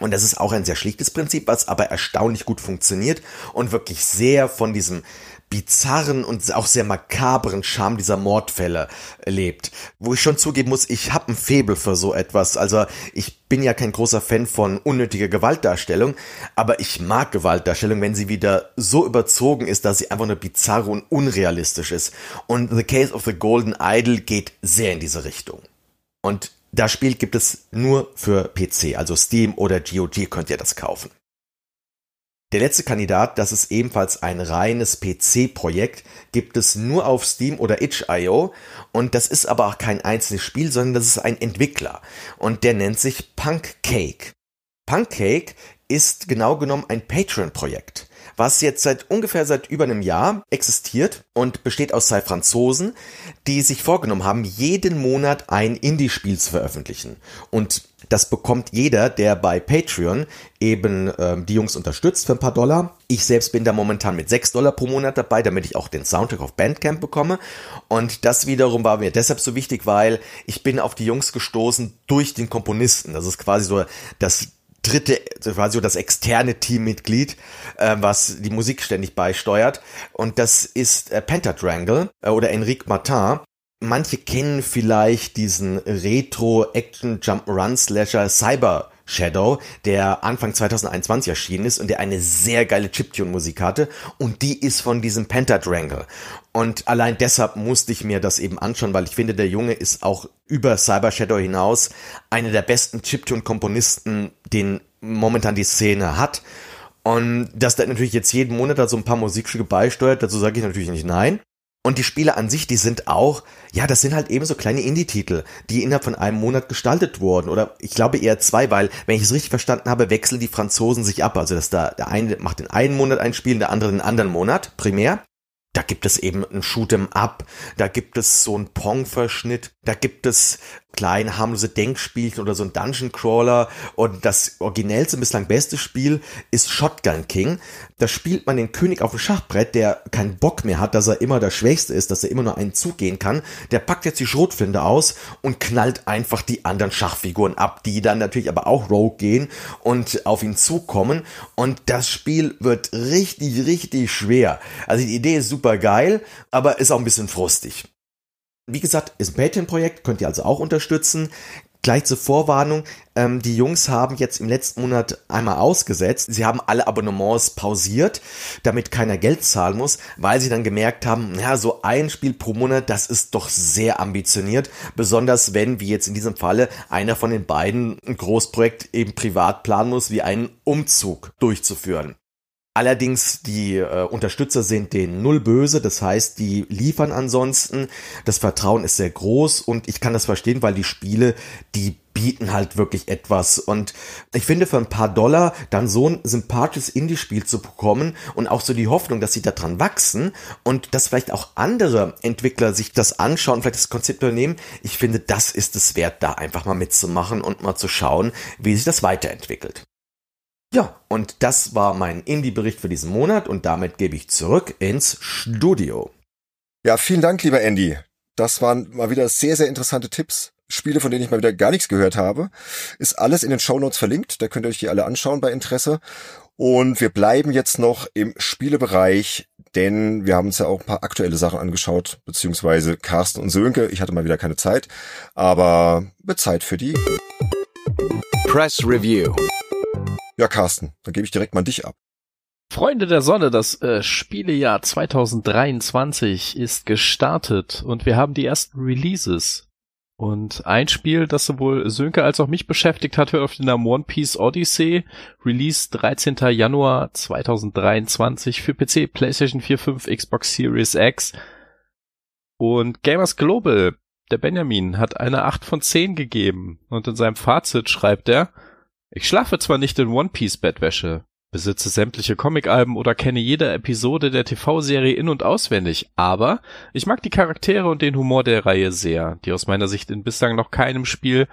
Und das ist auch ein sehr schlichtes Prinzip, was aber erstaunlich gut funktioniert und wirklich sehr von diesem bizarren und auch sehr makabren Charme dieser Mordfälle lebt. Wo ich schon zugeben muss, ich habe ein Febel für so etwas. Also ich bin ja kein großer Fan von unnötiger Gewaltdarstellung, aber ich mag Gewaltdarstellung, wenn sie wieder so überzogen ist, dass sie einfach nur bizarr und unrealistisch ist. Und The Case of the Golden Idol geht sehr in diese Richtung. Und das Spiel gibt es nur für PC, also Steam oder GOG könnt ihr das kaufen. Der letzte Kandidat, das ist ebenfalls ein reines PC-Projekt, gibt es nur auf Steam oder itch.io und das ist aber auch kein einzelnes Spiel, sondern das ist ein Entwickler und der nennt sich Punkcake. Punkcake ist genau genommen ein Patreon-Projekt, was jetzt seit ungefähr seit über einem Jahr existiert und besteht aus zwei Franzosen, die sich vorgenommen haben, jeden Monat ein Indie-Spiel zu veröffentlichen. Und das bekommt jeder, der bei Patreon eben ähm, die Jungs unterstützt für ein paar Dollar. Ich selbst bin da momentan mit 6 Dollar pro Monat dabei, damit ich auch den Soundtrack auf Bandcamp bekomme. Und das wiederum war mir deshalb so wichtig, weil ich bin auf die Jungs gestoßen durch den Komponisten. Das ist quasi so das dritte, quasi so das externe Teammitglied, äh, was die Musik ständig beisteuert. Und das ist äh, Pentadrangle äh, oder Enrique Martin. Manche kennen vielleicht diesen Retro-Action-Jump-Run-Slasher Cyber Shadow, der Anfang 2021 erschienen ist und der eine sehr geile Chiptune-Musik hatte und die ist von diesem Pentadrangle. Und allein deshalb musste ich mir das eben anschauen, weil ich finde, der Junge ist auch über Cyber Shadow hinaus einer der besten Chiptune-Komponisten, den momentan die Szene hat. Und dass der natürlich jetzt jeden Monat da so ein paar Musikstücke beisteuert, dazu sage ich natürlich nicht nein. Und die Spiele an sich, die sind auch, ja, das sind halt eben so kleine Indie-Titel, die innerhalb von einem Monat gestaltet wurden. Oder ich glaube eher zwei, weil, wenn ich es richtig verstanden habe, wechseln die Franzosen sich ab. Also dass da der eine macht den einen Monat ein Spiel, der andere den anderen Monat, primär. Da gibt es eben ein Shoot'em Up, da gibt es so einen Pong-Verschnitt, da gibt es kleine harmlose Denkspielchen oder so ein Dungeon Crawler. Und das originellste, bislang beste Spiel ist Shotgun King. Da spielt man den König auf dem Schachbrett, der keinen Bock mehr hat, dass er immer der Schwächste ist, dass er immer nur einen Zug gehen kann. Der packt jetzt die Schrotflinte aus und knallt einfach die anderen Schachfiguren ab, die dann natürlich aber auch Rogue gehen und auf ihn zukommen. Und das Spiel wird richtig, richtig schwer. Also die Idee ist super geil, aber ist auch ein bisschen frustig. Wie gesagt, ist ein Patreon-Projekt, könnt ihr also auch unterstützen. Gleich zur Vorwarnung, ähm, die Jungs haben jetzt im letzten Monat einmal ausgesetzt. Sie haben alle Abonnements pausiert, damit keiner Geld zahlen muss, weil sie dann gemerkt haben, ja, so ein Spiel pro Monat, das ist doch sehr ambitioniert. Besonders wenn, wie jetzt in diesem Falle, einer von den beiden ein Großprojekt eben privat planen muss, wie einen Umzug durchzuführen. Allerdings die äh, Unterstützer sind den null böse, das heißt, die liefern ansonsten. Das Vertrauen ist sehr groß und ich kann das verstehen, weil die Spiele, die bieten halt wirklich etwas. Und ich finde, für ein paar Dollar dann so ein sympathisches Indie-Spiel zu bekommen und auch so die Hoffnung, dass sie daran wachsen und dass vielleicht auch andere Entwickler sich das anschauen, vielleicht das Konzept übernehmen. Ich finde, das ist es wert, da einfach mal mitzumachen und mal zu schauen, wie sich das weiterentwickelt. Ja, und das war mein Indie-Bericht für diesen Monat und damit gebe ich zurück ins Studio. Ja, vielen Dank, lieber Andy. Das waren mal wieder sehr, sehr interessante Tipps. Spiele, von denen ich mal wieder gar nichts gehört habe. Ist alles in den Show Notes verlinkt. Da könnt ihr euch die alle anschauen bei Interesse. Und wir bleiben jetzt noch im Spielebereich, denn wir haben uns ja auch ein paar aktuelle Sachen angeschaut, beziehungsweise Carsten und Sönke. Ich hatte mal wieder keine Zeit, aber wird Zeit für die Press Review. Ja, Carsten, dann gebe ich direkt mal dich ab. Freunde der Sonne, das äh, Spielejahr 2023 ist gestartet und wir haben die ersten Releases. Und ein Spiel, das sowohl Sönke als auch mich beschäftigt hat, hört auf den Namen One Piece Odyssey. Release 13. Januar 2023 für PC, PlayStation 4, 5, Xbox Series X. Und Gamers Global, der Benjamin, hat eine 8 von 10 gegeben. Und in seinem Fazit schreibt er, ich schlafe zwar nicht in One Piece Bettwäsche, besitze sämtliche Comicalben oder kenne jede Episode der TV-Serie in- und auswendig, aber ich mag die Charaktere und den Humor der Reihe sehr, die aus meiner Sicht in bislang noch keinem Spiel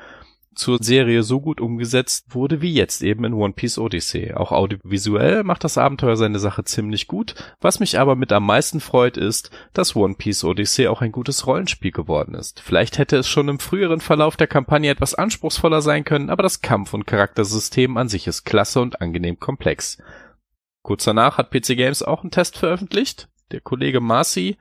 zur Serie so gut umgesetzt wurde wie jetzt eben in One Piece Odyssey. Auch audiovisuell macht das Abenteuer seine Sache ziemlich gut. Was mich aber mit am meisten freut ist, dass One Piece Odyssey auch ein gutes Rollenspiel geworden ist. Vielleicht hätte es schon im früheren Verlauf der Kampagne etwas anspruchsvoller sein können, aber das Kampf- und Charaktersystem an sich ist klasse und angenehm komplex. Kurz danach hat PC Games auch einen Test veröffentlicht. Der Kollege Marcy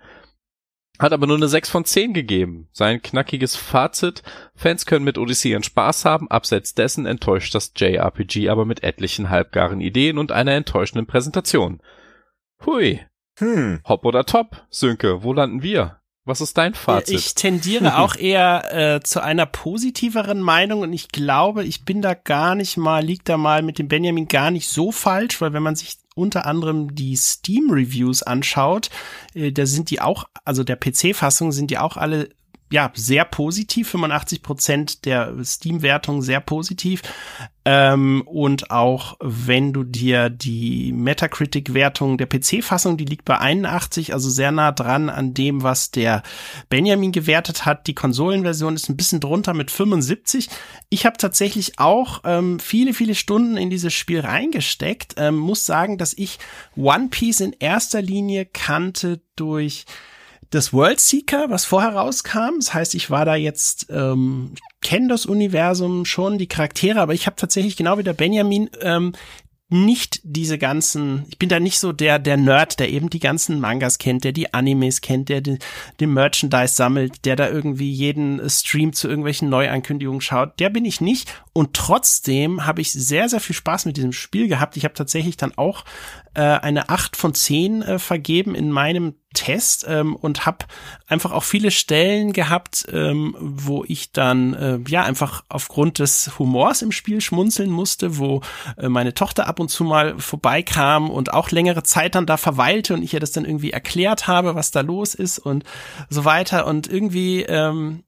hat aber nur eine 6 von 10 gegeben. Sein knackiges Fazit, Fans können mit Odyssey ihren Spaß haben, abseits dessen enttäuscht das JRPG aber mit etlichen halbgaren Ideen und einer enttäuschenden Präsentation. Hui. Hm. Hopp oder top, Sönke, wo landen wir? Was ist dein Fazit? Ich tendiere auch eher äh, zu einer positiveren Meinung und ich glaube, ich bin da gar nicht mal, liegt da mal mit dem Benjamin gar nicht so falsch, weil wenn man sich unter anderem die Steam-Reviews anschaut, äh, da sind die auch, also der PC-Fassung sind die auch alle ja, sehr positiv, 85 Prozent der Steam-Wertung sehr positiv. Ähm, und auch wenn du dir die Metacritic-Wertung der PC-Fassung, die liegt bei 81, also sehr nah dran an dem, was der Benjamin gewertet hat. Die Konsolenversion ist ein bisschen drunter mit 75. Ich habe tatsächlich auch ähm, viele, viele Stunden in dieses Spiel reingesteckt. Ähm, muss sagen, dass ich One Piece in erster Linie kannte durch das World Seeker, was vorher rauskam. Das heißt, ich war da jetzt, ähm, kenne das Universum schon, die Charaktere, aber ich habe tatsächlich genau wie der Benjamin ähm, nicht diese ganzen, ich bin da nicht so der, der Nerd, der eben die ganzen Mangas kennt, der die Animes kennt, der den, den Merchandise sammelt, der da irgendwie jeden Stream zu irgendwelchen Neuankündigungen schaut. Der bin ich nicht. Und trotzdem habe ich sehr, sehr viel Spaß mit diesem Spiel gehabt. Ich habe tatsächlich dann auch äh, eine 8 von 10 äh, vergeben in meinem Test ähm, und habe einfach auch viele Stellen gehabt, ähm, wo ich dann äh, ja einfach aufgrund des Humors im Spiel schmunzeln musste, wo äh, meine Tochter ab und zu mal vorbeikam und auch längere Zeit dann da verweilte und ich ihr das dann irgendwie erklärt habe, was da los ist und so weiter. Und irgendwie ähm,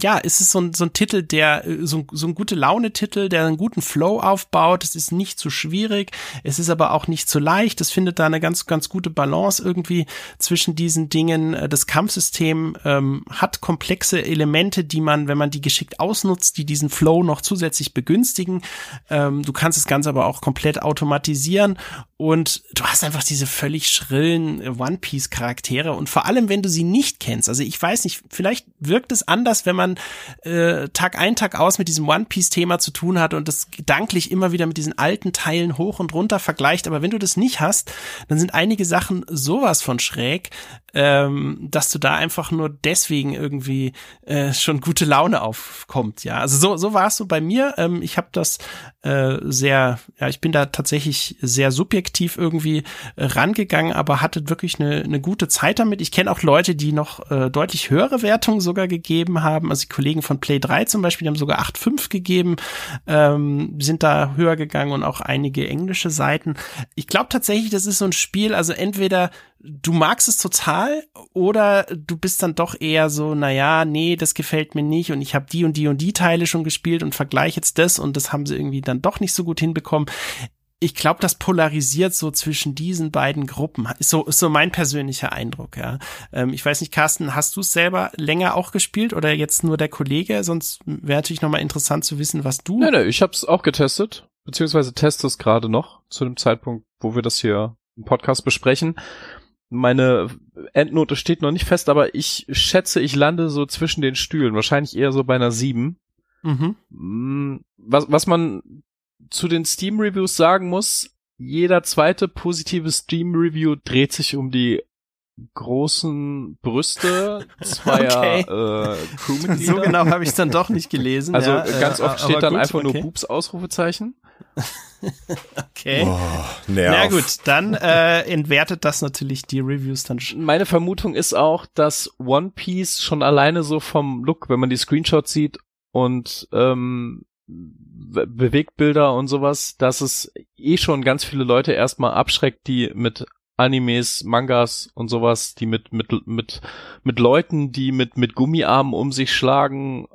ja, es ist so ein, so ein Titel, der, äh, so, so ein gute Laune-Titel, der einen guten Flow aufbaut. Es ist nicht zu schwierig, es ist aber auch nicht zu leicht. Es findet da eine ganz, ganz gute Balance irgendwie zwischen diesen Dingen. Äh, das Kampfsystem ähm, hat komplexe Elemente, die man, wenn man die geschickt ausnutzt, die diesen Flow noch zusätzlich begünstigen. Ähm, du kannst das Ganze aber auch komplett automatisieren und du hast einfach diese völlig schrillen äh, One-Piece-Charaktere und vor allem, wenn du sie nicht kennst. Also ich weiß nicht, vielleicht wirkt es anders, wenn man äh, Tag ein, Tag aus mit diesem One-Piece-Thema zu tun hat und das gedanklich immer wieder mit diesen alten Teilen hoch und runter vergleicht. Aber wenn du das nicht hast, dann sind einige Sachen sowas von schräg, ähm, dass du da einfach nur deswegen irgendwie äh, schon gute Laune aufkommt. Ja, also so, so war es so bei mir. Ähm, ich habe das äh, sehr, ja, ich bin da tatsächlich sehr subjektiv irgendwie äh, rangegangen, aber hatte wirklich eine, eine gute Zeit damit. Ich kenne auch Leute, die noch äh, deutlich höhere Wertungen sogar gegeben haben. Also die Kollegen von Play 3 zum Beispiel, die haben sogar 8,5 gegeben, ähm, sind da höher gegangen und auch einige englische Seiten. Ich glaube tatsächlich, das ist so ein Spiel, also entweder du magst es total oder du bist dann doch eher so, naja, nee, das gefällt mir nicht und ich habe die und die und die Teile schon gespielt und vergleiche jetzt das und das haben sie irgendwie dann doch nicht so gut hinbekommen. Ich glaube, das polarisiert so zwischen diesen beiden Gruppen. Ist so, ist so mein persönlicher Eindruck, ja. Ähm, ich weiß nicht, Carsten, hast du es selber länger auch gespielt oder jetzt nur der Kollege? Sonst wäre natürlich nochmal interessant zu wissen, was du. Nein, nein, ich habe es auch getestet, beziehungsweise teste es gerade noch zu dem Zeitpunkt, wo wir das hier im Podcast besprechen meine Endnote steht noch nicht fest, aber ich schätze, ich lande so zwischen den Stühlen. Wahrscheinlich eher so bei einer 7. Mhm. Mm, was, was man zu den Steam-Reviews sagen muss, jeder zweite positive Steam-Review dreht sich um die großen Brüste zweier okay. äh, Crewmitglieder. So genau habe ich dann doch nicht gelesen. Also ja, ganz oft steht dann gut, einfach okay. nur Boobs Ausrufezeichen. okay. Oh, Na gut, dann äh, entwertet das natürlich die Reviews dann. schon. Meine Vermutung ist auch, dass One Piece schon alleine so vom Look, wenn man die Screenshots sieht und ähm, Bewegtbilder und sowas, dass es eh schon ganz viele Leute erstmal abschreckt, die mit Animes, Mangas und sowas, die mit mit mit mit Leuten, die mit mit Gummiarmen um sich schlagen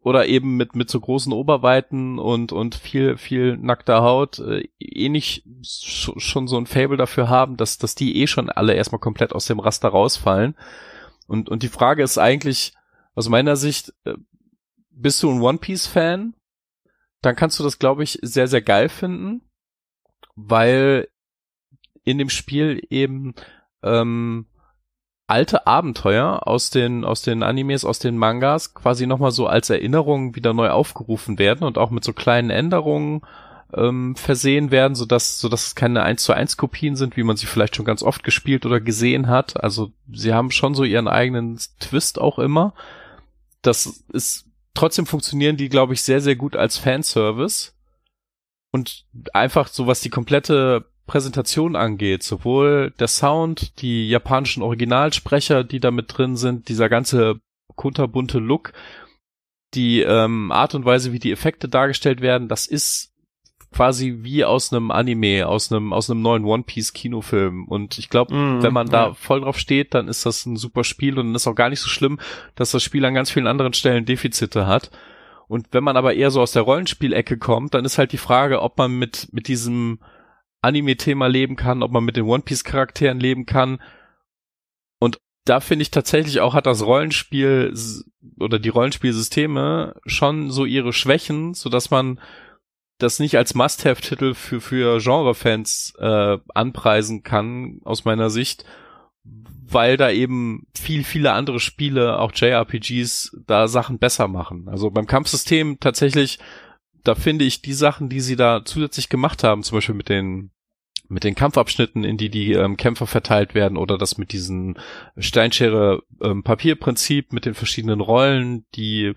oder eben mit mit so großen Oberweiten und und viel viel nackter Haut äh, eh nicht schon so ein Fable dafür haben, dass dass die eh schon alle erstmal komplett aus dem Raster rausfallen. Und und die Frage ist eigentlich aus meiner Sicht äh, bist du ein One Piece Fan? Dann kannst du das glaube ich sehr sehr geil finden, weil in dem Spiel eben ähm, alte Abenteuer aus den, aus den Animes, aus den Mangas quasi nochmal so als Erinnerung wieder neu aufgerufen werden und auch mit so kleinen Änderungen ähm, versehen werden, sodass, sodass es keine 1 zu 1 Kopien sind, wie man sie vielleicht schon ganz oft gespielt oder gesehen hat. Also sie haben schon so ihren eigenen Twist auch immer. Das ist, trotzdem funktionieren die, glaube ich, sehr, sehr gut als Fanservice. Und einfach so, was die komplette Präsentation angeht, sowohl der Sound, die japanischen Originalsprecher, die da mit drin sind, dieser ganze kunterbunte Look, die ähm, Art und Weise, wie die Effekte dargestellt werden, das ist quasi wie aus einem Anime, aus einem aus einem neuen One Piece Kinofilm. Und ich glaube, mm, wenn man da ja. voll drauf steht, dann ist das ein super Spiel und dann ist auch gar nicht so schlimm, dass das Spiel an ganz vielen anderen Stellen Defizite hat. Und wenn man aber eher so aus der Rollenspielecke kommt, dann ist halt die Frage, ob man mit mit diesem Anime-Thema leben kann, ob man mit den One Piece-Charakteren leben kann. Und da finde ich tatsächlich auch, hat das Rollenspiel oder die Rollenspielsysteme schon so ihre Schwächen, so dass man das nicht als Must-Have-Titel für, für Genre-Fans äh, anpreisen kann, aus meiner Sicht, weil da eben viel, viele andere Spiele, auch JRPGs, da Sachen besser machen. Also beim Kampfsystem tatsächlich da finde ich die Sachen, die sie da zusätzlich gemacht haben, zum Beispiel mit den mit den Kampfabschnitten, in die die ähm, Kämpfer verteilt werden oder das mit diesem Steinschere-Papierprinzip ähm, mit den verschiedenen Rollen, die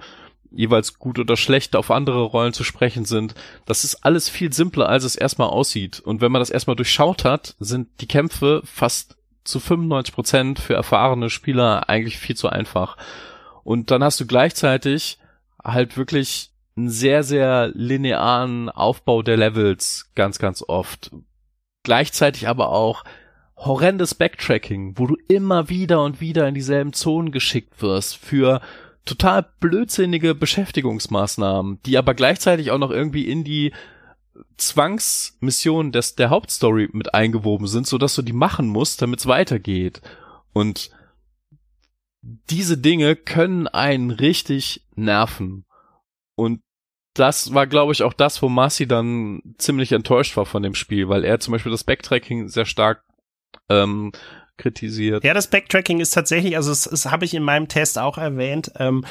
jeweils gut oder schlecht auf andere Rollen zu sprechen sind. Das ist alles viel simpler, als es erstmal aussieht. Und wenn man das erstmal durchschaut hat, sind die Kämpfe fast zu 95 Prozent für erfahrene Spieler eigentlich viel zu einfach. Und dann hast du gleichzeitig halt wirklich einen sehr, sehr linearen Aufbau der Levels ganz, ganz oft. Gleichzeitig aber auch horrendes Backtracking, wo du immer wieder und wieder in dieselben Zonen geschickt wirst für total blödsinnige Beschäftigungsmaßnahmen, die aber gleichzeitig auch noch irgendwie in die Zwangsmission des, der Hauptstory mit eingewoben sind, so dass du die machen musst, damit es weitergeht. Und diese Dinge können einen richtig nerven. Und das war, glaube ich, auch das, wo Marcy dann ziemlich enttäuscht war von dem Spiel, weil er zum Beispiel das Backtracking sehr stark ähm, kritisiert. Ja, das Backtracking ist tatsächlich, also das, das habe ich in meinem Test auch erwähnt. Ähm,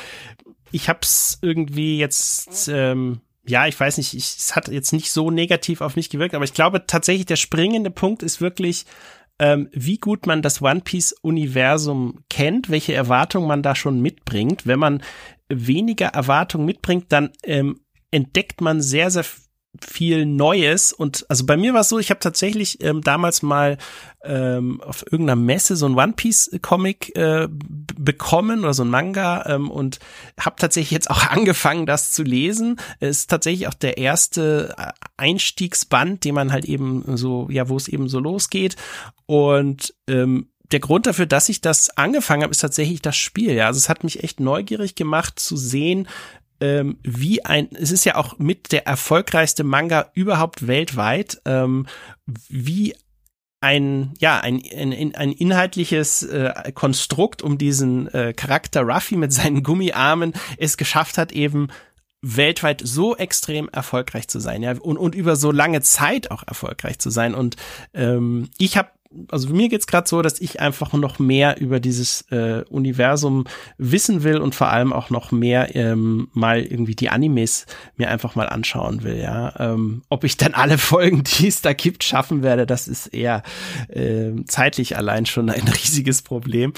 ich habe es irgendwie jetzt, ähm, ja, ich weiß nicht, ich, es hat jetzt nicht so negativ auf mich gewirkt, aber ich glaube tatsächlich, der springende Punkt ist wirklich, ähm, wie gut man das One Piece-Universum kennt, welche Erwartungen man da schon mitbringt. Wenn man weniger Erwartungen mitbringt, dann ähm, entdeckt man sehr, sehr viel Neues und also bei mir war es so, ich habe tatsächlich ähm, damals mal ähm, auf irgendeiner Messe so ein One Piece Comic äh, bekommen oder so ein Manga ähm, und habe tatsächlich jetzt auch angefangen, das zu lesen. Es ist tatsächlich auch der erste äh, Einstiegsband, den man halt eben so, ja, wo es eben so losgeht und ähm, der Grund dafür, dass ich das angefangen habe, ist tatsächlich das Spiel. Ja, also es hat mich echt neugierig gemacht zu sehen, ähm, wie ein, es ist ja auch mit der erfolgreichste Manga überhaupt weltweit, ähm, wie ein, ja, ein, ein, ein inhaltliches äh, Konstrukt um diesen äh, Charakter Ruffy mit seinen Gummiarmen es geschafft hat, eben weltweit so extrem erfolgreich zu sein, ja, und, und über so lange Zeit auch erfolgreich zu sein. Und ähm, ich habe also mir geht's gerade so, dass ich einfach noch mehr über dieses äh, Universum wissen will und vor allem auch noch mehr ähm, mal irgendwie die Animes mir einfach mal anschauen will. Ja, ähm, ob ich dann alle Folgen, die es da gibt, schaffen werde, das ist eher äh, zeitlich allein schon ein riesiges Problem.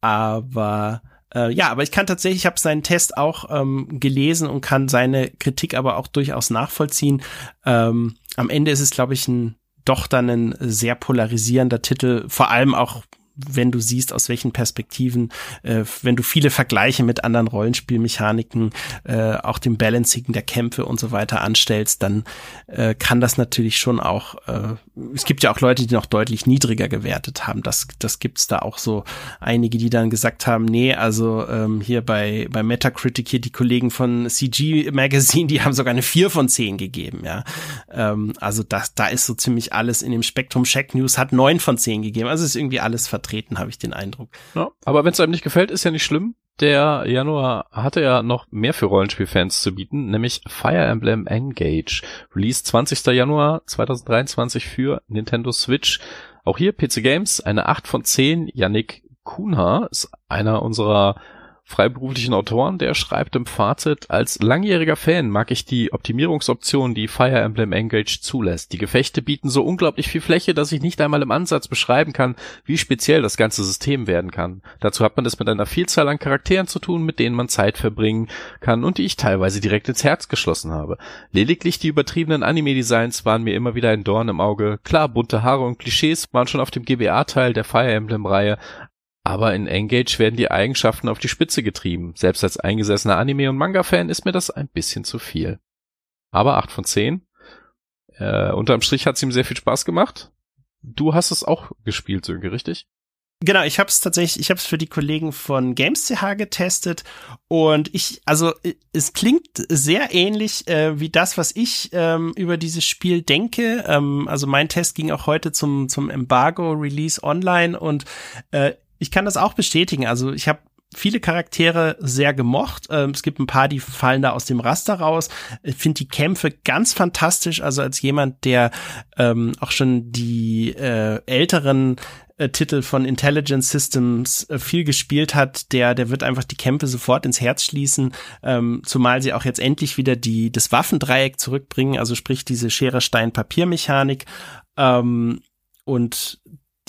Aber äh, ja, aber ich kann tatsächlich, ich habe seinen Test auch ähm, gelesen und kann seine Kritik aber auch durchaus nachvollziehen. Ähm, am Ende ist es, glaube ich, ein doch dann ein sehr polarisierender Titel, vor allem auch wenn du siehst, aus welchen Perspektiven, äh, wenn du viele Vergleiche mit anderen Rollenspielmechaniken, äh, auch dem Balancing der Kämpfe und so weiter anstellst, dann äh, kann das natürlich schon auch, äh, es gibt ja auch Leute, die noch deutlich niedriger gewertet haben. Das, das gibt's da auch so einige, die dann gesagt haben, nee, also ähm, hier bei, bei Metacritic hier die Kollegen von CG Magazine, die haben sogar eine 4 von 10 gegeben, ja. Ähm, also das, da ist so ziemlich alles in dem Spektrum. Check News hat 9 von 10 gegeben. Also ist irgendwie alles vertreten vertreten, habe ich den Eindruck. Ja, aber wenn es einem nicht gefällt, ist ja nicht schlimm. Der Januar hatte ja noch mehr für Rollenspielfans zu bieten, nämlich Fire Emblem Engage. Release 20. Januar 2023 für Nintendo Switch. Auch hier PC Games, eine 8 von 10. Yannick Kuhnha ist einer unserer freiberuflichen Autoren, der schreibt im Fazit, als langjähriger Fan mag ich die Optimierungsoption, die Fire Emblem Engage zulässt. Die Gefechte bieten so unglaublich viel Fläche, dass ich nicht einmal im Ansatz beschreiben kann, wie speziell das ganze System werden kann. Dazu hat man es mit einer Vielzahl an Charakteren zu tun, mit denen man Zeit verbringen kann und die ich teilweise direkt ins Herz geschlossen habe. Lediglich die übertriebenen Anime-Designs waren mir immer wieder ein Dorn im Auge. Klar, bunte Haare und Klischees waren schon auf dem GBA-Teil der Fire Emblem-Reihe, aber in Engage werden die Eigenschaften auf die Spitze getrieben. Selbst als eingesessener Anime- und Manga-Fan ist mir das ein bisschen zu viel. Aber 8 von 10. Äh, unterm Strich hat es ihm sehr viel Spaß gemacht. Du hast es auch gespielt, Sönke, richtig? Genau, ich habe es tatsächlich, ich habe es für die Kollegen von GamesCH getestet und ich, also es klingt sehr ähnlich äh, wie das, was ich ähm, über dieses Spiel denke. Ähm, also mein Test ging auch heute zum zum Embargo Release online und äh, ich kann das auch bestätigen. Also ich habe viele Charaktere sehr gemocht. Ähm, es gibt ein paar, die fallen da aus dem Raster raus. Ich finde die Kämpfe ganz fantastisch. Also als jemand, der ähm, auch schon die äh, älteren äh, Titel von Intelligence Systems äh, viel gespielt hat, der, der wird einfach die Kämpfe sofort ins Herz schließen, ähm, zumal sie auch jetzt endlich wieder die, das Waffendreieck zurückbringen, also sprich diese Schere-Stein-Papier-Mechanik. Ähm, und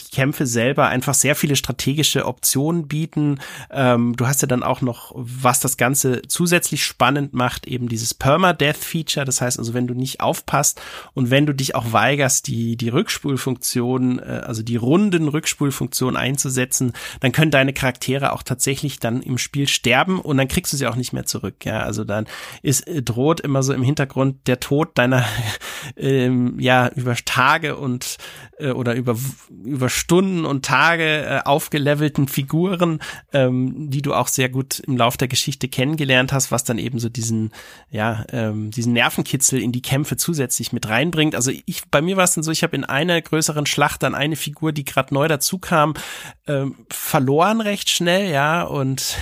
die Kämpfe selber einfach sehr viele strategische Optionen bieten. Ähm, du hast ja dann auch noch, was das Ganze zusätzlich spannend macht, eben dieses Permadeath-Feature. Das heißt also, wenn du nicht aufpasst und wenn du dich auch weigerst, die, die Rückspulfunktion, äh, also die runden Rückspulfunktion einzusetzen, dann können deine Charaktere auch tatsächlich dann im Spiel sterben und dann kriegst du sie auch nicht mehr zurück. Ja, also dann ist, äh, droht immer so im Hintergrund der Tod deiner, ähm, ja über Tage und äh, oder über über Stunden und Tage äh, aufgelevelten Figuren, ähm, die du auch sehr gut im Lauf der Geschichte kennengelernt hast, was dann eben so diesen ja ähm, diesen Nervenkitzel in die Kämpfe zusätzlich mit reinbringt. Also ich bei mir war es dann so, ich habe in einer größeren Schlacht dann eine Figur, die gerade neu dazu kam, ähm, verloren recht schnell, ja und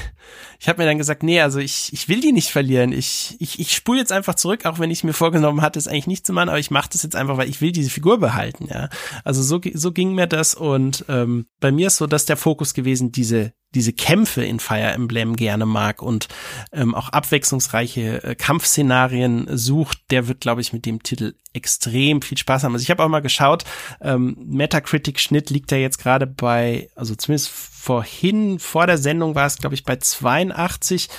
ich habe mir dann gesagt, nee, also ich, ich will die nicht verlieren. Ich, ich, ich spule jetzt einfach zurück, auch wenn ich mir vorgenommen hatte, es eigentlich nicht zu machen, aber ich mache das jetzt einfach, weil ich will diese Figur behalten, ja. Also so, so ging mir das und ähm, bei mir ist so, dass der Fokus gewesen, diese diese Kämpfe in Fire Emblem gerne mag und ähm, auch abwechslungsreiche äh, Kampfszenarien sucht, der wird, glaube ich, mit dem Titel extrem viel Spaß haben. Also ich habe auch mal geschaut, ähm, Metacritic-Schnitt liegt da jetzt gerade bei, also zumindest vorhin, vor der Sendung war es, glaube ich, bei 82.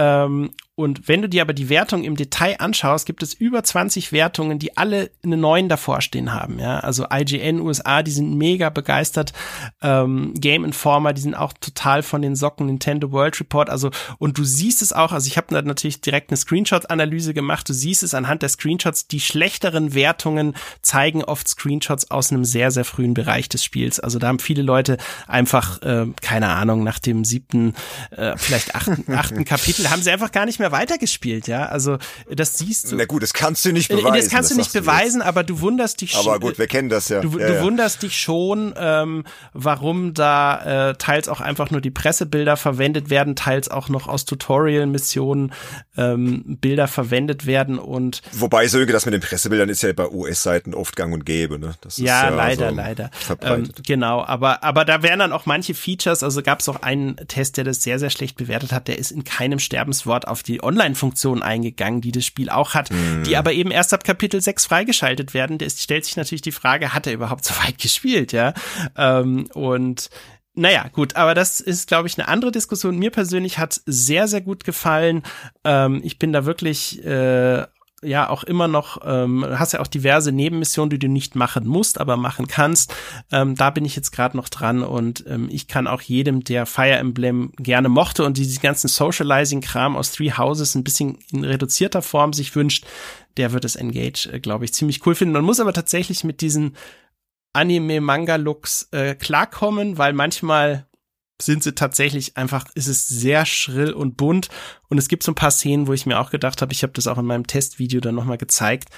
Ähm, und wenn du dir aber die Wertung im Detail anschaust, gibt es über 20 Wertungen, die alle eine 9 davor stehen haben. Ja, also IGN USA, die sind mega begeistert. Ähm, Game Informer, die sind auch total von den Socken. Nintendo World Report, also und du siehst es auch. Also ich habe natürlich direkt eine Screenshot-Analyse gemacht. Du siehst es anhand der Screenshots. Die schlechteren Wertungen zeigen oft Screenshots aus einem sehr sehr frühen Bereich des Spiels. Also da haben viele Leute einfach äh, keine Ahnung nach dem siebten, äh, vielleicht achten, achten Kapitel haben sie einfach gar nicht mehr weitergespielt, ja. Also das siehst du. Na gut, das kannst du nicht beweisen. Das kannst du nicht beweisen, aber du wunderst dich. Aber gut, wir kennen das ja. Du, ja, du ja. wunderst dich schon, ähm, warum da äh, teils auch einfach nur die Pressebilder verwendet werden, teils auch noch aus Tutorial-Missionen ähm, Bilder verwendet werden und. Wobei Sönke, das mit den Pressebildern ist ja bei US-Seiten oft gang und gäbe, ne? Das ist ja, ja leider, so leider. Ähm, genau, aber aber da wären dann auch manche Features. Also gab es auch einen Test, der das sehr sehr schlecht bewertet hat. Der ist in keinem Sterbenswort auf die Online-Funktion eingegangen, die das Spiel auch hat, mhm. die aber eben erst ab Kapitel 6 freigeschaltet werden. Es stellt sich natürlich die Frage, hat er überhaupt so weit gespielt, ja? Ähm, und naja, gut, aber das ist, glaube ich, eine andere Diskussion. Mir persönlich hat sehr, sehr gut gefallen. Ähm, ich bin da wirklich äh, ja auch immer noch, ähm, hast ja auch diverse Nebenmissionen, die du nicht machen musst, aber machen kannst. Ähm, da bin ich jetzt gerade noch dran und ähm, ich kann auch jedem, der Fire Emblem gerne mochte und diese ganzen Socializing-Kram aus Three Houses ein bisschen in reduzierter Form sich wünscht, der wird es Engage, äh, glaube ich, ziemlich cool finden. Man muss aber tatsächlich mit diesen Anime-Manga-Looks äh, klarkommen, weil manchmal sind sie tatsächlich einfach, ist es sehr schrill und bunt. Und es gibt so ein paar Szenen, wo ich mir auch gedacht habe, ich habe das auch in meinem Testvideo dann nochmal gezeigt,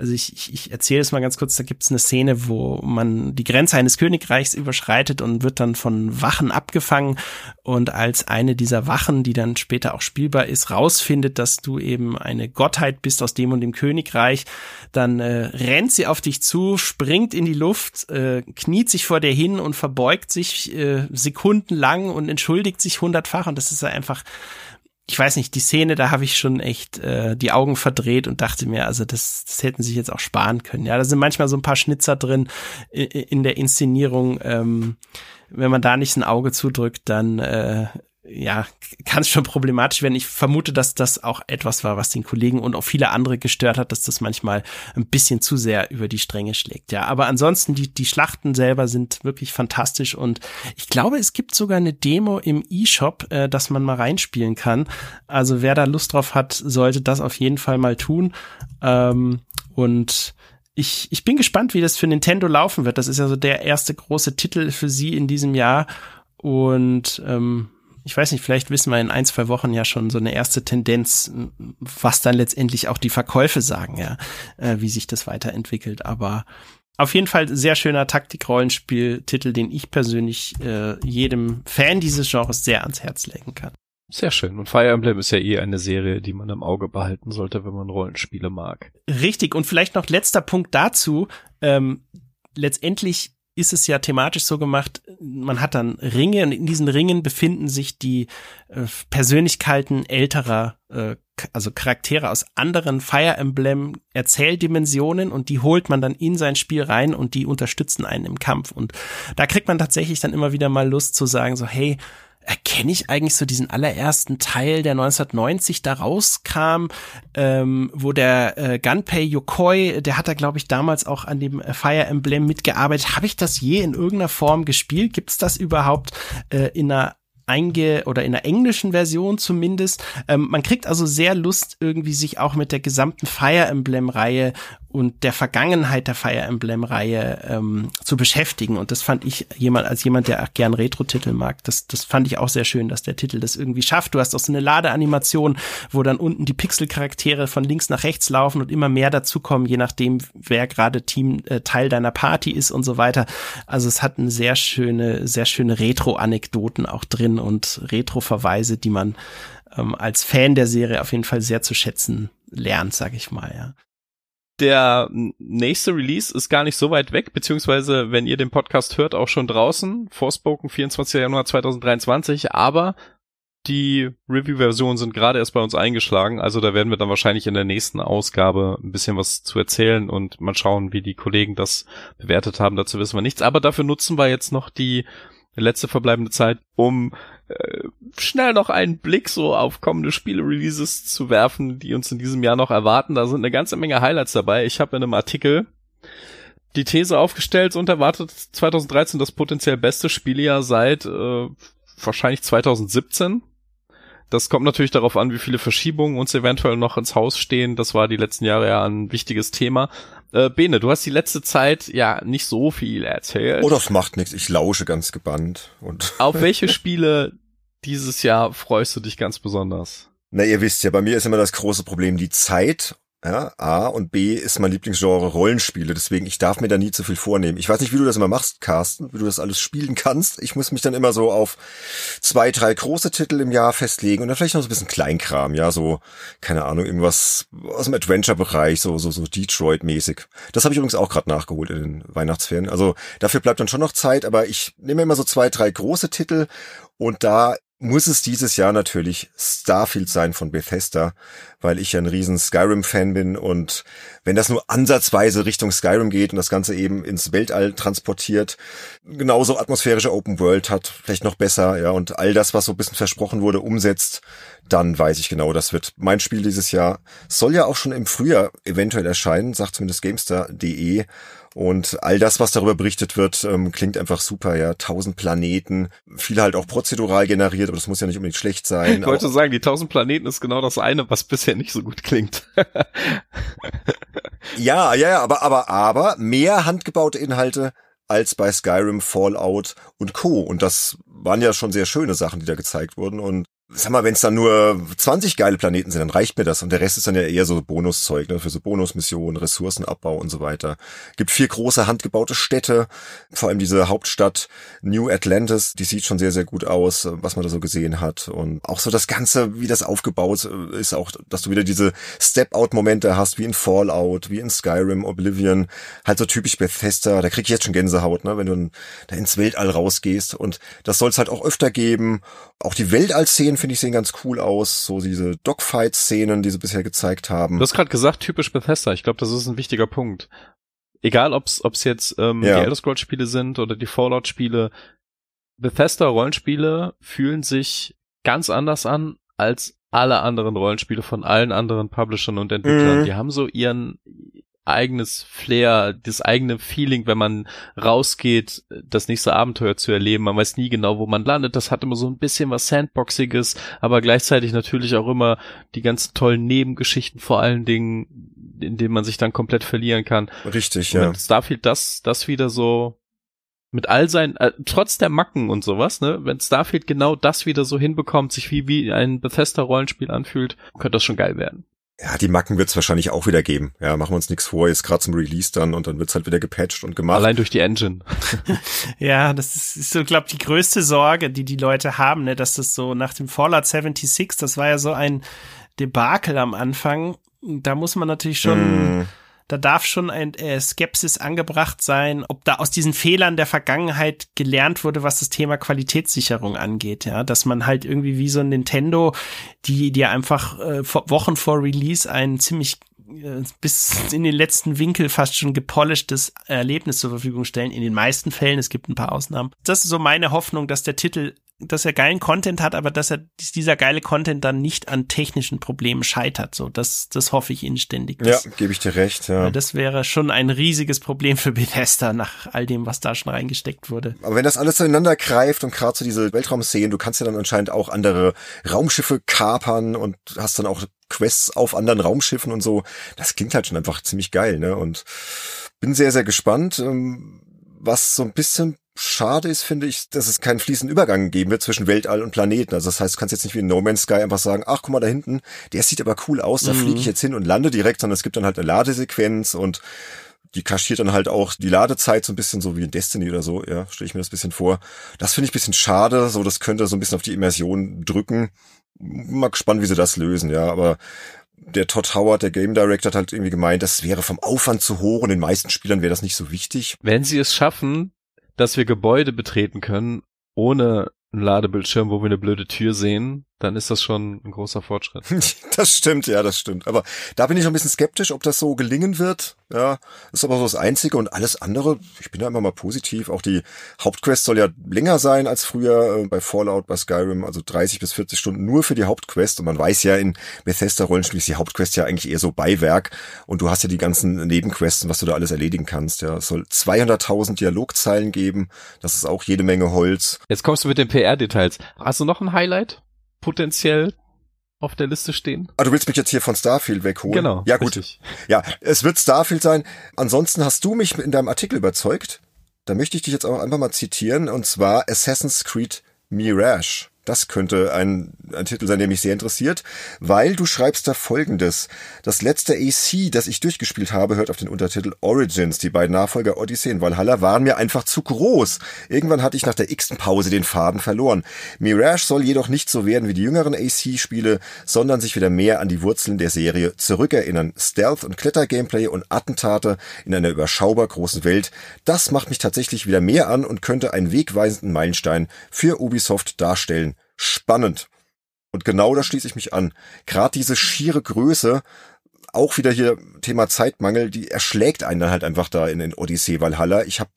also ich, ich, ich erzähle es mal ganz kurz, da gibt es eine Szene, wo man die Grenze eines Königreichs überschreitet und wird dann von Wachen abgefangen. Und als eine dieser Wachen, die dann später auch spielbar ist, rausfindet, dass du eben eine Gottheit bist aus dem und dem Königreich, dann äh, rennt sie auf dich zu, springt in die Luft, äh, kniet sich vor dir hin und verbeugt sich äh, sekundenlang und entschuldigt sich hundertfach. Und das ist einfach ich weiß nicht, die Szene, da habe ich schon echt äh, die Augen verdreht und dachte mir, also das, das hätten sie jetzt auch sparen können. Ja, da sind manchmal so ein paar Schnitzer drin in, in der Inszenierung. Ähm, wenn man da nicht ein Auge zudrückt, dann äh, ja, kann es schon problematisch werden. Ich vermute, dass das auch etwas war, was den Kollegen und auch viele andere gestört hat, dass das manchmal ein bisschen zu sehr über die Stränge schlägt. Ja, aber ansonsten die die Schlachten selber sind wirklich fantastisch und ich glaube, es gibt sogar eine Demo im eShop, äh, dass man mal reinspielen kann. Also wer da Lust drauf hat, sollte das auf jeden Fall mal tun. Ähm, und ich, ich bin gespannt, wie das für Nintendo laufen wird. Das ist ja so der erste große Titel für sie in diesem Jahr. Und ähm, ich weiß nicht, vielleicht wissen wir in ein, zwei Wochen ja schon so eine erste Tendenz, was dann letztendlich auch die Verkäufe sagen, ja, äh, wie sich das weiterentwickelt. Aber auf jeden Fall sehr schöner Taktik-Rollenspiel-Titel, den ich persönlich äh, jedem Fan dieses Genres sehr ans Herz legen kann. Sehr schön. Und Fire Emblem ist ja eh eine Serie, die man im Auge behalten sollte, wenn man Rollenspiele mag. Richtig. Und vielleicht noch letzter Punkt dazu. Ähm, letztendlich ist es ja thematisch so gemacht, man hat dann Ringe und in diesen Ringen befinden sich die äh, Persönlichkeiten älterer, äh, also Charaktere aus anderen Fire Emblem Erzähldimensionen und die holt man dann in sein Spiel rein und die unterstützen einen im Kampf. Und da kriegt man tatsächlich dann immer wieder mal Lust zu sagen, so, hey, erkenne ich eigentlich so diesen allerersten Teil, der 1990 da rauskam, ähm, wo der äh, Gunpei Yokoi, der hat da glaube ich damals auch an dem äh, Fire Emblem mitgearbeitet. Habe ich das je in irgendeiner Form gespielt? Gibt es das überhaupt äh, in einer einge oder in der englischen Version zumindest. Ähm, man kriegt also sehr Lust irgendwie sich auch mit der gesamten Fire Emblem Reihe und der Vergangenheit der Fire Emblem-Reihe ähm, zu beschäftigen. Und das fand ich jemand als jemand, der auch gern Retro-Titel mag. Das, das fand ich auch sehr schön, dass der Titel das irgendwie schafft. Du hast auch so eine Ladeanimation, wo dann unten die Pixel-Charaktere von links nach rechts laufen und immer mehr dazukommen, je nachdem, wer gerade Team äh, Teil deiner Party ist und so weiter. Also es hat eine sehr schöne, sehr schöne Retro-Anekdoten auch drin und Retro-Verweise, die man ähm, als Fan der Serie auf jeden Fall sehr zu schätzen lernt, sag ich mal, ja der nächste Release ist gar nicht so weit weg, beziehungsweise wenn ihr den Podcast hört, auch schon draußen. Forspoken 24. Januar 2023, aber die Review-Versionen sind gerade erst bei uns eingeschlagen, also da werden wir dann wahrscheinlich in der nächsten Ausgabe ein bisschen was zu erzählen und mal schauen, wie die Kollegen das bewertet haben. Dazu wissen wir nichts, aber dafür nutzen wir jetzt noch die letzte verbleibende Zeit, um äh, schnell noch einen Blick so auf kommende Spiele-Releases zu werfen, die uns in diesem Jahr noch erwarten. Da sind eine ganze Menge Highlights dabei. Ich habe in einem Artikel die These aufgestellt und erwartet 2013 das potenziell beste Spielejahr seit äh, wahrscheinlich 2017. Das kommt natürlich darauf an, wie viele Verschiebungen uns eventuell noch ins Haus stehen. Das war die letzten Jahre ja ein wichtiges Thema. Äh, Bene, du hast die letzte Zeit ja nicht so viel erzählt. Oh, das macht nichts. Ich lausche ganz gebannt. Und Auf welche Spiele dieses Jahr freust du dich ganz besonders? Na, ihr wisst ja, bei mir ist immer das große Problem die Zeit ja, A und B ist mein Lieblingsgenre Rollenspiele, deswegen ich darf mir da nie zu viel vornehmen. Ich weiß nicht, wie du das immer machst, Carsten, wie du das alles spielen kannst. Ich muss mich dann immer so auf zwei, drei große Titel im Jahr festlegen und dann vielleicht noch so ein bisschen Kleinkram, ja, so keine Ahnung, irgendwas aus dem Adventure-Bereich, so so so Detroit-mäßig. Das habe ich übrigens auch gerade nachgeholt in den Weihnachtsferien. Also dafür bleibt dann schon noch Zeit, aber ich nehme immer so zwei, drei große Titel und da muss es dieses Jahr natürlich Starfield sein von Bethesda, weil ich ein riesen Skyrim-Fan bin und wenn das nur ansatzweise Richtung Skyrim geht und das Ganze eben ins Weltall transportiert, genauso atmosphärische Open World hat, vielleicht noch besser, ja, und all das, was so ein bisschen versprochen wurde, umsetzt, dann weiß ich genau, das wird mein Spiel dieses Jahr. Soll ja auch schon im Frühjahr eventuell erscheinen, sagt zumindest GameStar.de. Und all das, was darüber berichtet wird, ähm, klingt einfach super, ja. Tausend Planeten, viel halt auch prozedural generiert, aber das muss ja nicht unbedingt schlecht sein. Ich wollte auch sagen, die tausend Planeten ist genau das eine, was bisher nicht so gut klingt. ja, ja, ja, aber, aber, aber mehr handgebaute Inhalte als bei Skyrim, Fallout und Co. Und das waren ja schon sehr schöne Sachen, die da gezeigt wurden. Und sag mal, wenn es dann nur 20 geile Planeten sind, dann reicht mir das. Und der Rest ist dann ja eher so Bonuszeug, ne, für so Bonusmissionen, Ressourcenabbau und so weiter. Gibt vier große handgebaute Städte, vor allem diese Hauptstadt New Atlantis, die sieht schon sehr, sehr gut aus, was man da so gesehen hat. Und auch so das Ganze, wie das aufgebaut ist, auch, dass du wieder diese Step-Out-Momente hast, wie in Fallout, wie in Skyrim, Oblivion, halt so typisch Bethesda. Da krieg ich jetzt schon Gänsehaut, ne, wenn du da ins Weltall rausgehst. Und das soll es halt auch öfter geben. Auch die Weltall-Szenen finde ich, sehen ganz cool aus. So diese Dogfight-Szenen, die sie bisher gezeigt haben. Du hast gerade gesagt, typisch Bethesda. Ich glaube, das ist ein wichtiger Punkt. Egal, ob's ob's jetzt ähm, ja. die Elder Scrolls-Spiele sind oder die Fallout-Spiele, Bethesda-Rollenspiele fühlen sich ganz anders an als alle anderen Rollenspiele von allen anderen Publishern und Entwicklern. Mhm. Die haben so ihren eigenes Flair, das eigene Feeling, wenn man rausgeht, das nächste Abenteuer zu erleben. Man weiß nie genau, wo man landet. Das hat immer so ein bisschen was Sandboxiges, aber gleichzeitig natürlich auch immer die ganzen tollen Nebengeschichten vor allen Dingen, in denen man sich dann komplett verlieren kann. Richtig, ja. Und Starfield das, das wieder so mit all seinen, äh, trotz der Macken und sowas, ne, wenn Starfield genau das wieder so hinbekommt, sich wie, wie ein Bethesda-Rollenspiel anfühlt, könnte das schon geil werden. Ja, die Macken wird's wahrscheinlich auch wieder geben. Ja, machen wir uns nichts vor, jetzt gerade zum Release dann und dann wird's halt wieder gepatcht und gemacht. Allein durch die Engine. ja, das ist, ist so, glaube die größte Sorge, die die Leute haben, ne, dass das so nach dem Fallout 76, das war ja so ein Debakel am Anfang. Da muss man natürlich schon mm da darf schon ein äh, Skepsis angebracht sein, ob da aus diesen Fehlern der Vergangenheit gelernt wurde, was das Thema Qualitätssicherung angeht, ja, dass man halt irgendwie wie so ein Nintendo, die dir einfach äh, Wochen vor Release ein ziemlich äh, bis in den letzten Winkel fast schon gepolischtes Erlebnis zur Verfügung stellen. In den meisten Fällen, es gibt ein paar Ausnahmen. Das ist so meine Hoffnung, dass der Titel dass er geilen Content hat, aber dass er dieser geile Content dann nicht an technischen Problemen scheitert. So, das, das hoffe ich inständig. Das, ja, gebe ich dir recht. Ja. Das wäre schon ein riesiges Problem für Bethesda nach all dem, was da schon reingesteckt wurde. Aber wenn das alles zueinander greift und gerade so diese Weltraumszenen, du kannst ja dann anscheinend auch andere Raumschiffe kapern und hast dann auch Quests auf anderen Raumschiffen und so. Das klingt halt schon einfach ziemlich geil, ne? Und bin sehr, sehr gespannt. Ähm, was so ein bisschen schade ist, finde ich, dass es keinen fließenden Übergang geben wird zwischen Weltall und Planeten. Also das heißt, du kannst jetzt nicht wie in No Man's Sky einfach sagen, ach, guck mal da hinten, der sieht aber cool aus, da mhm. fliege ich jetzt hin und lande direkt, sondern es gibt dann halt eine Ladesequenz und die kaschiert dann halt auch die Ladezeit so ein bisschen so wie in Destiny oder so, ja, stelle ich mir das ein bisschen vor. Das finde ich ein bisschen schade, so das könnte so ein bisschen auf die Immersion drücken. Mal gespannt, wie sie das lösen, ja, aber der Todd Howard, der Game Director, hat halt irgendwie gemeint, das wäre vom Aufwand zu hoch und den meisten Spielern wäre das nicht so wichtig. Wenn sie es schaffen, dass wir Gebäude betreten können, ohne einen Ladebildschirm, wo wir eine blöde Tür sehen, dann ist das schon ein großer Fortschritt. Das stimmt, ja, das stimmt. Aber da bin ich noch ein bisschen skeptisch, ob das so gelingen wird. Ja, ist aber so das Einzige und alles andere, ich bin da immer mal positiv. Auch die Hauptquest soll ja länger sein als früher äh, bei Fallout, bei Skyrim, also 30 bis 40 Stunden nur für die Hauptquest. Und man weiß ja, in Bethesda-Rollenspielen ist die Hauptquest ja eigentlich eher so Beiwerk. Und du hast ja die ganzen Nebenquests, was du da alles erledigen kannst. Ja, es soll 200.000 Dialogzeilen geben. Das ist auch jede Menge Holz. Jetzt kommst du mit den PR-Details. Hast du noch ein Highlight? Potenziell auf der Liste stehen. Ah, du willst mich jetzt hier von Starfield wegholen? Genau. Ja, gut. Richtig. Ja, es wird Starfield sein. Ansonsten hast du mich in deinem Artikel überzeugt. Da möchte ich dich jetzt auch einfach mal zitieren, und zwar Assassin's Creed Mirage. Das könnte ein, ein Titel sein, der mich sehr interessiert, weil du schreibst da folgendes. Das letzte AC, das ich durchgespielt habe, hört auf den Untertitel Origins. Die beiden Nachfolger Odyssey und Valhalla waren mir einfach zu groß. Irgendwann hatte ich nach der x-ten Pause den Faden verloren. Mirage soll jedoch nicht so werden wie die jüngeren AC-Spiele, sondern sich wieder mehr an die Wurzeln der Serie zurückerinnern. Stealth- und Kletter-Gameplay und Attentate in einer überschaubar großen Welt. Das macht mich tatsächlich wieder mehr an und könnte einen wegweisenden Meilenstein für Ubisoft darstellen spannend. Und genau da schließe ich mich an. Gerade diese schiere Größe, auch wieder hier Thema Zeitmangel, die erschlägt einen dann halt einfach da in den Odyssee Valhalla. Ich habe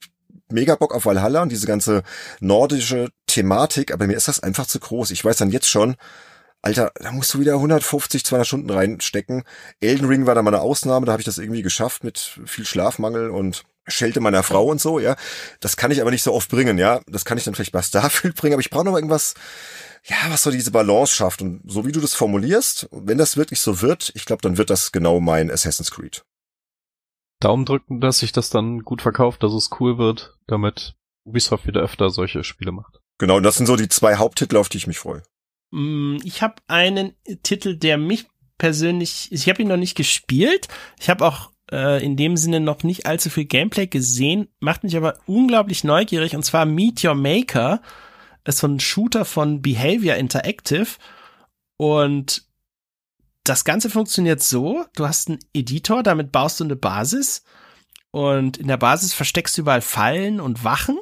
mega Bock auf Valhalla und diese ganze nordische Thematik, aber mir ist das einfach zu groß. Ich weiß dann jetzt schon, Alter, da musst du wieder 150, 200 Stunden reinstecken. Elden Ring war da mal eine Ausnahme, da habe ich das irgendwie geschafft mit viel Schlafmangel und Schelte meiner Frau und so, ja. Das kann ich aber nicht so oft bringen, ja. Das kann ich dann vielleicht bei Starfield bringen, aber ich brauche noch irgendwas, ja, was so diese Balance schafft. Und so wie du das formulierst, wenn das wirklich so wird, ich glaube, dann wird das genau mein Assassin's Creed. Daumen drücken, dass sich das dann gut verkauft, dass es cool wird, damit Ubisoft wieder öfter solche Spiele macht. Genau, und das sind so die zwei Haupttitel, auf die ich mich freue. Mm, ich habe einen Titel, der mich persönlich, ich habe ihn noch nicht gespielt. Ich habe auch äh, in dem Sinne noch nicht allzu viel Gameplay gesehen, macht mich aber unglaublich neugierig und zwar Meet Your Maker ist so ein Shooter von Behavior Interactive und das Ganze funktioniert so, du hast einen Editor, damit baust du eine Basis und in der Basis versteckst du überall Fallen und Wachen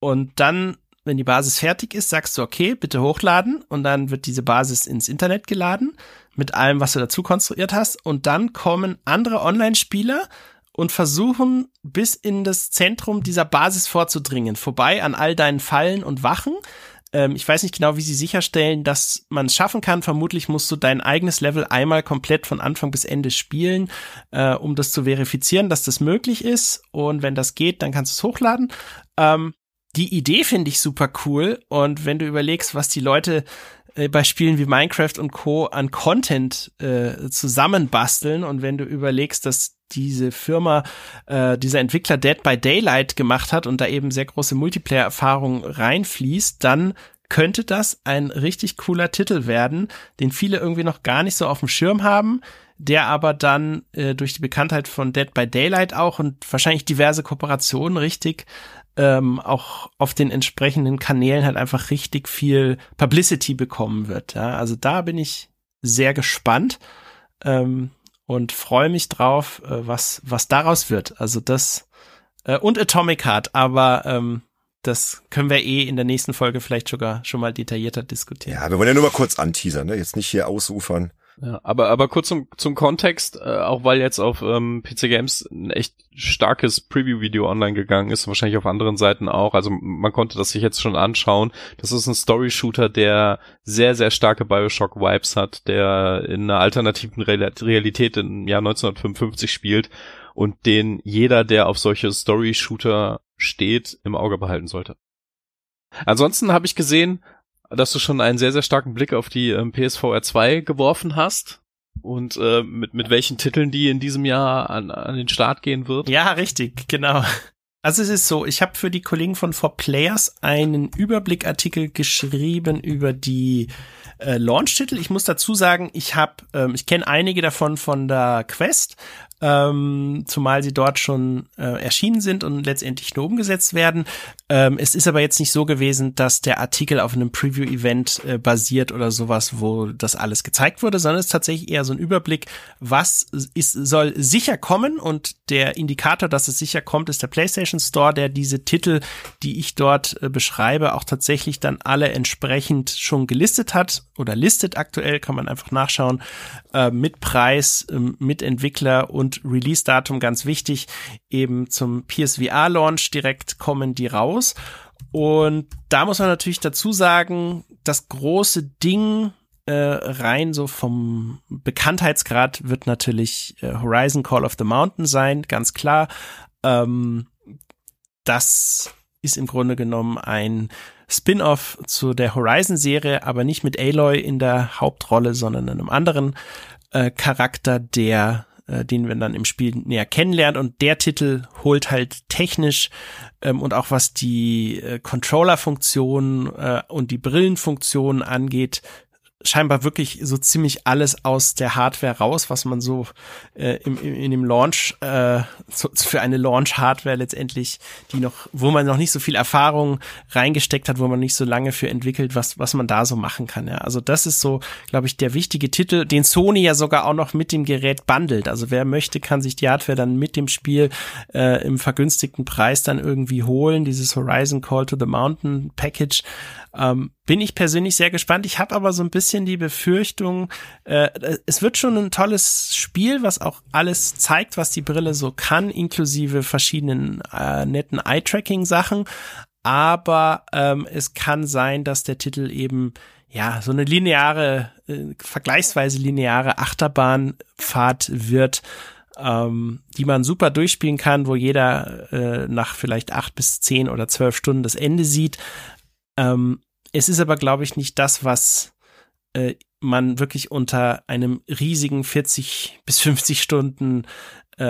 und dann, wenn die Basis fertig ist, sagst du, okay, bitte hochladen und dann wird diese Basis ins Internet geladen mit allem, was du dazu konstruiert hast und dann kommen andere Online-Spieler und versuchen bis in das Zentrum dieser Basis vorzudringen, vorbei an all deinen Fallen und Wachen. Ähm, ich weiß nicht genau, wie sie sicherstellen, dass man es schaffen kann. Vermutlich musst du dein eigenes Level einmal komplett von Anfang bis Ende spielen, äh, um das zu verifizieren, dass das möglich ist. Und wenn das geht, dann kannst du es hochladen. Ähm, die Idee finde ich super cool. Und wenn du überlegst, was die Leute bei Spielen wie Minecraft und Co. an Content äh, zusammenbasteln und wenn du überlegst, dass diese Firma, äh, dieser Entwickler Dead by Daylight gemacht hat und da eben sehr große Multiplayer-Erfahrung reinfließt, dann könnte das ein richtig cooler Titel werden, den viele irgendwie noch gar nicht so auf dem Schirm haben, der aber dann äh, durch die Bekanntheit von Dead by Daylight auch und wahrscheinlich diverse Kooperationen richtig ähm, auch auf den entsprechenden Kanälen halt einfach richtig viel Publicity bekommen wird. Ja? Also da bin ich sehr gespannt. Ähm, und freue mich drauf, äh, was, was daraus wird. Also das äh, und Atomic Heart, aber ähm, das können wir eh in der nächsten Folge vielleicht sogar schon mal detaillierter diskutieren. Ja, wir wollen ja nur mal kurz anteasern, ne? Jetzt nicht hier ausufern. Ja, aber, aber kurz zum, zum Kontext, äh, auch weil jetzt auf ähm, PC Games ein echt starkes Preview-Video online gegangen ist, wahrscheinlich auf anderen Seiten auch. Also man konnte das sich jetzt schon anschauen. Das ist ein Story-Shooter, der sehr, sehr starke Bioshock-Vibes hat, der in einer alternativen Realität im Jahr 1955 spielt und den jeder, der auf solche Story-Shooter steht, im Auge behalten sollte. Ansonsten habe ich gesehen, dass du schon einen sehr, sehr starken Blick auf die ähm, PSVR 2 geworfen hast. und äh, mit, mit welchen Titeln die in diesem Jahr an, an den Start gehen wird. Ja, richtig, genau. Also es ist so, ich habe für die Kollegen von 4Players einen Überblickartikel geschrieben über die äh, Launch-Titel. Ich muss dazu sagen, ich habe, ähm, ich kenne einige davon von der Quest, ähm, zumal sie dort schon äh, erschienen sind und letztendlich nur umgesetzt werden. Ähm, es ist aber jetzt nicht so gewesen, dass der Artikel auf einem Preview-Event äh, basiert oder sowas, wo das alles gezeigt wurde, sondern es ist tatsächlich eher so ein Überblick, was ist, soll sicher kommen und der Indikator, dass es sicher kommt, ist der PlayStation Store, der diese Titel, die ich dort äh, beschreibe, auch tatsächlich dann alle entsprechend schon gelistet hat oder listet aktuell, kann man einfach nachschauen, äh, mit Preis, äh, mit Entwickler und Release-Datum ganz wichtig. Eben zum PSVR-Launch direkt kommen die raus. Und da muss man natürlich dazu sagen, das große Ding äh, rein so vom Bekanntheitsgrad wird natürlich äh, Horizon Call of the Mountain sein, ganz klar. Ähm, das ist im Grunde genommen ein Spin-off zu der Horizon-Serie, aber nicht mit Aloy in der Hauptrolle, sondern einem anderen äh, Charakter, der äh, den wir dann im Spiel näher kennenlernen. Und der Titel holt halt technisch ähm, und auch was die äh, Controller-Funktion äh, und die Brillenfunktion angeht, scheinbar wirklich so ziemlich alles aus der Hardware raus, was man so äh, im, im, in dem Launch äh, so, für eine Launch-Hardware letztendlich, die noch, wo man noch nicht so viel Erfahrung reingesteckt hat, wo man nicht so lange für entwickelt, was was man da so machen kann. Ja, also das ist so, glaube ich, der wichtige Titel, den Sony ja sogar auch noch mit dem Gerät bundelt. Also wer möchte, kann sich die Hardware dann mit dem Spiel äh, im vergünstigten Preis dann irgendwie holen. Dieses Horizon Call to the Mountain Package. Ähm, bin ich persönlich sehr gespannt. Ich habe aber so ein bisschen die Befürchtung, äh, es wird schon ein tolles Spiel, was auch alles zeigt, was die Brille so kann, inklusive verschiedenen äh, netten Eye-Tracking-Sachen. Aber ähm, es kann sein, dass der Titel eben ja so eine lineare, äh, vergleichsweise lineare Achterbahnfahrt wird, ähm, die man super durchspielen kann, wo jeder äh, nach vielleicht acht bis zehn oder zwölf Stunden das Ende sieht. Ähm, es ist aber, glaube ich, nicht das, was äh, man wirklich unter einem riesigen 40 bis 50 Stunden äh,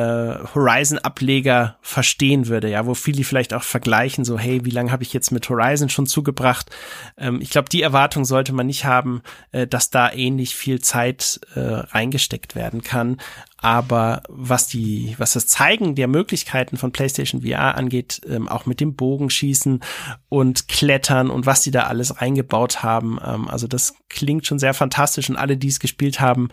Horizon-Ableger verstehen würde, ja, wo viele vielleicht auch vergleichen, so, hey, wie lange habe ich jetzt mit Horizon schon zugebracht? Ähm, ich glaube, die Erwartung sollte man nicht haben, äh, dass da ähnlich viel Zeit äh, reingesteckt werden kann. Aber was die, was das Zeigen der Möglichkeiten von PlayStation VR angeht, ähm, auch mit dem Bogenschießen und Klettern und was die da alles reingebaut haben, ähm, also das klingt schon sehr fantastisch und alle, die es gespielt haben,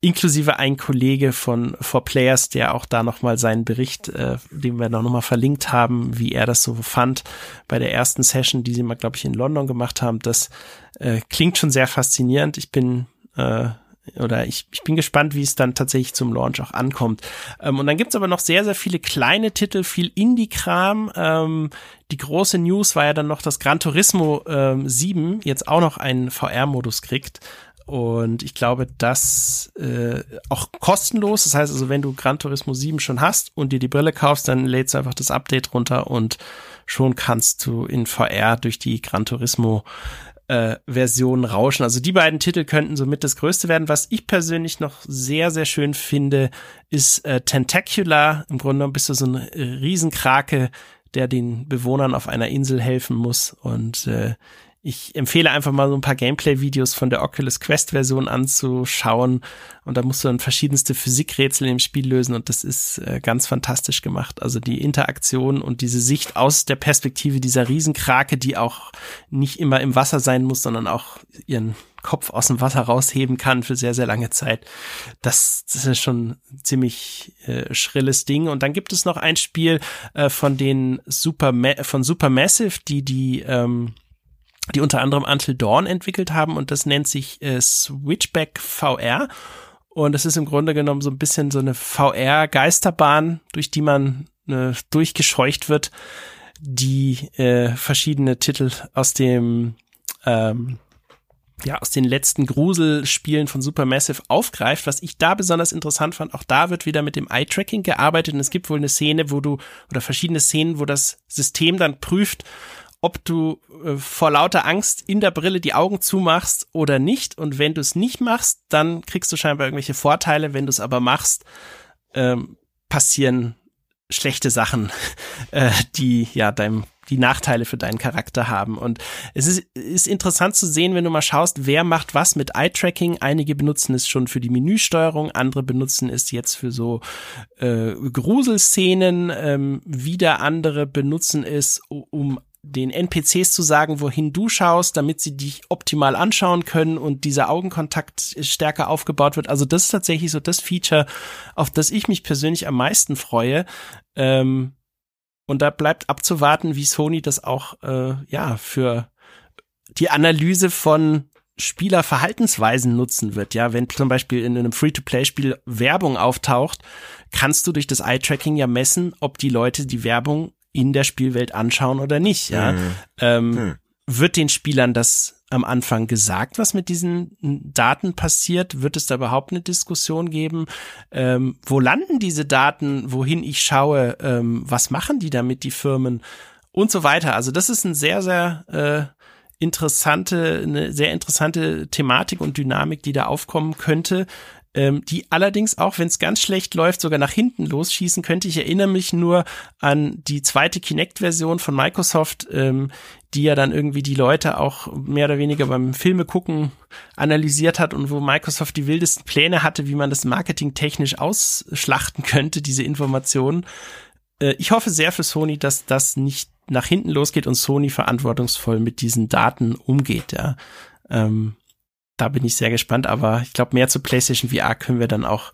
inklusive ein Kollege von For Players, der auch da nochmal seinen Bericht, äh, den wir noch mal verlinkt haben, wie er das so fand bei der ersten Session, die sie mal, glaube ich, in London gemacht haben. Das äh, klingt schon sehr faszinierend. Ich bin äh, oder ich, ich bin gespannt, wie es dann tatsächlich zum Launch auch ankommt. Ähm, und dann gibt's aber noch sehr, sehr viele kleine Titel, viel Indie-Kram. Ähm, die große News war ja dann noch, dass Gran Turismo ähm, 7 jetzt auch noch einen VR-Modus kriegt. Und ich glaube, das äh, auch kostenlos. Das heißt also, wenn du Gran Turismo 7 schon hast und dir die Brille kaufst, dann lädst du einfach das Update runter und schon kannst du in VR durch die Gran Turismo äh, Version rauschen. Also die beiden Titel könnten somit das Größte werden. Was ich persönlich noch sehr, sehr schön finde, ist äh, Tentacular. Im Grunde genommen bist du so ein Riesenkrake, der den Bewohnern auf einer Insel helfen muss. Und äh, ich empfehle einfach mal so ein paar Gameplay-Videos von der Oculus Quest-Version anzuschauen. Und da musst du dann verschiedenste Physikrätsel im Spiel lösen und das ist äh, ganz fantastisch gemacht. Also die Interaktion und diese Sicht aus der Perspektive dieser Riesenkrake, die auch nicht immer im Wasser sein muss, sondern auch ihren Kopf aus dem Wasser rausheben kann für sehr, sehr lange Zeit. Das, das ist schon ziemlich äh, schrilles Ding. Und dann gibt es noch ein Spiel äh, von den Super, von Supermassive, die die ähm, die unter anderem Until Dawn entwickelt haben und das nennt sich äh, Switchback VR. Und es ist im Grunde genommen so ein bisschen so eine VR-Geisterbahn, durch die man äh, durchgescheucht wird, die äh, verschiedene Titel aus dem ähm, ja, aus den letzten Gruselspielen von Supermassive aufgreift. Was ich da besonders interessant fand, auch da wird wieder mit dem Eye-Tracking gearbeitet und es gibt wohl eine Szene, wo du, oder verschiedene Szenen, wo das System dann prüft, ob du äh, vor lauter Angst in der Brille die Augen zumachst oder nicht. Und wenn du es nicht machst, dann kriegst du scheinbar irgendwelche Vorteile. Wenn du es aber machst, ähm, passieren schlechte Sachen, äh, die ja deinem die Nachteile für deinen Charakter haben. Und es ist, ist interessant zu sehen, wenn du mal schaust, wer macht was mit Eye-Tracking. Einige benutzen es schon für die Menüsteuerung, andere benutzen es jetzt für so äh, Gruselszenen, ähm, wieder andere benutzen es, um den NPCs zu sagen, wohin du schaust, damit sie dich optimal anschauen können und dieser Augenkontakt stärker aufgebaut wird. Also das ist tatsächlich so das Feature, auf das ich mich persönlich am meisten freue. Ähm, und da bleibt abzuwarten, wie Sony das auch äh, ja für die Analyse von Spielerverhaltensweisen nutzen wird. Ja, wenn zum Beispiel in einem Free-to-Play-Spiel Werbung auftaucht, kannst du durch das Eye-Tracking ja messen, ob die Leute die Werbung in der Spielwelt anschauen oder nicht. Ja, mhm. ähm, hm. wird den Spielern das am Anfang gesagt, was mit diesen Daten passiert? Wird es da überhaupt eine Diskussion geben? Ähm, wo landen diese Daten? Wohin ich schaue? Ähm, was machen die damit, die Firmen? Und so weiter. Also das ist ein sehr, sehr äh, interessante, eine sehr interessante Thematik und Dynamik, die da aufkommen könnte ähm, die allerdings auch, wenn es ganz schlecht läuft, sogar nach hinten losschießen könnte. Ich erinnere mich nur an die zweite Kinect-Version von Microsoft, ähm, die ja dann irgendwie die Leute auch mehr oder weniger beim Filme gucken analysiert hat und wo Microsoft die wildesten Pläne hatte, wie man das marketingtechnisch ausschlachten könnte, diese Informationen. Äh, ich hoffe sehr für Sony, dass das nicht nach hinten losgeht und Sony verantwortungsvoll mit diesen Daten umgeht, ja. Ähm, da bin ich sehr gespannt, aber ich glaube, mehr zu PlayStation VR können wir dann auch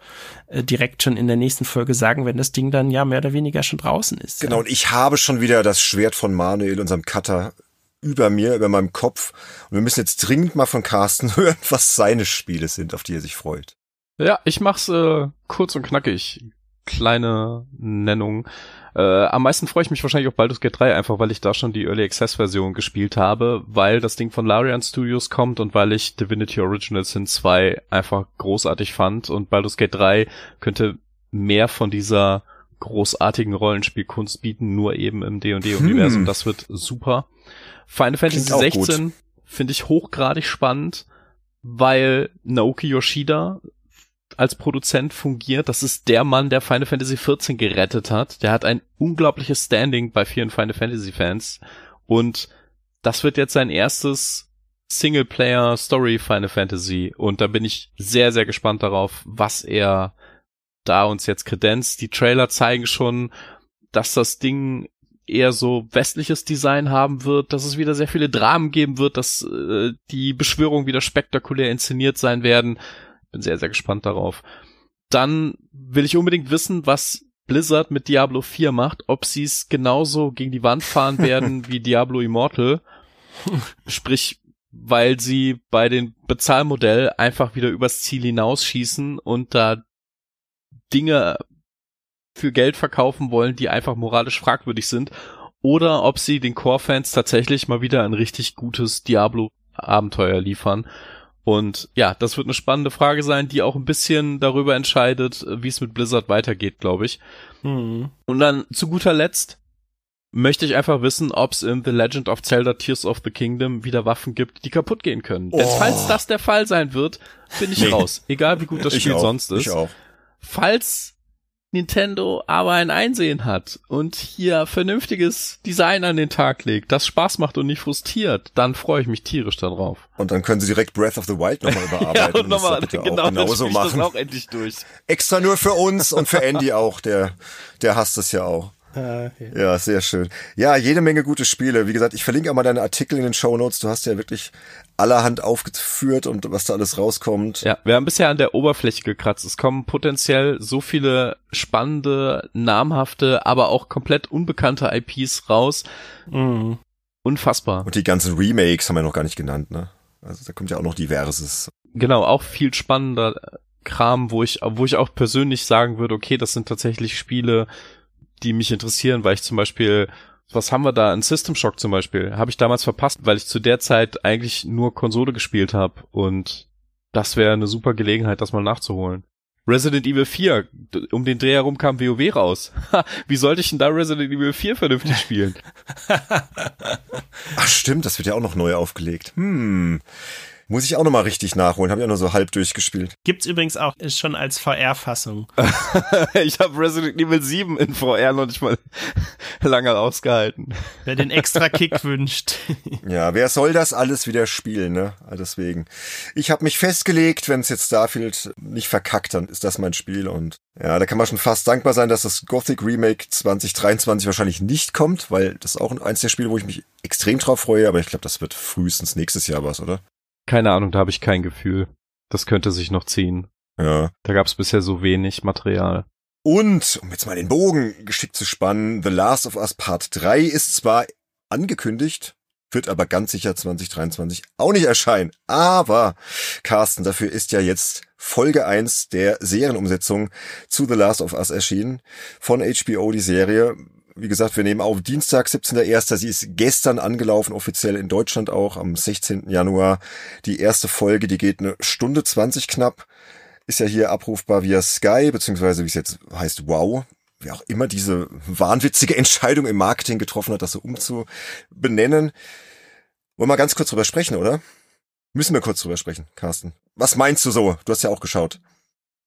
äh, direkt schon in der nächsten Folge sagen, wenn das Ding dann ja mehr oder weniger schon draußen ist. Genau, ja. und ich habe schon wieder das Schwert von Manuel, unserem Cutter, über mir, über meinem Kopf. Und wir müssen jetzt dringend mal von Carsten hören, was seine Spiele sind, auf die er sich freut. Ja, ich mach's äh, kurz und knackig. Kleine Nennung. Äh, am meisten freue ich mich wahrscheinlich auf Baldur's Gate 3, einfach weil ich da schon die Early Access Version gespielt habe, weil das Ding von Larian Studios kommt und weil ich Divinity Original Sin 2 einfach großartig fand und Baldur's Gate 3 könnte mehr von dieser großartigen Rollenspielkunst bieten, nur eben im D&D-Universum. Hm. Das wird super. Final Fantasy 16 finde ich hochgradig spannend, weil Naoki Yoshida als Produzent fungiert. Das ist der Mann, der Final Fantasy XIV gerettet hat. Der hat ein unglaubliches Standing bei vielen Final Fantasy Fans. Und das wird jetzt sein erstes Singleplayer Story Final Fantasy. Und da bin ich sehr, sehr gespannt darauf, was er da uns jetzt kredenzt. Die Trailer zeigen schon, dass das Ding eher so westliches Design haben wird, dass es wieder sehr viele Dramen geben wird, dass äh, die Beschwörungen wieder spektakulär inszeniert sein werden. Bin sehr, sehr gespannt darauf. Dann will ich unbedingt wissen, was Blizzard mit Diablo 4 macht, ob sie es genauso gegen die Wand fahren werden wie Diablo Immortal. Sprich, weil sie bei den Bezahlmodell einfach wieder übers Ziel hinausschießen und da Dinge für Geld verkaufen wollen, die einfach moralisch fragwürdig sind, oder ob sie den Core-Fans tatsächlich mal wieder ein richtig gutes Diablo-Abenteuer liefern. Und ja, das wird eine spannende Frage sein, die auch ein bisschen darüber entscheidet, wie es mit Blizzard weitergeht, glaube ich. Mhm. Und dann zu guter Letzt möchte ich einfach wissen, ob es in The Legend of Zelda Tears of the Kingdom wieder Waffen gibt, die kaputt gehen können. Oh. Denn falls das der Fall sein wird, bin ich nee. raus. Egal wie gut das Spiel sonst ist. Ich auch. Falls Nintendo aber ein Einsehen hat und hier vernünftiges Design an den Tag legt, das Spaß macht und nicht frustriert, dann freue ich mich tierisch darauf. Und dann können sie direkt Breath of the Wild nochmal überarbeiten. ja, und nochmal, genau, auch genauso machen. Das auch endlich durch. Extra nur für uns und für Andy auch, der, der hasst es ja auch. Ah, ja, sehr schön. Ja, jede Menge gute Spiele. Wie gesagt, ich verlinke auch mal deine Artikel in den Show Notes. Du hast ja wirklich allerhand aufgeführt und was da alles rauskommt. Ja, wir haben bisher an der Oberfläche gekratzt. Es kommen potenziell so viele spannende, namhafte, aber auch komplett unbekannte IPs raus. Mhm. Unfassbar. Und die ganzen Remakes haben wir noch gar nicht genannt, ne? Also da kommt ja auch noch diverses. Genau, auch viel spannender Kram, wo ich, wo ich auch persönlich sagen würde, okay, das sind tatsächlich Spiele, die mich interessieren, weil ich zum Beispiel, was haben wir da? Ein System Shock zum Beispiel, habe ich damals verpasst, weil ich zu der Zeit eigentlich nur Konsole gespielt habe und das wäre eine super Gelegenheit, das mal nachzuholen. Resident Evil 4, um den Dreh herum kam WoW raus. Wie sollte ich denn da Resident Evil 4 vernünftig spielen? Ach stimmt, das wird ja auch noch neu aufgelegt. Hm. Muss ich auch noch mal richtig nachholen. Habe ich auch nur so halb durchgespielt. Gibt's übrigens auch ist schon als VR-Fassung. ich habe Resident Evil 7 in VR noch nicht mal lange ausgehalten. Wer den extra Kick wünscht. Ja, wer soll das alles wieder spielen, ne? Deswegen. Ich habe mich festgelegt, wenn es jetzt Starfield nicht verkackt, dann ist das mein Spiel und ja, da kann man schon fast dankbar sein, dass das Gothic Remake 2023 wahrscheinlich nicht kommt, weil das ist auch eins der Spiele, wo ich mich extrem drauf freue, aber ich glaube, das wird frühestens nächstes Jahr was, oder? Keine Ahnung, da habe ich kein Gefühl. Das könnte sich noch ziehen. Ja. Da gab es bisher so wenig Material. Und, um jetzt mal den Bogen geschickt zu spannen, The Last of Us Part 3 ist zwar angekündigt, wird aber ganz sicher 2023 auch nicht erscheinen. Aber, Carsten, dafür ist ja jetzt Folge 1 der Serienumsetzung zu The Last of Us erschienen. Von HBO die Serie wie gesagt, wir nehmen auf Dienstag, 17.01. Sie ist gestern angelaufen, offiziell in Deutschland auch, am 16. Januar. Die erste Folge, die geht eine Stunde 20 knapp. Ist ja hier abrufbar via Sky, beziehungsweise wie es jetzt heißt, wow. Wer auch immer diese wahnwitzige Entscheidung im Marketing getroffen hat, das so umzubenennen. Wollen wir ganz kurz drüber sprechen, oder? Müssen wir kurz drüber sprechen, Carsten. Was meinst du so? Du hast ja auch geschaut.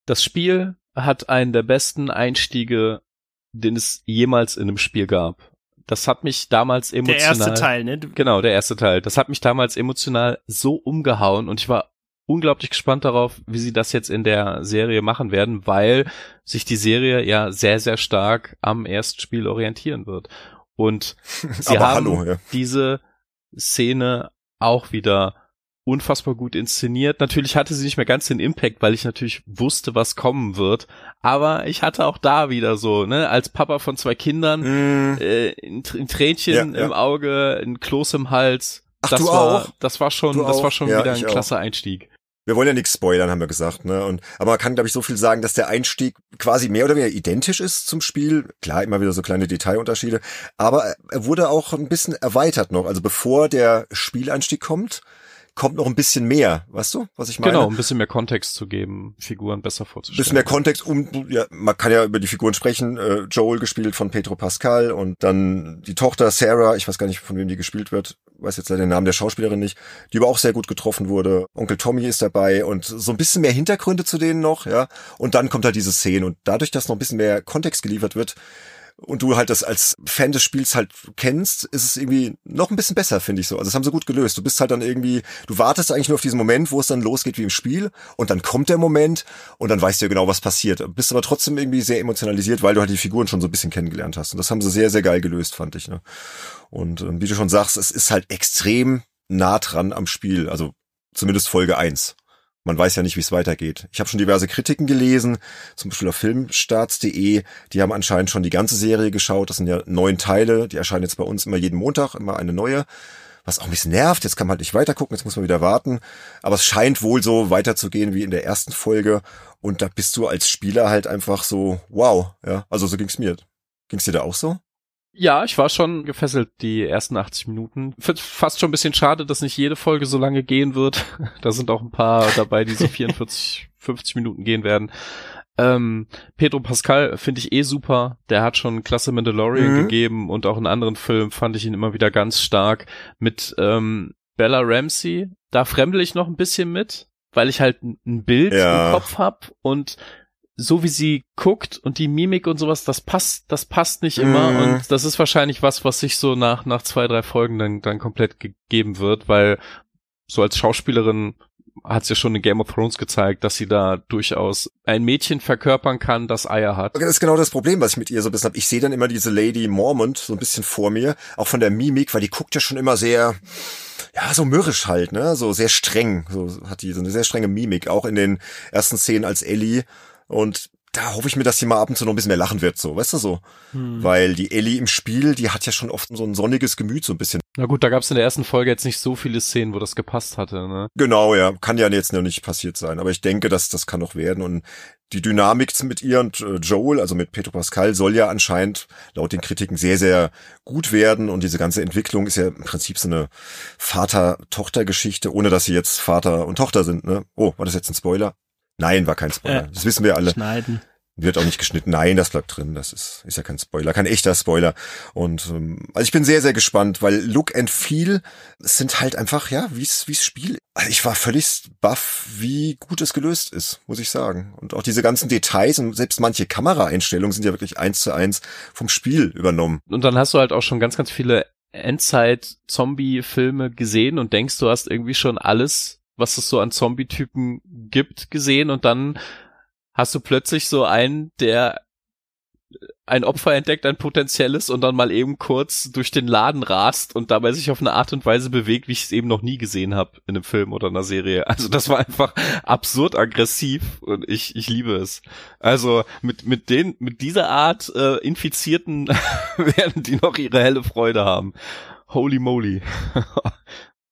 Das Spiel hat einen der besten Einstiege den es jemals in einem Spiel gab. Das hat mich damals emotional. Der erste Teil, ne? Genau, der erste Teil. Das hat mich damals emotional so umgehauen und ich war unglaublich gespannt darauf, wie sie das jetzt in der Serie machen werden, weil sich die Serie ja sehr, sehr stark am ersten Spiel orientieren wird. Und sie haben hallo, ja. diese Szene auch wieder unfassbar gut inszeniert. Natürlich hatte sie nicht mehr ganz den Impact, weil ich natürlich wusste, was kommen wird. Aber ich hatte auch da wieder so, ne, als Papa von zwei Kindern, Mm. äh, ein, ein Tränchen Ja, ja. im Auge, ein Kloß im Hals. Ach, das du war, auch? Das war schon, Du das war auch? schon Ja, wieder ein ich auch. klasse Einstieg. Wir wollen ja nichts spoilern, haben wir gesagt, ne? Und aber man kann, glaube ich, so viel sagen, dass der Einstieg quasi mehr oder weniger identisch ist zum Spiel. Klar, immer wieder so kleine Detailunterschiede, aber er wurde auch ein bisschen erweitert noch. Also bevor der Spieleinstieg kommt, kommt noch ein bisschen mehr, weißt du, was ich meine? Genau, um ein bisschen mehr Kontext zu geben, Figuren besser vorzustellen. bisschen mehr Kontext, um ja, man kann ja über die Figuren sprechen. Äh, Joel gespielt von Pedro Pascal und dann die Tochter Sarah, ich weiß gar nicht, von wem die gespielt wird, weiß jetzt leider den Namen der Schauspielerin nicht, die aber auch sehr gut getroffen wurde. Onkel Tommy ist dabei und so ein bisschen mehr Hintergründe zu denen noch, ja. Und dann kommt halt diese Szene und dadurch, dass noch ein bisschen mehr Kontext geliefert wird, und du halt das als Fan des Spiels halt kennst, ist es irgendwie noch ein bisschen besser, finde ich so. Also das haben sie gut gelöst. Du bist halt dann irgendwie, du wartest eigentlich nur auf diesen Moment, wo es dann losgeht wie im Spiel und dann kommt der Moment und dann weißt du ja genau, was passiert. Bist aber trotzdem irgendwie sehr emotionalisiert, weil du halt die Figuren schon so ein bisschen kennengelernt hast. Und das haben sie sehr, sehr geil gelöst, fand ich. Ne? Und ähm, wie du schon sagst, es ist halt extrem nah dran am Spiel. Also zumindest Folge eins. Man weiß ja nicht, wie es weitergeht. Ich habe schon diverse Kritiken gelesen, zum Beispiel auf filmstarts.de. Die haben anscheinend schon die ganze Serie geschaut. Das sind ja neun Teile. Die erscheinen jetzt bei uns immer jeden Montag, immer eine neue. Was auch ein bisschen nervt. Jetzt kann man halt nicht weitergucken, jetzt muss man wieder warten. Aber es scheint wohl so weiterzugehen wie in der ersten Folge. Und da bist du als Spieler halt einfach so, wow. Ja, also so ging's mir. Ging's dir da auch so? Ja, ich war schon gefesselt die ersten 80 Minuten. Find fast schon ein bisschen schade, dass nicht jede Folge so lange gehen wird. Da sind auch ein paar dabei, die so 44, 50 Minuten gehen werden. Ähm, Pedro Pascal finde ich eh super. Der hat schon klasse Mandalorian Mhm. gegeben und auch in anderen Filmen fand ich ihn immer wieder ganz stark. Mit ähm, Bella Ramsey, da fremdel ich noch ein bisschen mit, weil ich halt ein- Bild Ja. im Kopf hab und so wie sie guckt und die Mimik und sowas, das passt, das passt nicht immer Mhm. und das ist wahrscheinlich was, was sich so nach, nach zwei, drei Folgen dann, dann komplett gegeben wird, weil so als Schauspielerin hat sie ja schon in Game of Thrones gezeigt, dass sie da durchaus ein Mädchen verkörpern kann, das Eier hat. Das ist genau das Problem, was ich mit ihr so ein bisschen habe. Ich sehe dann immer diese Lady Mormont so ein bisschen vor mir, auch von der Mimik, weil die guckt ja schon immer sehr, ja, so mürrisch halt, ne, so sehr streng, so hat die so eine sehr strenge Mimik, auch in den ersten Szenen als Ellie und da hoffe ich mir, dass sie mal ab und zu noch ein bisschen mehr lachen wird, so, weißt du so? Hm. Weil die Ellie im Spiel, die hat ja schon oft so ein sonniges Gemüt, so ein bisschen. Na gut, da gab es in der ersten Folge jetzt nicht so viele Szenen, wo das gepasst hatte, ne? Genau, ja, kann ja jetzt noch nicht passiert sein, aber ich denke, dass das kann noch werden und die Dynamik mit ihr und äh, Joel, also mit Pedro Pascal, soll ja anscheinend laut den Kritiken sehr, sehr gut werden und diese ganze Entwicklung ist ja im Prinzip so eine Vater-Tochter-Geschichte, ohne dass sie jetzt Vater und Tochter sind, ne? Oh, war das jetzt ein Spoiler? Nein, war kein Spoiler. Äh, das wissen wir alle. Schneiden. Wird auch nicht geschnitten. Nein, das bleibt drin. Das ist, ist ja kein Spoiler, kein echter Spoiler. Und ähm, also ich bin sehr, sehr gespannt, weil Look and Feel sind halt einfach, ja, wie's wie's Spiel. Also ich war völlig baff, wie gut es gelöst ist, muss ich sagen. Und auch diese ganzen Details und selbst manche Kameraeinstellungen sind ja wirklich eins zu eins vom Spiel übernommen. Und dann hast du halt auch schon ganz, ganz viele Endzeit-Zombie-Filme gesehen und denkst, du hast irgendwie schon alles, was es so an Zombie-Typen gibt, gesehen und dann hast du plötzlich so einen, der ein Opfer entdeckt, ein potenzielles und dann mal eben kurz durch den Laden rast und dabei sich auf eine Art und Weise bewegt, wie ich es eben noch nie gesehen habe in einem Film oder einer Serie. Also das war einfach absurd aggressiv und ich ich liebe es. Also mit mit den mit dieser Art äh, Infizierten werden die noch ihre helle Freude haben. Holy moly.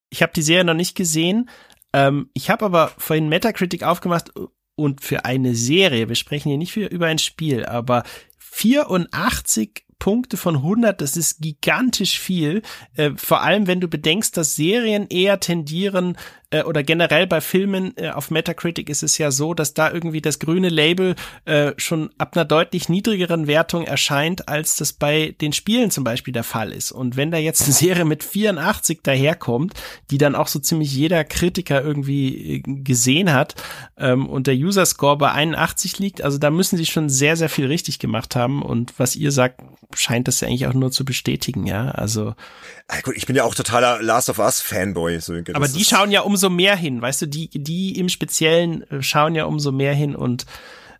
Ich habe die Serie noch nicht gesehen. Ähm, ich habe aber vorhin Metacritic aufgemacht und für eine Serie, wir sprechen hier nicht für, über ein Spiel, aber 84 Punkte von 100, das ist gigantisch viel. Äh, vor allem, wenn du bedenkst, dass Serien eher tendieren äh, oder generell bei Filmen äh, auf Metacritic ist es ja so, dass da irgendwie das grüne Label äh, schon ab einer deutlich niedrigeren Wertung erscheint, als das bei den Spielen zum Beispiel der Fall ist. Und wenn da jetzt eine Serie mit 84 daherkommt, die dann auch so ziemlich jeder Kritiker irgendwie äh, gesehen hat ähm, und der User Score bei 81 liegt, also da müssen sie schon sehr, sehr viel richtig gemacht haben. Und was ihr sagt, scheint das ja eigentlich auch nur zu bestätigen, ja. Also. Ah, gut, ich bin ja auch totaler Last of Us Fanboy. So, aber die schauen ja umso mehr hin, weißt du, die, die im Speziellen äh, schauen ja umso mehr hin und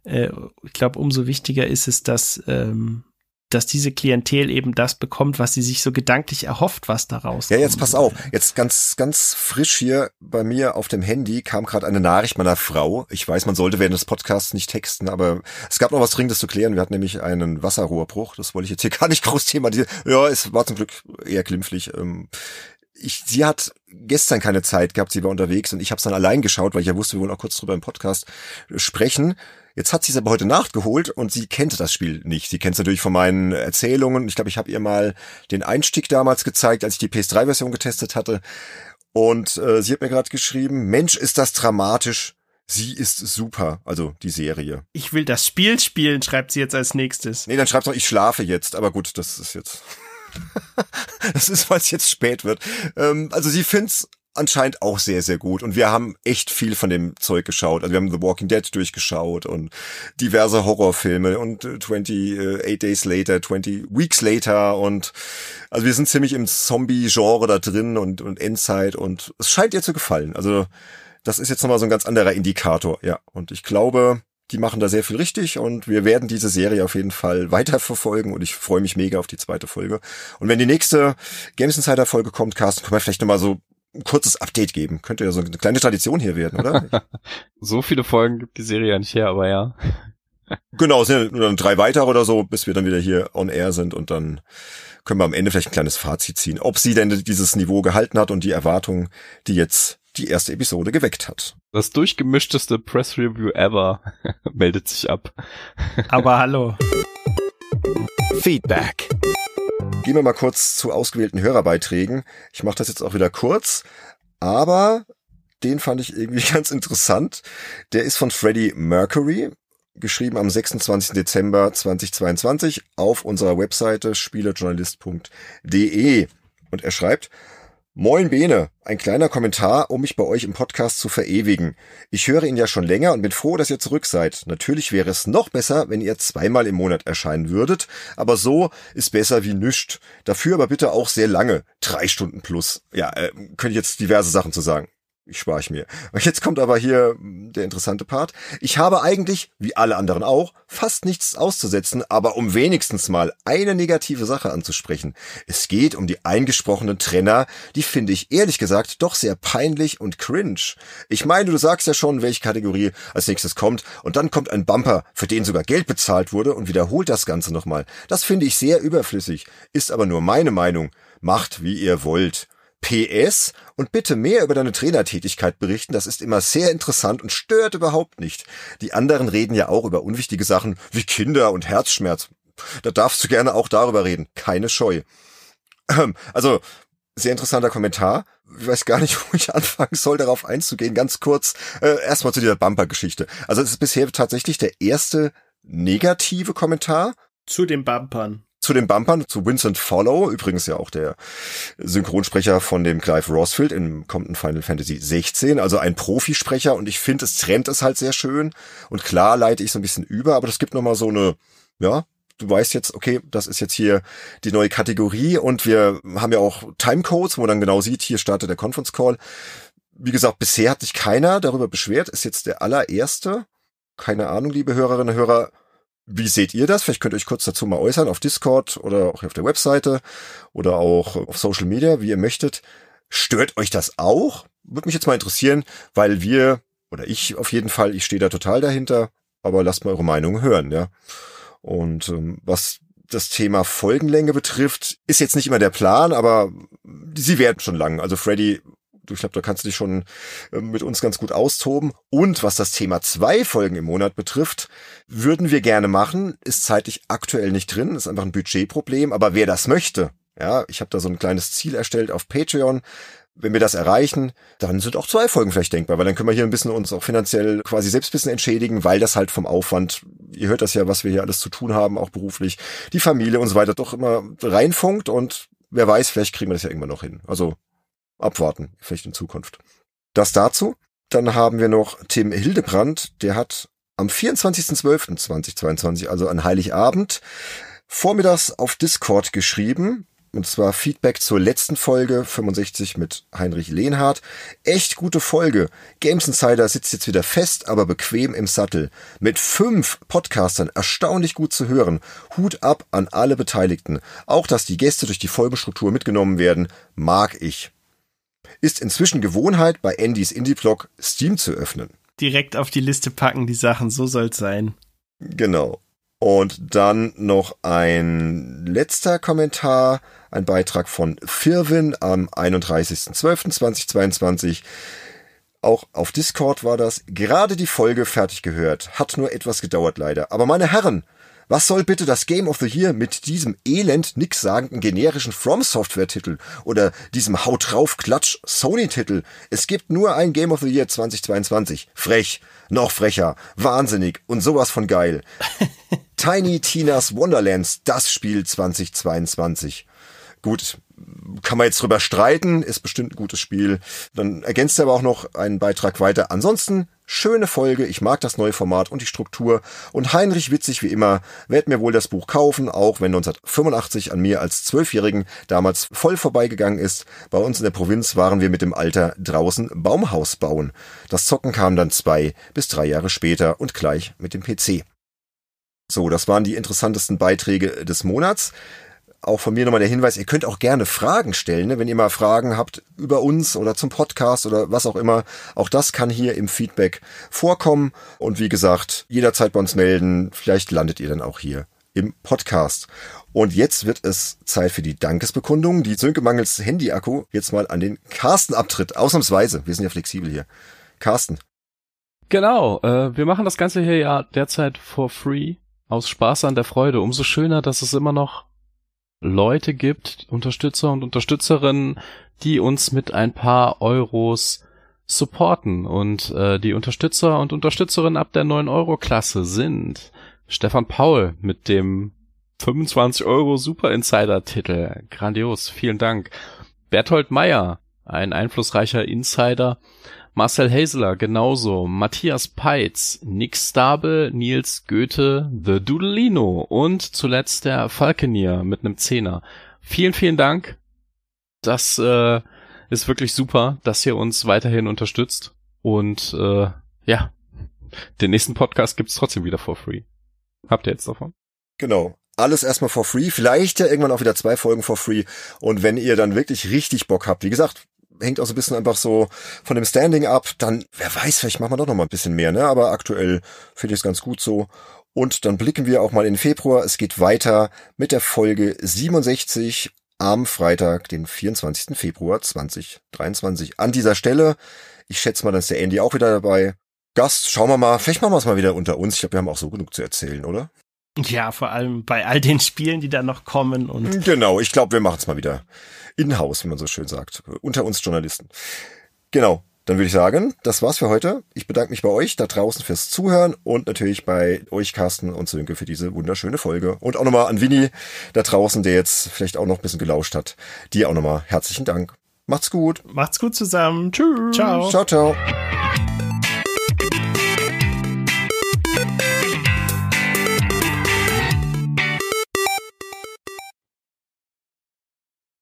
äh, ich glaube, umso wichtiger ist es, dass ähm, dass diese Klientel eben das bekommt, was sie sich so gedanklich erhofft, was daraus. Ja, jetzt pass auf. Jetzt ganz, ganz frisch hier bei mir auf dem Handy kam gerade eine Nachricht meiner Frau. Ich weiß, man sollte während des Podcasts nicht texten, aber es gab noch was Dringendes zu klären. Wir hatten nämlich einen Wasserrohrbruch. Das wollte ich jetzt hier gar nicht groß thematisieren. Ja, es war zum Glück eher glimpflich. Ähm, ich, sie hat gestern keine Zeit gehabt, sie war unterwegs und ich habe es dann allein geschaut, weil ich ja wusste, wir wollen auch kurz drüber im Podcast sprechen. Jetzt hat sie es aber heute nachgeholt und sie kennt das Spiel nicht. Sie kennt es natürlich von meinen Erzählungen. Ich glaube, ich habe ihr mal den Einstieg damals gezeigt, als ich die PS3-Version getestet hatte. Und äh, sie hat mir gerade geschrieben, Mensch, ist das dramatisch. Sie ist super, also die Serie. Ich will das Spiel spielen, schreibt sie jetzt als nächstes. Nee, dann schreibt sie noch, ich schlafe jetzt. Aber gut, das ist jetzt... das ist, weil es jetzt spät wird. Ähm, also sie find's anscheinend auch sehr, sehr gut. Und wir haben echt viel von dem Zeug geschaut. Also wir haben The Walking Dead durchgeschaut und diverse Horrorfilme und 28 äh, Days Later, 20 Weeks Later und also wir sind ziemlich im Zombie-Genre da drin und, und Endzeit und es scheint ihr zu gefallen. Also das ist jetzt nochmal so ein ganz anderer Indikator, ja. Und ich glaube, die machen da sehr viel richtig und wir werden diese Serie auf jeden Fall weiterverfolgen und ich freue mich mega auf die zweite Folge. Und wenn die nächste Games Insider Folge kommt, Carsten, können wir vielleicht nochmal so ein kurzes Update geben. Könnte ja so eine kleine Tradition hier werden, oder? so viele Folgen gibt die Serie ja nicht her, aber ja. genau, es sind nur dann drei weitere oder so, bis wir dann wieder hier on air sind und dann können wir am Ende vielleicht ein kleines Fazit ziehen, ob sie denn dieses Niveau gehalten hat und die Erwartungen, die jetzt die erste Episode geweckt hat. Das durchgemischteste Press Review ever meldet sich ab. Aber hallo. Feedback. Gehen wir mal kurz zu ausgewählten Hörerbeiträgen. Ich mache das jetzt auch wieder kurz, aber den fand ich irgendwie ganz interessant. Der ist von Freddie Mercury, geschrieben am 26. Dezember 2022 auf unserer Webseite spielerjournalist.de. Und er schreibt, Moin Bene, ein kleiner Kommentar, um mich bei euch im Podcast zu verewigen. Ich höre ihn ja schon länger und bin froh, dass ihr zurück seid. Natürlich wäre es noch besser, wenn ihr zweimal im Monat erscheinen würdet, aber so ist besser wie nüscht. Dafür aber bitte auch sehr lange, drei Stunden plus. Ja, äh, könnte ich jetzt diverse Sachen zu sagen ich spare ich mir. Jetzt kommt aber hier der interessante Part. Ich habe eigentlich, wie alle anderen auch, fast nichts auszusetzen, aber um wenigstens mal eine negative Sache anzusprechen. Es geht um die eingesprochenen Trenner, die finde ich ehrlich gesagt doch sehr peinlich und cringe. Ich meine, du sagst ja schon, welche Kategorie als nächstes kommt und dann kommt ein Bumper, für den sogar Geld bezahlt wurde und wiederholt das Ganze nochmal. Das finde ich sehr überflüssig, ist aber nur meine Meinung. Macht, wie ihr wollt. PS und bitte mehr über deine Trainertätigkeit berichten, das ist immer sehr interessant und stört überhaupt nicht. Die anderen reden ja auch über unwichtige Sachen wie Kinder und Herzschmerz. Da darfst du gerne auch darüber reden, keine Scheu. Also, Sehr interessanter Kommentar. Ich weiß gar nicht, wo ich anfangen soll, darauf einzugehen. Ganz kurz, äh, erstmal zu dieser Bumper-Geschichte. Also es ist bisher tatsächlich der erste negative Kommentar. Zu den Bumpern zu den Bumpern, zu Vincent Follow, übrigens ja auch der Synchronsprecher von dem Clive Rossfield im kommenden Final Fantasy 16, also ein Profisprecher und ich finde, es trennt es halt sehr schön und klar leite ich so ein bisschen über, aber das gibt nochmal so eine, ja, du weißt jetzt, okay, das ist jetzt hier die neue Kategorie und wir haben ja auch Timecodes, wo man dann genau sieht, hier startet der Conference Call. Wie gesagt, bisher hat sich keiner darüber beschwert, ist jetzt der allererste. Keine Ahnung, liebe Hörerinnen und Hörer, wie seht ihr das? Vielleicht könnt ihr euch kurz dazu mal äußern auf Discord oder auch auf der Webseite oder auch auf Social Media, wie ihr möchtet. Stört euch das auch? Würde mich jetzt mal interessieren, weil wir, oder ich auf jeden Fall, ich stehe da total dahinter, aber lasst mal eure Meinung hören, ja. Und ähm, was das Thema Folgenlänge betrifft, ist jetzt nicht immer der Plan, aber sie werden schon lang. Also Freddy ich glaube, da kannst du dich schon äh, mit uns ganz gut austoben. Und was das Thema zwei Folgen im Monat betrifft, würden wir gerne machen, ist zeitlich aktuell nicht drin, ist einfach ein Budgetproblem. Aber wer das möchte, ja, ich habe da so ein kleines Ziel erstellt auf Patreon. Wenn wir das erreichen, dann sind auch zwei Folgen vielleicht denkbar, weil dann können wir hier ein bisschen uns auch finanziell quasi selbst ein bisschen entschädigen, weil das halt vom Aufwand, ihr hört das ja, was wir hier alles zu tun haben, auch beruflich, die Familie und so weiter doch immer reinfunkt und wer weiß, vielleicht kriegen wir das ja irgendwann noch hin. Also abwarten, vielleicht in Zukunft. Das dazu. Dann haben wir noch Tim Hildebrand, der hat am 24.12.2022, also an Heiligabend, vormittags auf Discord geschrieben, und zwar Feedback zur letzten Folge 65 mit Heinrich Lehnhardt. Echt gute Folge. Games Insider sitzt jetzt wieder fest, aber bequem im Sattel. Mit fünf Podcastern erstaunlich gut zu hören. Hut ab an alle Beteiligten. Auch dass die Gäste durch die Folgenstruktur mitgenommen werden, mag ich ist inzwischen Gewohnheit, bei Andys Indie-Blog Steam zu öffnen. Direkt auf die Liste packen, die Sachen, so soll's sein. Genau. Und dann noch ein letzter Kommentar, ein Beitrag von Firwin am 31.12.2022. Auch auf Discord war das. Gerade die Folge fertig gehört. Hat nur etwas gedauert leider. Aber meine Herren, was soll bitte das Game of the Year mit diesem elend nix sagenden generischen From Software Titel oder diesem Haut drauf Klatsch Sony Titel? Es gibt nur ein Game of the Year 2022. Frech, noch frecher, wahnsinnig und sowas von geil. Tiny Tina's Wonderlands, das Spiel 2022. Gut, kann man jetzt drüber streiten, ist bestimmt ein gutes Spiel. Dann ergänzt er aber auch noch einen Beitrag weiter. Ansonsten schöne Folge, ich mag das neue Format und die Struktur. Und Heinrich witzig wie immer, werd mir wohl das Buch kaufen, auch wenn 1985 an mir als Zwölfjährigen damals voll vorbeigegangen ist. Bei uns in der Provinz waren wir mit dem Alter draußen Baumhaus bauen. Das Zocken kam dann zwei bis drei Jahre später und gleich mit dem PC. So, das waren die interessantesten Beiträge des Monats auch von mir nochmal der Hinweis, ihr könnt auch gerne Fragen stellen, ne? wenn ihr mal Fragen habt über uns oder zum Podcast oder was auch immer. Auch das kann hier im Feedback vorkommen. Und wie gesagt, jederzeit bei uns melden. Vielleicht landet ihr dann auch hier im Podcast. Und jetzt wird es Zeit für die Dankesbekundung. Die Sönke Mangels Handy-Akku jetzt mal an den Carsten abtritt. Ausnahmsweise. Wir sind ja flexibel hier. Carsten. Genau. Äh, wir machen das Ganze hier ja derzeit for free. Aus Spaß an der Freude. Umso schöner, dass es immer noch Leute gibt, Unterstützer und Unterstützerinnen, die uns mit ein paar Euros supporten. Und äh, die Unterstützer und Unterstützerinnen ab der 9-Euro-Klasse sind Stefan Paul mit dem 25 Euro Super Insider-Titel. Grandios, vielen Dank. Berthold Meyer, ein einflussreicher Insider, Marcel Haseler genauso, Matthias Peitz, Nick Stabel, Nils Goethe, The Doodlino und zuletzt der Falkenier mit einem Zehner. Vielen, vielen Dank. Das äh, ist wirklich super, dass ihr uns weiterhin unterstützt. Und äh, ja, den nächsten Podcast gibt's trotzdem wieder for free. Habt ihr jetzt davon? Genau alles erstmal for free, vielleicht ja irgendwann auch wieder zwei Folgen for free. Und wenn ihr dann wirklich richtig Bock habt, wie gesagt, hängt auch so ein bisschen einfach so von dem Standing ab. Dann, wer weiß, vielleicht machen wir doch noch mal ein bisschen mehr, ne? Aber aktuell finde ich es ganz gut so. Und dann blicken wir auch mal in Februar. Es geht weiter mit der Folge 67 am Freitag, den 24. Februar 2023. An dieser Stelle, ich schätze mal, dann ist der Andy auch wieder dabei. Gast, schauen wir mal, vielleicht machen wir es mal wieder unter uns. Ich glaube, wir haben auch so genug zu erzählen, oder? Ja, vor allem bei all den Spielen, die da noch kommen und. Genau, ich glaube, wir machen es mal wieder in-house, wie man so schön sagt. Unter uns Journalisten. Genau. Dann würde ich sagen, das war's für heute. Ich bedanke mich bei euch da draußen fürs Zuhören und natürlich bei euch, Carsten und Sönke, für diese wunderschöne Folge. Und auch nochmal an Winnie da draußen, der jetzt vielleicht auch noch ein bisschen gelauscht hat. Dir auch nochmal herzlichen Dank. Macht's gut. Macht's gut zusammen. Tschüss. Ciao. Ciao, ciao.